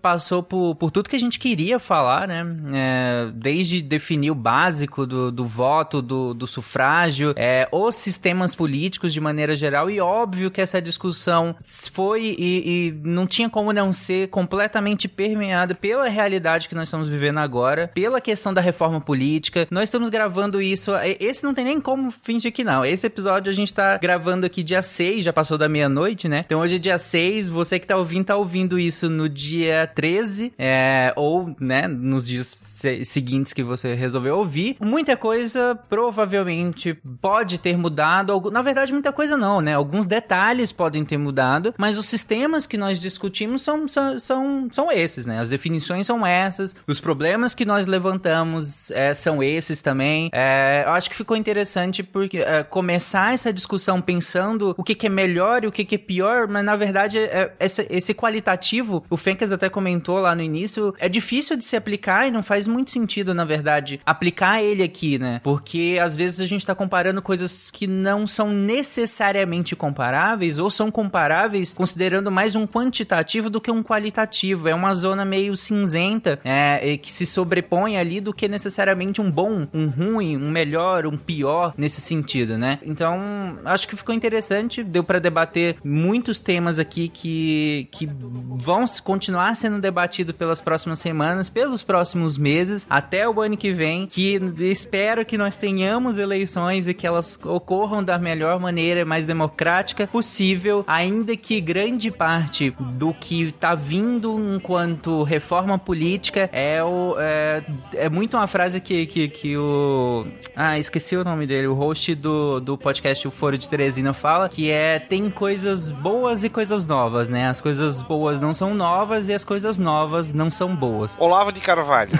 passou por, por tudo que a gente queria falar, né? É, desde definir o básico do, do voto, do, do sufrágio, é, os sistemas políticos de maneira geral. E óbvio que essa discussão foi e, e não tinha como não ser completamente permeada pela realidade que nós estamos vivendo agora, pela questão da reforma política. Nós estamos gravando isso. e- Esse não tem nem como fingir que não. Esse episódio a gente tá gravando aqui dia 6, já passou da meia-noite, né? Então hoje é dia 6, você que tá ouvindo, tá ouvindo isso no dia 13, é, ou, né, nos dias se- seguintes que você resolveu ouvir. Muita coisa provavelmente pode ter mudado. Na verdade, muita coisa não, né? Alguns detalhes podem ter mudado, mas os sistemas que nós discutimos são, são, são, são esses, né? As definições são essas, os problemas que nós levantamos é, são esses também. É, eu acho que ficou interessante porque é, começar essa discussão pensando o que, que é melhor e o que, que é pior, mas na verdade é, esse, esse qualitativo, o Fencas até comentou lá no início, é difícil de se aplicar e não faz muito sentido, na verdade, aplicar ele aqui, né? Porque às vezes a gente tá comparando coisas que não são necessariamente comparáveis ou são comparáveis considerando mais um quantitativo do que um qualitativo. É uma zona meio cinzenta é, que se sobrepõe ali do que necessariamente um bom, um ruim, um melhor, um pior nesse sentido, né? Então, acho que ficou interessante, deu para debater muitos temas aqui que, que vão continuar sendo debatidos pelas próximas semanas, pelos próximos meses, até o ano que vem, que espero que nós tenhamos eleições e que elas ocorram da melhor maneira, mais democrática possível, ainda que grande parte do que tá vindo enquanto reforma política é o é, é muito uma frase que, que, que o ah, esqueci o nome dele, o host do, do podcast O Foro de Teresina fala, que é tem coisas boas e coisas novas, né? As coisas boas não são novas e as coisas novas não são boas. Olavo de Carvalho.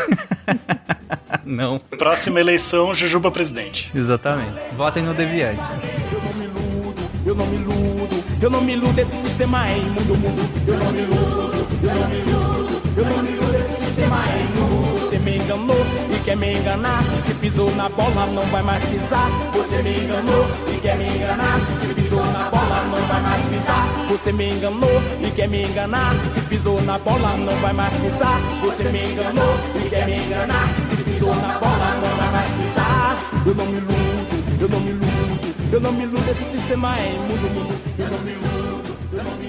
[laughs] não. Próxima eleição, Jujuba presidente. Exatamente. Votem no Deviante. Eu não me iludo, eu não me iludo, esse sistema é imundo, mundo. Eu não me iludo, eu não me iludo, eu não me iludo, esse sistema é imundo. Você me enganou e quer me enganar. Se pisou na bola, não vai mais pisar. Você me enganou e quer me enganar. Se pisou na bola, não vai mais pisar. Você me enganou e quer me enganar. Se pisou na bola, não vai mais pisar. Você me enganou e quer me enganar. Se pisou na bola, não vai mais pisar. Eu não me iludo, eu não me iludo. Eu não me iludo, esse sistema é imundo, mundo. Eu não me iludo, eu não me iludo.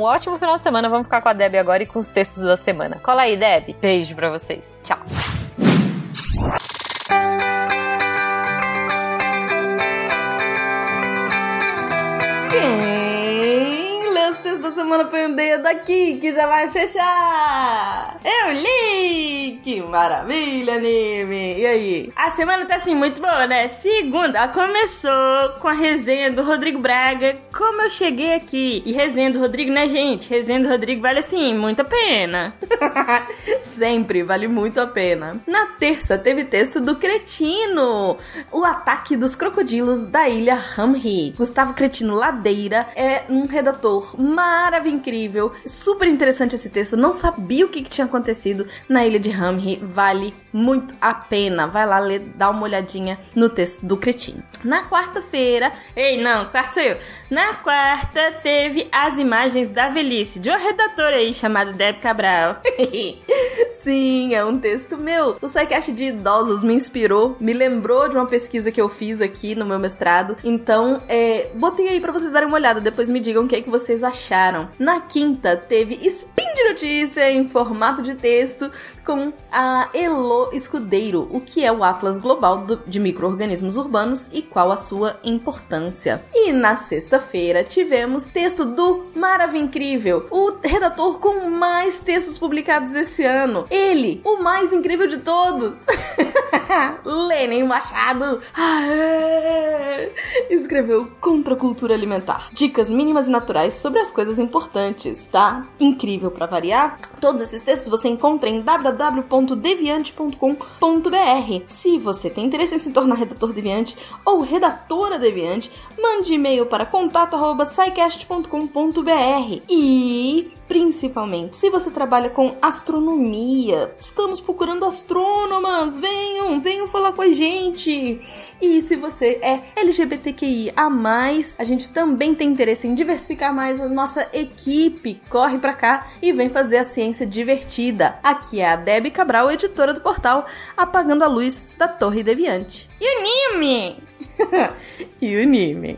ótimo final de semana. Vamos ficar com a Deb agora e com os textos da semana. Cola aí, Deb. Beijo pra vocês. Tchau. Quem da semana põe o dedo aqui que já vai fechar. Eu li! Que maravilha, anime! E aí? A semana tá assim muito boa, né? Segunda, começou com a resenha do Rodrigo Braga. Como eu cheguei aqui? E resenha do Rodrigo, né, gente? Resenha do Rodrigo vale assim, muito a pena. [laughs] Sempre, vale muito a pena. Na terça, teve texto do Cretino, o ataque dos crocodilos da ilha Hamri. Gustavo Cretino Ladeira é um redator maravilhoso, incrível, super interessante esse texto. Não sabia o que, que tinha acontecido na ilha de Hamri. Vale muito a pena. Vai lá ler, dá uma olhadinha no texto do Cretino. Na quarta-feira, Ei, não, quarto sou eu. Na quarta, teve as imagens da velhice de uma redatora aí chamada Deb Cabral. [laughs] Sim, é um texto meu. O SciCast de idosos me inspirou, me lembrou de uma pesquisa que eu fiz aqui no meu mestrado. Então, é, botei aí pra vocês darem uma olhada. Depois me digam o que, é que vocês acharam. Na quinta, teve spin de notícia em formato de texto com a Elo Escudeiro, o que é o Atlas Global de Micro-Organismos Urbanos e qual a sua importância. E na sexta-feira tivemos texto do Maravilha Incrível, o redator com mais textos publicados esse ano. Ele, o mais incrível de todos. [laughs] Lênin Machado escreveu Contra a Cultura Alimentar. Dicas mínimas e naturais sobre as coisas importantes, tá? Incrível pra variar. Todos esses textos você encontra em www.deviante.com.br. Se você tem interesse em se tornar redator deviante ou redatora deviante, mande e-mail para contato@scicast.com.br. E principalmente, se você trabalha com astronomia, estamos procurando astrônomas, venham venham, falar com a gente. E se você é LGBTQI a mais, a gente também tem interesse em diversificar mais a nossa equipe. Corre pra cá e vem fazer a ciência divertida. Aqui é a Debbie Cabral, editora do portal Apagando a Luz da Torre Deviante. E o Nime? [laughs] e o Nime.